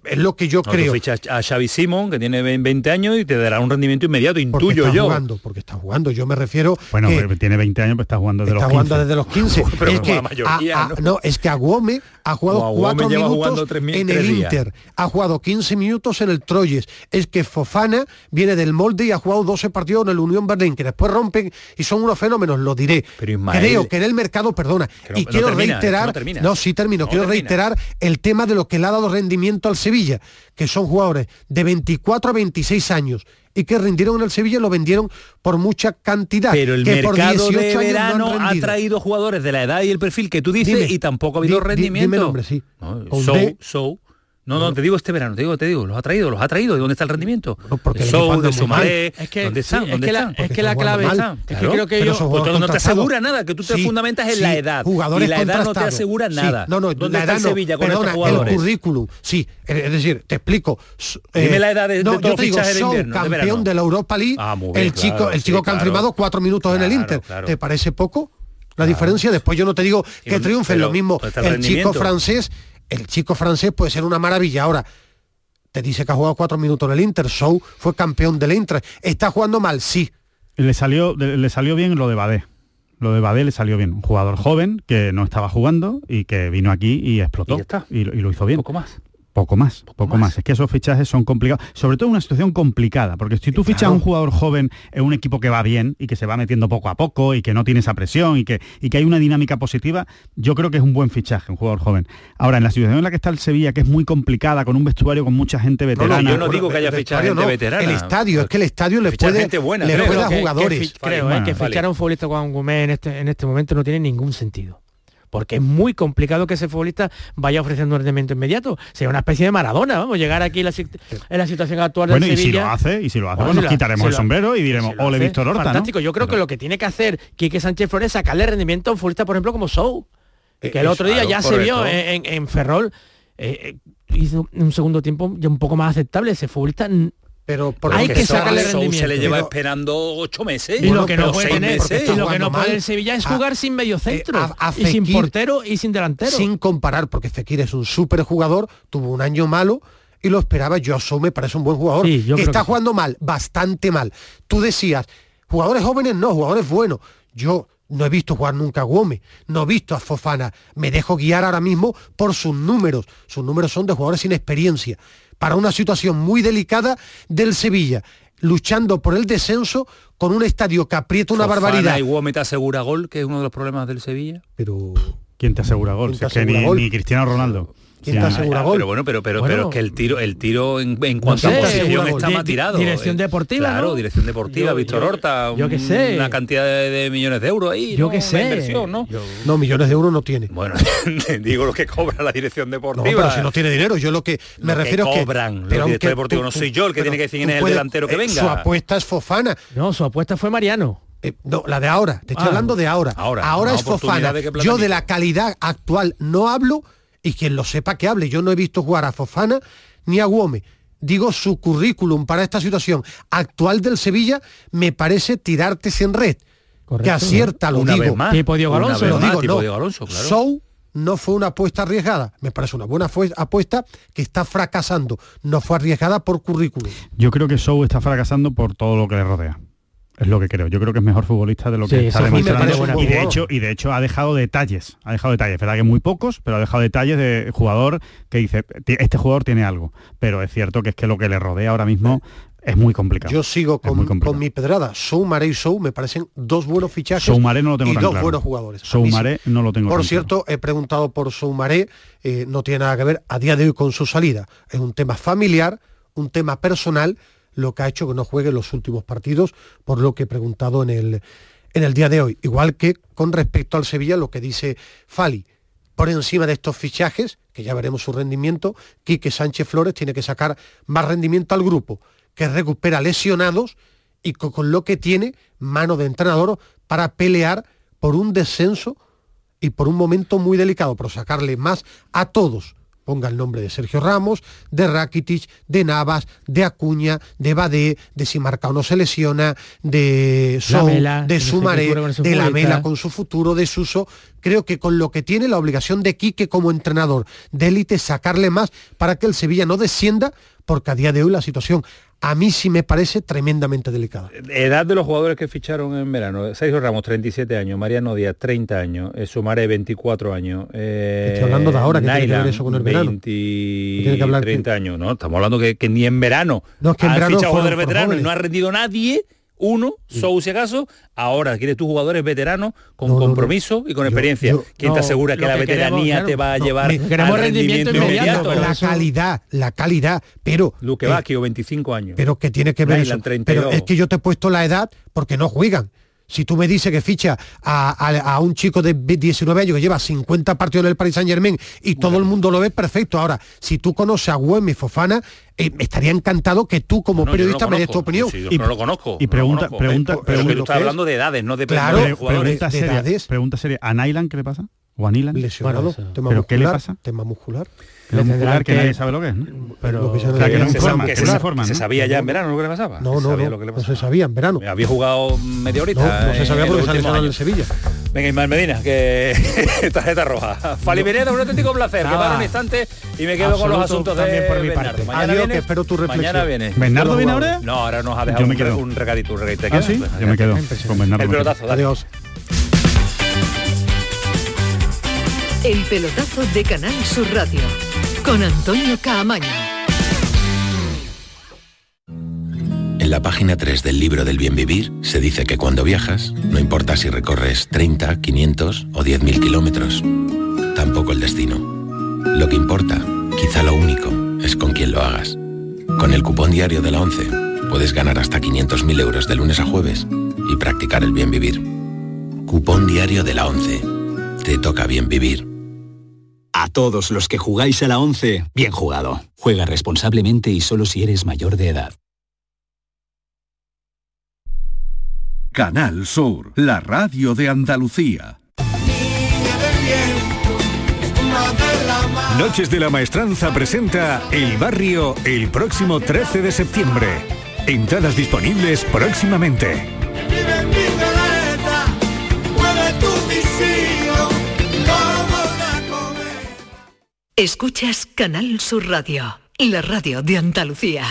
Es lo que yo creo. a Xavi Simón, que tiene 20 años y te dará un rendimiento inmediato, intuyo está yo. Jugando, porque está jugando, yo me refiero... Bueno, tiene 20 años, pero está jugando desde está los 15. jugando desde los 15. *laughs* es que ¿no? es que Aguome ha jugado cuatro minutos en el Inter, ha jugado 15 minutos en el Troyes. Es que Fofana viene del molde y ha jugado 12 partidos en el Unión Berlín, que después rompen y son unos fenómenos, lo diré. Pero Creo que en el mercado, perdona, y quiero reiterar, no, sí termino, quiero reiterar el tema de lo que le ha dado rendimiento al Sevilla, que son jugadores de 24 a 26 años y que rindieron en el Sevilla y lo vendieron por mucha cantidad. Pero el que mercado por de verano ha traído jugadores de la edad y el perfil que tú dices y tampoco ha habido rendimiento. Dime nombre, sí. No, no, te digo este verano, te digo, te digo, los ha traído, los ha traído. ¿Y dónde está el rendimiento? No, porque de de Sumaré, es que, ¿dónde están? ¿Dónde es están? Que la, es que la clave está. Es que creo que ellos... Pues no te asegura nada, que tú te fundamentas en la edad. Jugadores y la edad no te asegura nada. No, no, ¿Dónde la edad está Sevilla con estos jugadores? el currículum, sí. Es decir, te explico. Dime eh, la edad de, todos los fichajes de invierno. campeón de la Europa League, ah, el chico el chico que han firmado cuatro minutos en el Inter. ¿Te parece poco? La diferencia, después yo no te digo que triunfen, lo mismo el chico francés, el chico francés puede ser una maravilla. Ahora, te dice que ha jugado cuatro minutos en el Inter, Show fue campeón del Inter. ¿Está jugando mal? Sí. Le salió, le salió bien lo de Badé Lo de Badé le salió bien. Un jugador joven que no estaba jugando y que vino aquí y explotó. Y, y, lo hizo bien. Poco más. Poco más, poco, más. Es que esos fichajes son complicados, sobre todo en una situación complicada, porque si tú fichas a un jugador joven en un equipo que va bien y que se va metiendo poco a poco y que no tiene esa presión y que, y que hay una dinámica positiva, yo creo que es un buen fichaje, un jugador joven. Ahora, en la situación en la que está el Sevilla, que es muy complicada, con un vestuario con mucha gente veterana. No, yo no digo que haya fichado gente veterana. El estadio, es que el estadio le puede, gente buena, le puede a jugadores. Que, creo eh, que fichar a un futbolista con Gumé en este, en este momento no tiene ningún sentido porque es muy complicado que ese futbolista vaya ofreciendo un rendimiento inmediato. Sería una especie de Maradona, vamos, llegar aquí en la, situación actual bueno, del y si lo hace, y si lo hace, pues nos quitaremos el sombrero y diremos, ole Víctor Horta, Fantástico, yo creo que lo que tiene que hacer Quique Sánchez Flores es sacarle rendimiento a un futbolista, por ejemplo, como Sou, que el otro día ya se vio en, Ferrol, eh, eh, hizo un segundo tiempo ya un poco más aceptable, ese futbolista pero por hay que sacarle rendimiento. se le lleva esperando ocho meses. y lo que no puede tener y lo que no puede el Sevilla es jugar sin medio eh, centro y sin portero y sin delantero. sin comparar porque Fekir es un súper jugador tuvo un año malo y lo esperaba yo asume parece un buen jugador que está jugando mal bastante mal. Tú decías jugadores jóvenes no jugadores buenos. Yo no he visto jugar nunca a Gómez, no he visto a Fofana. Me dejo guiar ahora mismo por sus números. Sus números son de jugadores sin experiencia para una situación muy delicada del Sevilla luchando por el descenso con un estadio que aprieta una barbaridad. ¿Y Gómez te asegura gol, que es uno de los problemas del Sevilla? Pero... ¿Quién te asegura gol? ni, Cristiano Ronaldo. ¿Quién te asegura gol? Pero bueno, pero, pero, pero es que el tiro, el tiro en, cuanto a posición está más tirado. Dirección eh, deportiva. Claro, dirección deportiva, Víctor Horta. Yo que sé. Una cantidad de, millones de euros ahí. Yo que sé. Inversión, ¿no? no, millones de euros no tiene. Bueno, *laughs* digo lo que cobra la dirección deportiva. No, pero si no tiene dinero, yo lo que me refiero es que. Cobran. Pero el director deportivo no soy yo el que tiene que decir en el delantero que eh, venga. Su apuesta es Fofana. No, su apuesta fue Mariano. Eh, no, la de ahora, te estoy ah. hablando de ahora. Ahora, ahora es Fofana. yo de la calidad actual no hablo, y quien lo sepa que hable. Yo no he visto jugar a Fofana ni a Guome. Digo, su currículum para esta situación actual del Sevilla me parece tirarte sin red. que acierta, lo digo. más, tipo Diego lo digo, no. Sou no fue una apuesta arriesgada. Me parece una buena apuesta que está fracasando. No fue arriesgada por currículum. Yo creo que Sou está fracasando por todo lo que le rodea. Es lo que creo. Yo creo que es mejor futbolista de lo que está demostrando. Y de hecho, y de hecho ha dejado detalles. Ha dejado detalles. Verdad que muy pocos, pero ha dejado detalles de jugador que dice, este jugador tiene algo. Pero es cierto que es que lo que le rodea ahora mismo es muy complicado. Yo sigo con, mi pedrada. Soumaré y Sou me parecen dos buenos fichajes Soumaré no lo tengo y dos buenos jugadores. Soumaré no lo tengo Por cierto, he preguntado por Soumaré, eh, no tiene nada que ver a día de hoy con su salida. Es un tema familiar, un tema personal lo que ha hecho que no juegue los últimos partidos, por lo que he preguntado en el, en el día de hoy. Igual que con respecto al Sevilla, lo que dice Fali, por encima de estos fichajes, que ya veremos su rendimiento, Quique Sánchez Flores tiene que sacar más rendimiento al grupo, que recupera lesionados y con, lo que tiene mano de entrenador para pelear por un descenso y por un momento muy delicado, pero sacarle más a todos ponga el nombre de Sergio Ramos, de Rakitic, de Navas, de Acuña, de Badé, de si Marcao no se lesiona, de Sou, de Sumaré, de la Mela con su futuro, de Suso. Creo que con lo que tiene la obligación de Quique como entrenador de élite sacarle más para que el Sevilla no descienda, porque a día de hoy la situación a mí sí me parece tremendamente delicada. Edad de los jugadores que ficharon en verano. Sergio Ramos, 37 años. Mariano Díaz, 30 años. Eh, Sumaré, 24 años. Eh, Estoy hablando de ahora, que tiene que ver eso con el verano. 20, tiene que hablar 30 años. No, estamos hablando que, que, ni en verano. No, es que en verano fichado jugadores veteranos y no ha rendido nadie uno, Sou si acaso, ahora quieres tus jugadores veteranos con compromiso y con experiencia. ¿Quién te asegura que la veteranía te va a llevar queremos rendimiento, inmediato? La calidad, la calidad, pero... Luque eh, 25 años. Pero que tiene que ver eso. Pero es que yo te he puesto la edad porque no juegan. Si tú me dices que ficha a, un chico de 19 años que lleva 50 partidos en el Paris Saint Germain y todo el mundo lo ve perfecto. Ahora, si tú conoces a Güemes Fofana, eh, me estaría encantado que tú como periodista me des tu opinión. y, no lo conozco. Y pregunta, pregunta, pero, pero, tú estás hablando de edades, no de, claro, Pregunta seria, edades. Pregunta seria, ¿a Nylan qué le pasa? ¿O a Nylan? Lesionado, tema ¿Pero qué le pasa? Tema muscular muscular que, nadie sabe lo que es, ¿no? Pero que se, que se, sabía ya en verano lo que le pasaba. No, no, no, no se sabía en verano. Había jugado media horita. No, se sabía porque se en el Sevilla. Venga, Ismael Medina, que *laughs* tarjeta roja. Fali Pineda, un auténtico placer. Que para un instante y me quedo con los asuntos de por mi parte. Mañana Adiós, que espero tu reflexión. Mañana viene. ¿Bernardo viene ahora? No, ahora nos ha dejado un, un regalito, un regalito. ¿Ah, sí? Yo me quedo con Bernardo. El pelotazo, Adiós. El pelotazo de Canal Sur Radio con Antonio Caamaño. En la página 3 del libro del bien vivir se dice que cuando viajas, no importa si recorres 30, 500 o 10.000 kilómetros, tampoco el destino. Lo que importa, quizá lo único, es con quién lo hagas. Con el cupón diario de la 11 puedes ganar hasta 500.000 euros de lunes a jueves y practicar el bien vivir. Cupón diario de la 11. Te toca bien vivir. A todos los que jugáis a la 11, bien jugado. Juega responsablemente y solo si eres mayor de edad. Canal Sur, la radio de Andalucía. Noches de la Maestranza presenta El Barrio el próximo 13 de septiembre. Entradas disponibles próximamente. Escuchas Canal Sur Radio, la radio de Andalucía.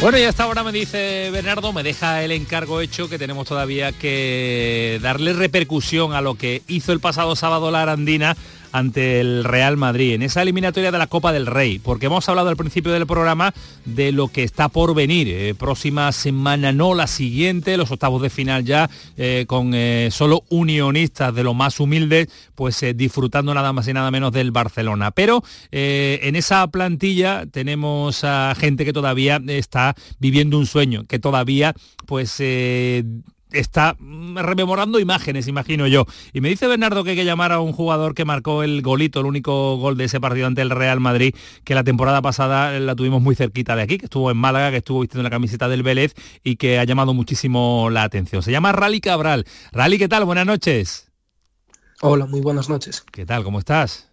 Bueno, y hasta ahora me dice Bernardo, me deja el encargo hecho que tenemos todavía que darle repercusión a lo que hizo el pasado sábado la Arandina ante el Real Madrid en esa eliminatoria de la Copa del Rey, porque hemos hablado al principio del programa de lo que está por venir. Eh, próxima semana no, la siguiente, los octavos de final ya, eh, con eh, solo unionistas de lo más humildes, pues disfrutando nada más y nada menos del Barcelona. Pero en esa plantilla tenemos a gente que todavía está viviendo un sueño, que todavía pues está rememorando imágenes, imagino yo. Y me dice Bernardo que hay que llamar a un jugador que marcó el golito, el único gol de ese partido ante el Real Madrid, que la temporada pasada la tuvimos muy cerquita de aquí, que estuvo en Málaga, que estuvo vistiendo la camiseta del Vélez y que ha llamado muchísimo la atención. Se llama Rally Cabral. Rally, ¿qué tal? Buenas noches. Hola, muy buenas noches. ¿Qué tal? ¿Cómo estás?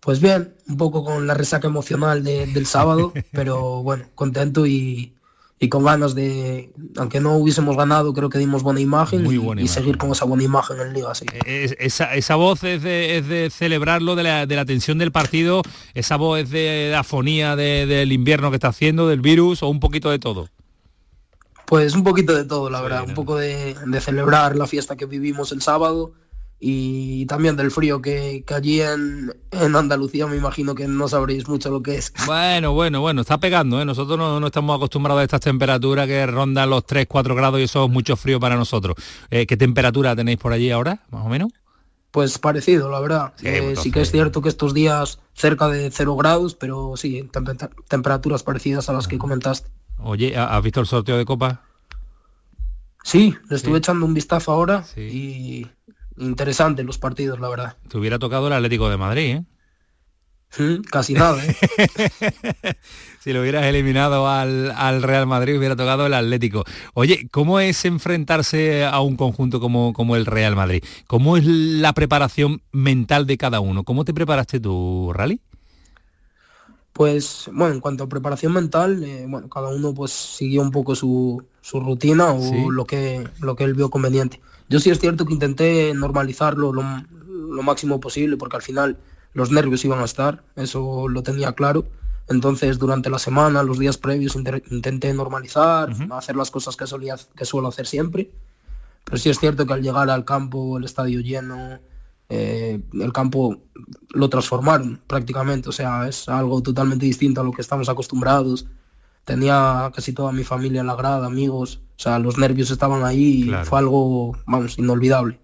Pues bien, un poco con la resaca emocional del sábado, *laughs* pero bueno, contento y, y con ganas de, aunque no hubiésemos ganado, creo que dimos buena imagen, y, seguir con esa buena imagen en Liga. Sí. Esa, esa, voz es de, es de celebrarlo, de la, de la, tensión del partido, esa voz es de la afonía del invierno que está haciendo, del virus, o un poquito de todo. Pues un poquito de todo, la verdad, un poco de, de celebrar la fiesta que vivimos el sábado y también del frío que, allí en, Andalucía me imagino que no sabréis mucho lo que es. Bueno, bueno, bueno, está pegando, ¿eh? nosotros no, estamos acostumbrados a estas temperaturas que rondan los 3, 4 grados y eso es mucho frío para nosotros. Eh, ¿Qué temperatura tenéis por allí ahora, más o menos? Pues parecido, la verdad. Sí, eh, sí que es cierto que estos días cerca de 0 grados, pero sí, temperaturas parecidas a las que comentaste. Oye, ¿has visto el sorteo de copa? Sí, le estuve echando un vistazo ahora y interesante los partidos, la verdad. Te hubiera tocado el Atlético de Madrid, ¿eh? Mm, casi nada, ¿eh? *laughs* si lo hubieras eliminado al, Real Madrid, hubiera tocado el Atlético. Oye, ¿cómo es enfrentarse a un conjunto como, como el Real Madrid? ¿Cómo es la preparación mental de cada uno? ¿Cómo te preparaste tú, Rally? Pues bueno, en cuanto a preparación mental, eh, bueno, cada uno pues siguió un poco su, su rutina o lo, que, lo que él vio conveniente. Yo sí es cierto que intenté normalizarlo lo, máximo posible porque al final los nervios iban a estar, eso lo tenía claro. Entonces durante la semana, los días previos, intenté normalizar, hacer las cosas que, solía, que suelo hacer siempre. Pero sí es cierto que al llegar al campo, el estadio lleno, eh, el campo lo transformaron prácticamente. O sea, es algo totalmente distinto a lo que estamos acostumbrados tenía casi toda mi familia en la grada, amigos, o sea, los nervios estaban ahí y fue algo, vamos, inolvidable.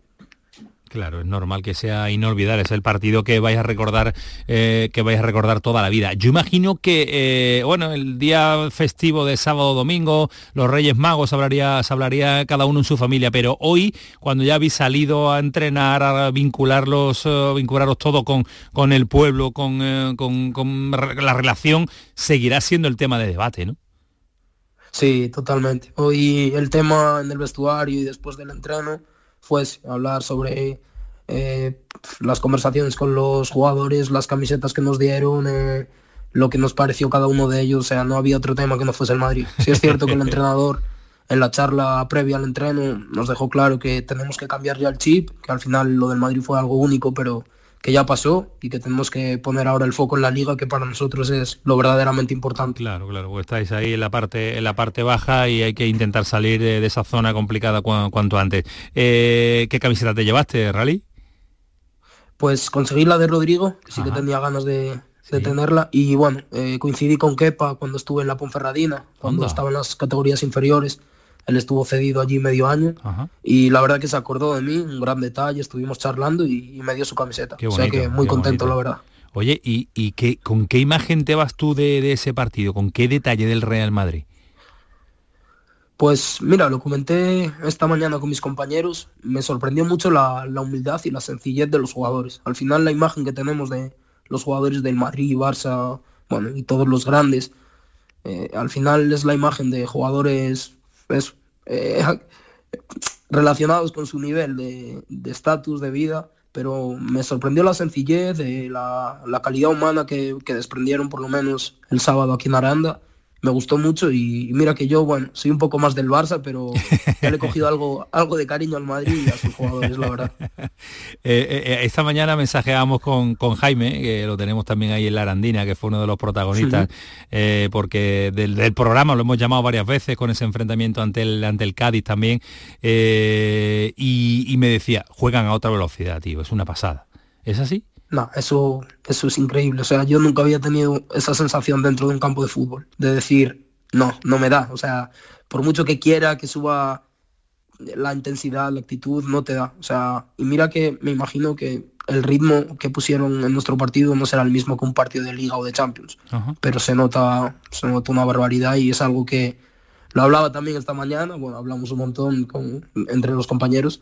Claro, es normal que sea inolvidable, es el partido que vais a recordar, eh, que vais a recordar toda la vida. Yo imagino que, eh, bueno, el día festivo de sábado domingo, los Reyes Magos hablaría, se hablaría cada uno en su familia, pero hoy, cuando ya habéis salido a entrenar, a vincularlos, uh, vincularos todo con, con el pueblo, con, con, con la relación, seguirá siendo el tema de debate, ¿no? Sí, totalmente. Hoy el tema en el vestuario y después del entreno pues hablar sobre eh, las conversaciones con los jugadores, las camisetas que nos dieron, eh, lo que nos pareció cada uno de ellos, o sea, no había otro tema que no fuese el Madrid. Sí es cierto que el *laughs* entrenador en la charla previa al entreno nos dejó claro que tenemos que cambiar ya el chip, que al final lo del Madrid fue algo único, pero que ya pasó y que tenemos que poner ahora el foco en la liga, que para nosotros es lo verdaderamente importante. Claro, claro, pues estáis ahí en la parte, en la parte baja y hay que intentar salir de, esa zona complicada cuanto antes. Eh, ¿Qué camiseta te llevaste, Rally? Pues conseguí la de Rodrigo, que sí que tenía ganas de, tenerla. Y bueno, eh, coincidí con Kepa cuando estuve en la Ponferradina, cuando estaba en las categorías inferiores él estuvo cedido allí medio año y la verdad que se acordó de mí, un gran detalle, estuvimos charlando y, me dio su camiseta. o sea que muy contento, la verdad. Oye, ¿y, y qué, con qué imagen te vas tú de, ese partido? ¿Con qué detalle del Real Madrid? Pues mira, lo comenté esta mañana con mis compañeros, me sorprendió mucho la, humildad y la sencillez de los jugadores. Al final la imagen que tenemos de los jugadores del Madrid, Barça, bueno, y todos los grandes, eh, al final es la imagen de jugadores pues, eh, relacionados con su nivel de estatus, de, vida, pero me sorprendió la sencillez, de la, calidad humana que, que, desprendieron por lo menos el sábado aquí en Aranda me gustó mucho y, mira que yo, bueno, soy un poco más del Barça, pero ya le he cogido *laughs* algo, algo de cariño al Madrid y a sus jugadores, la verdad. *laughs* Eh, eh, eh, esta mañana mensajeamos con, con, Jaime, que lo tenemos también ahí en la Arandina, que fue uno de los protagonistas, porque del, programa lo hemos llamado varias veces con ese enfrentamiento ante el, ante el Cádiz también, y, y me decía, juegan a otra velocidad, tío, es una pasada. ¿Es así? No, eso, eso es increíble. O sea, yo nunca había tenido esa sensación dentro de un campo de fútbol, de decir, no, no me da. O sea, por mucho que quiera que suba la intensidad, la actitud, no te da. O sea, y mira que me imagino que el ritmo que pusieron en nuestro partido no será el mismo que un partido de liga o de Champions. Pero se nota, se nota una barbaridad y es algo que lo hablaba también esta mañana, bueno, hablamos un montón con, entre los compañeros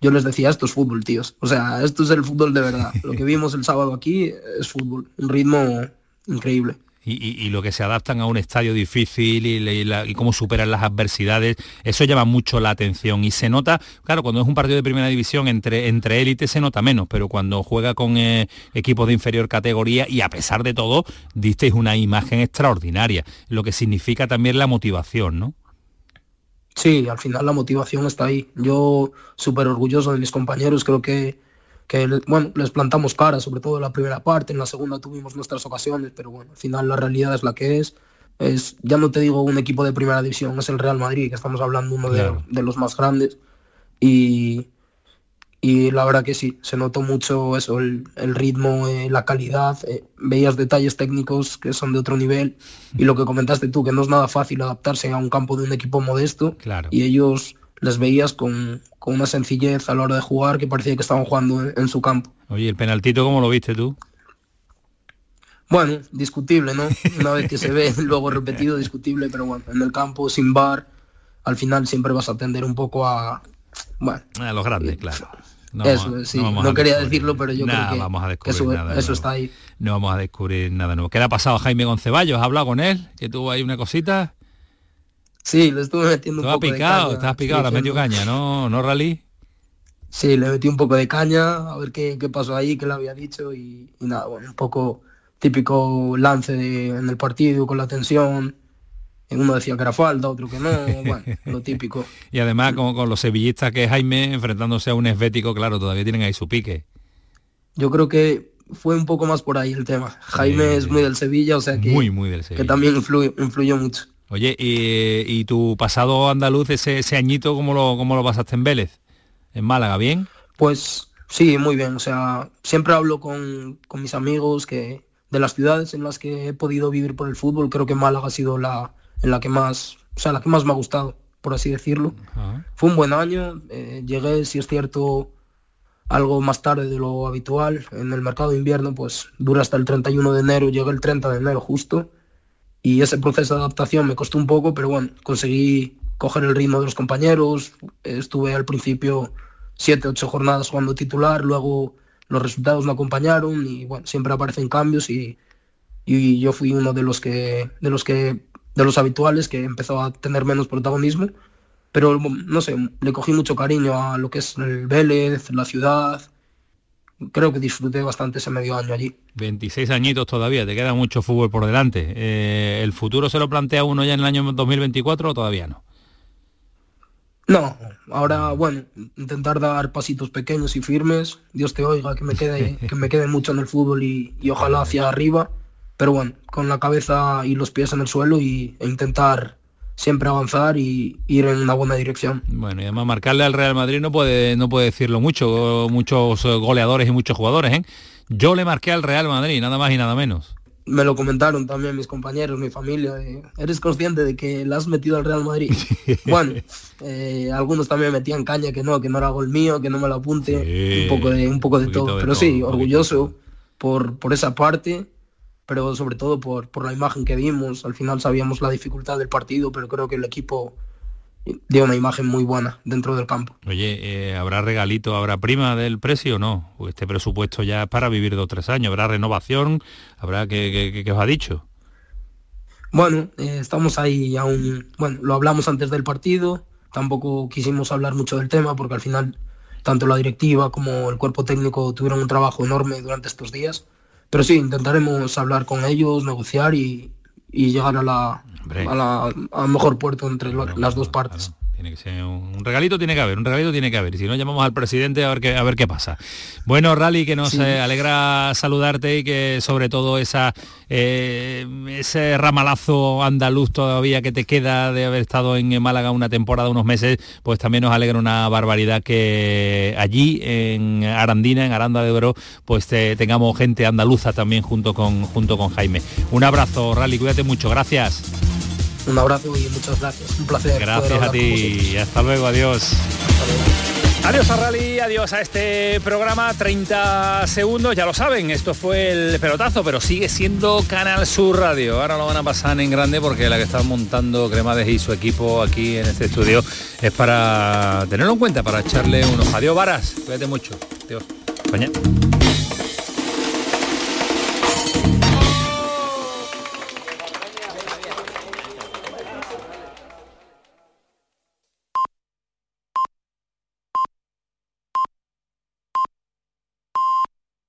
yo les decía, esto es fútbol, tíos. O sea, esto es el fútbol de verdad. Lo que vimos el sábado aquí es fútbol, un ritmo increíble. Y, lo que se adaptan a un estadio difícil y, cómo superan las adversidades, eso llama mucho la atención y se nota, claro, cuando es un partido de primera división entre, entre élites se nota menos, pero cuando juega con eh, equipos de inferior categoría y a pesar de todo, disteis una imagen extraordinaria, lo que significa también la motivación, ¿no? Sí, al final la motivación está ahí. Yo súper orgulloso de mis compañeros, creo que, que, bueno, les plantamos cara, sobre todo en la primera parte, en la segunda tuvimos nuestras ocasiones, pero bueno, al final la realidad es la que es. es ya no te digo un equipo de primera división, es el Real Madrid, que estamos hablando uno de, de, los más grandes. Y, y la verdad que sí, se notó mucho eso, el, ritmo, eh, la calidad, eh, veías detalles técnicos que son de otro nivel y lo que comentaste tú, que no es nada fácil adaptarse a un campo de un equipo modesto claro. y ellos les veías con, una sencillez a la hora de jugar que parecía que estaban jugando en, su campo. Oye, ¿el penaltito cómo lo viste tú? Bueno, discutible, ¿no? Una vez que se ve *laughs* luego repetido, discutible, pero bueno, en el campo sin bar, al final siempre vas a atender un poco a, bueno, a los grandes, claro. No, eso, sí, no, quería decirlo, pero yo creo que, vamos a descubrir eso, está ahí. No vamos a descubrir nada nuevo. ¿Qué le ha pasado a Jaime Gonceballos? ¿Has hablado con él? ¿Que tuvo ahí una cosita? Sí, le estuve metiendo un poco picado, de caña. Estás picado, la medio caña, ¿no? ¿No, Rally? Sí, le metí un poco de caña, a ver qué, pasó ahí, qué le había dicho y, nada, bueno, un poco típico lance en el partido con la tensión uno decía que era falta, otro que no, bueno, *laughs* lo típico. y además con, con los sevillistas que Jaime enfrentándose a un esbético, claro, todavía tienen ahí su pique. Yo creo que fue un poco más por ahí el tema. Jaime es muy del Sevilla, o sea que, muy, muy del Sevilla. que también influyó mucho. Oye, ¿y, tu pasado andaluz, ese, ese añito, ¿cómo lo, cómo lo pasaste en Vélez? ¿En Málaga, bien? Pues sí, muy bien. O sea, siempre hablo con, con mis amigos que de las ciudades en las que he podido vivir por el fútbol, creo que Málaga ha sido la, en la que más, o sea, la que más me ha gustado, por así decirlo. Fue un buen año, eh, llegué, si es cierto, algo más tarde de lo habitual. En el mercado de invierno, pues dura hasta el 31 de enero, llegué el 30 de enero justo. Y ese proceso de adaptación me costó un poco, pero bueno, conseguí coger el ritmo de los compañeros. Estuve al principio siete, ocho jornadas jugando titular, luego los resultados no acompañaron y bueno, siempre aparecen cambios y, y yo fui uno de los que de los que de los habituales, que empezó a tener menos protagonismo. Pero, no sé, le cogí mucho cariño a lo que es el Vélez, la ciudad. Creo que disfruté bastante ese medio año allí. 26 añitos todavía, te queda mucho fútbol por delante. Eh, ¿El futuro se lo plantea uno ya en el año 2024 o todavía no? No, ahora, bueno, intentar dar pasitos pequeños y firmes. Dios te oiga, que me quede, *laughs* que me quede mucho en el fútbol y, ojalá hacia arriba. Pero bueno, con la cabeza y los pies en el suelo y, e intentar siempre avanzar y ir en una buena dirección. Bueno, y además marcarle al Real Madrid no puede, no puede decirlo mucho, muchos goleadores y muchos jugadores, ¿eh? Yo le marqué al Real Madrid, nada más y nada menos. Me lo comentaron también mis compañeros, mi familia. ¿Eres consciente de que le has metido al Real Madrid? *laughs* bueno, eh, algunos también metían caña que no, que no era gol mío, que no me lo apunte, un poco de, un poco de todo. Pero sí, orgulloso por, por esa parte pero sobre todo por, por la imagen que vimos. Al final sabíamos la dificultad del partido, pero creo que el equipo dio una imagen muy buena dentro del campo. Oye, eh, ¿habrá regalito, habrá prima del precio o no? Este presupuesto ya es para vivir dos o tres años. ¿Habrá renovación? ¿Habrá que, os ha dicho? Bueno, eh, estamos ahí aún, bueno, lo hablamos antes del partido, tampoco quisimos hablar mucho del tema porque al final tanto la directiva como el cuerpo técnico tuvieron un trabajo enorme durante estos días pero sí, intentaremos hablar con ellos, negociar y, llegar a la, a al mejor puerto entre las dos partes. Tiene que ser un, regalito tiene que haber, un regalito tiene que haber. Y si no llamamos al presidente a ver qué, a ver qué pasa. Bueno, Rally, que nos eh, alegra saludarte y que sobre todo esa, eh, ese ramalazo andaluz todavía que te queda de haber estado en Málaga una temporada, unos meses, pues también nos alegra una barbaridad que allí en Arandina, en Aranda de Oro, pues tengamos gente andaluza también junto con, junto con Jaime. Un abrazo, Rally, cuídate mucho, gracias. Un abrazo y muchas gracias. Un placer. Gracias a ti. Hasta luego. Adiós. Adiós a Rally, adiós a este programa, 30 segundos, ya lo saben, esto fue el pelotazo, pero sigue siendo Canal Sur Radio. Ahora lo van a pasar en grande porque la que está montando Cremades y su equipo aquí en este estudio es para tenerlo en cuenta, para echarle unos adiós varas. Cuídate mucho. Adiós. Mañana.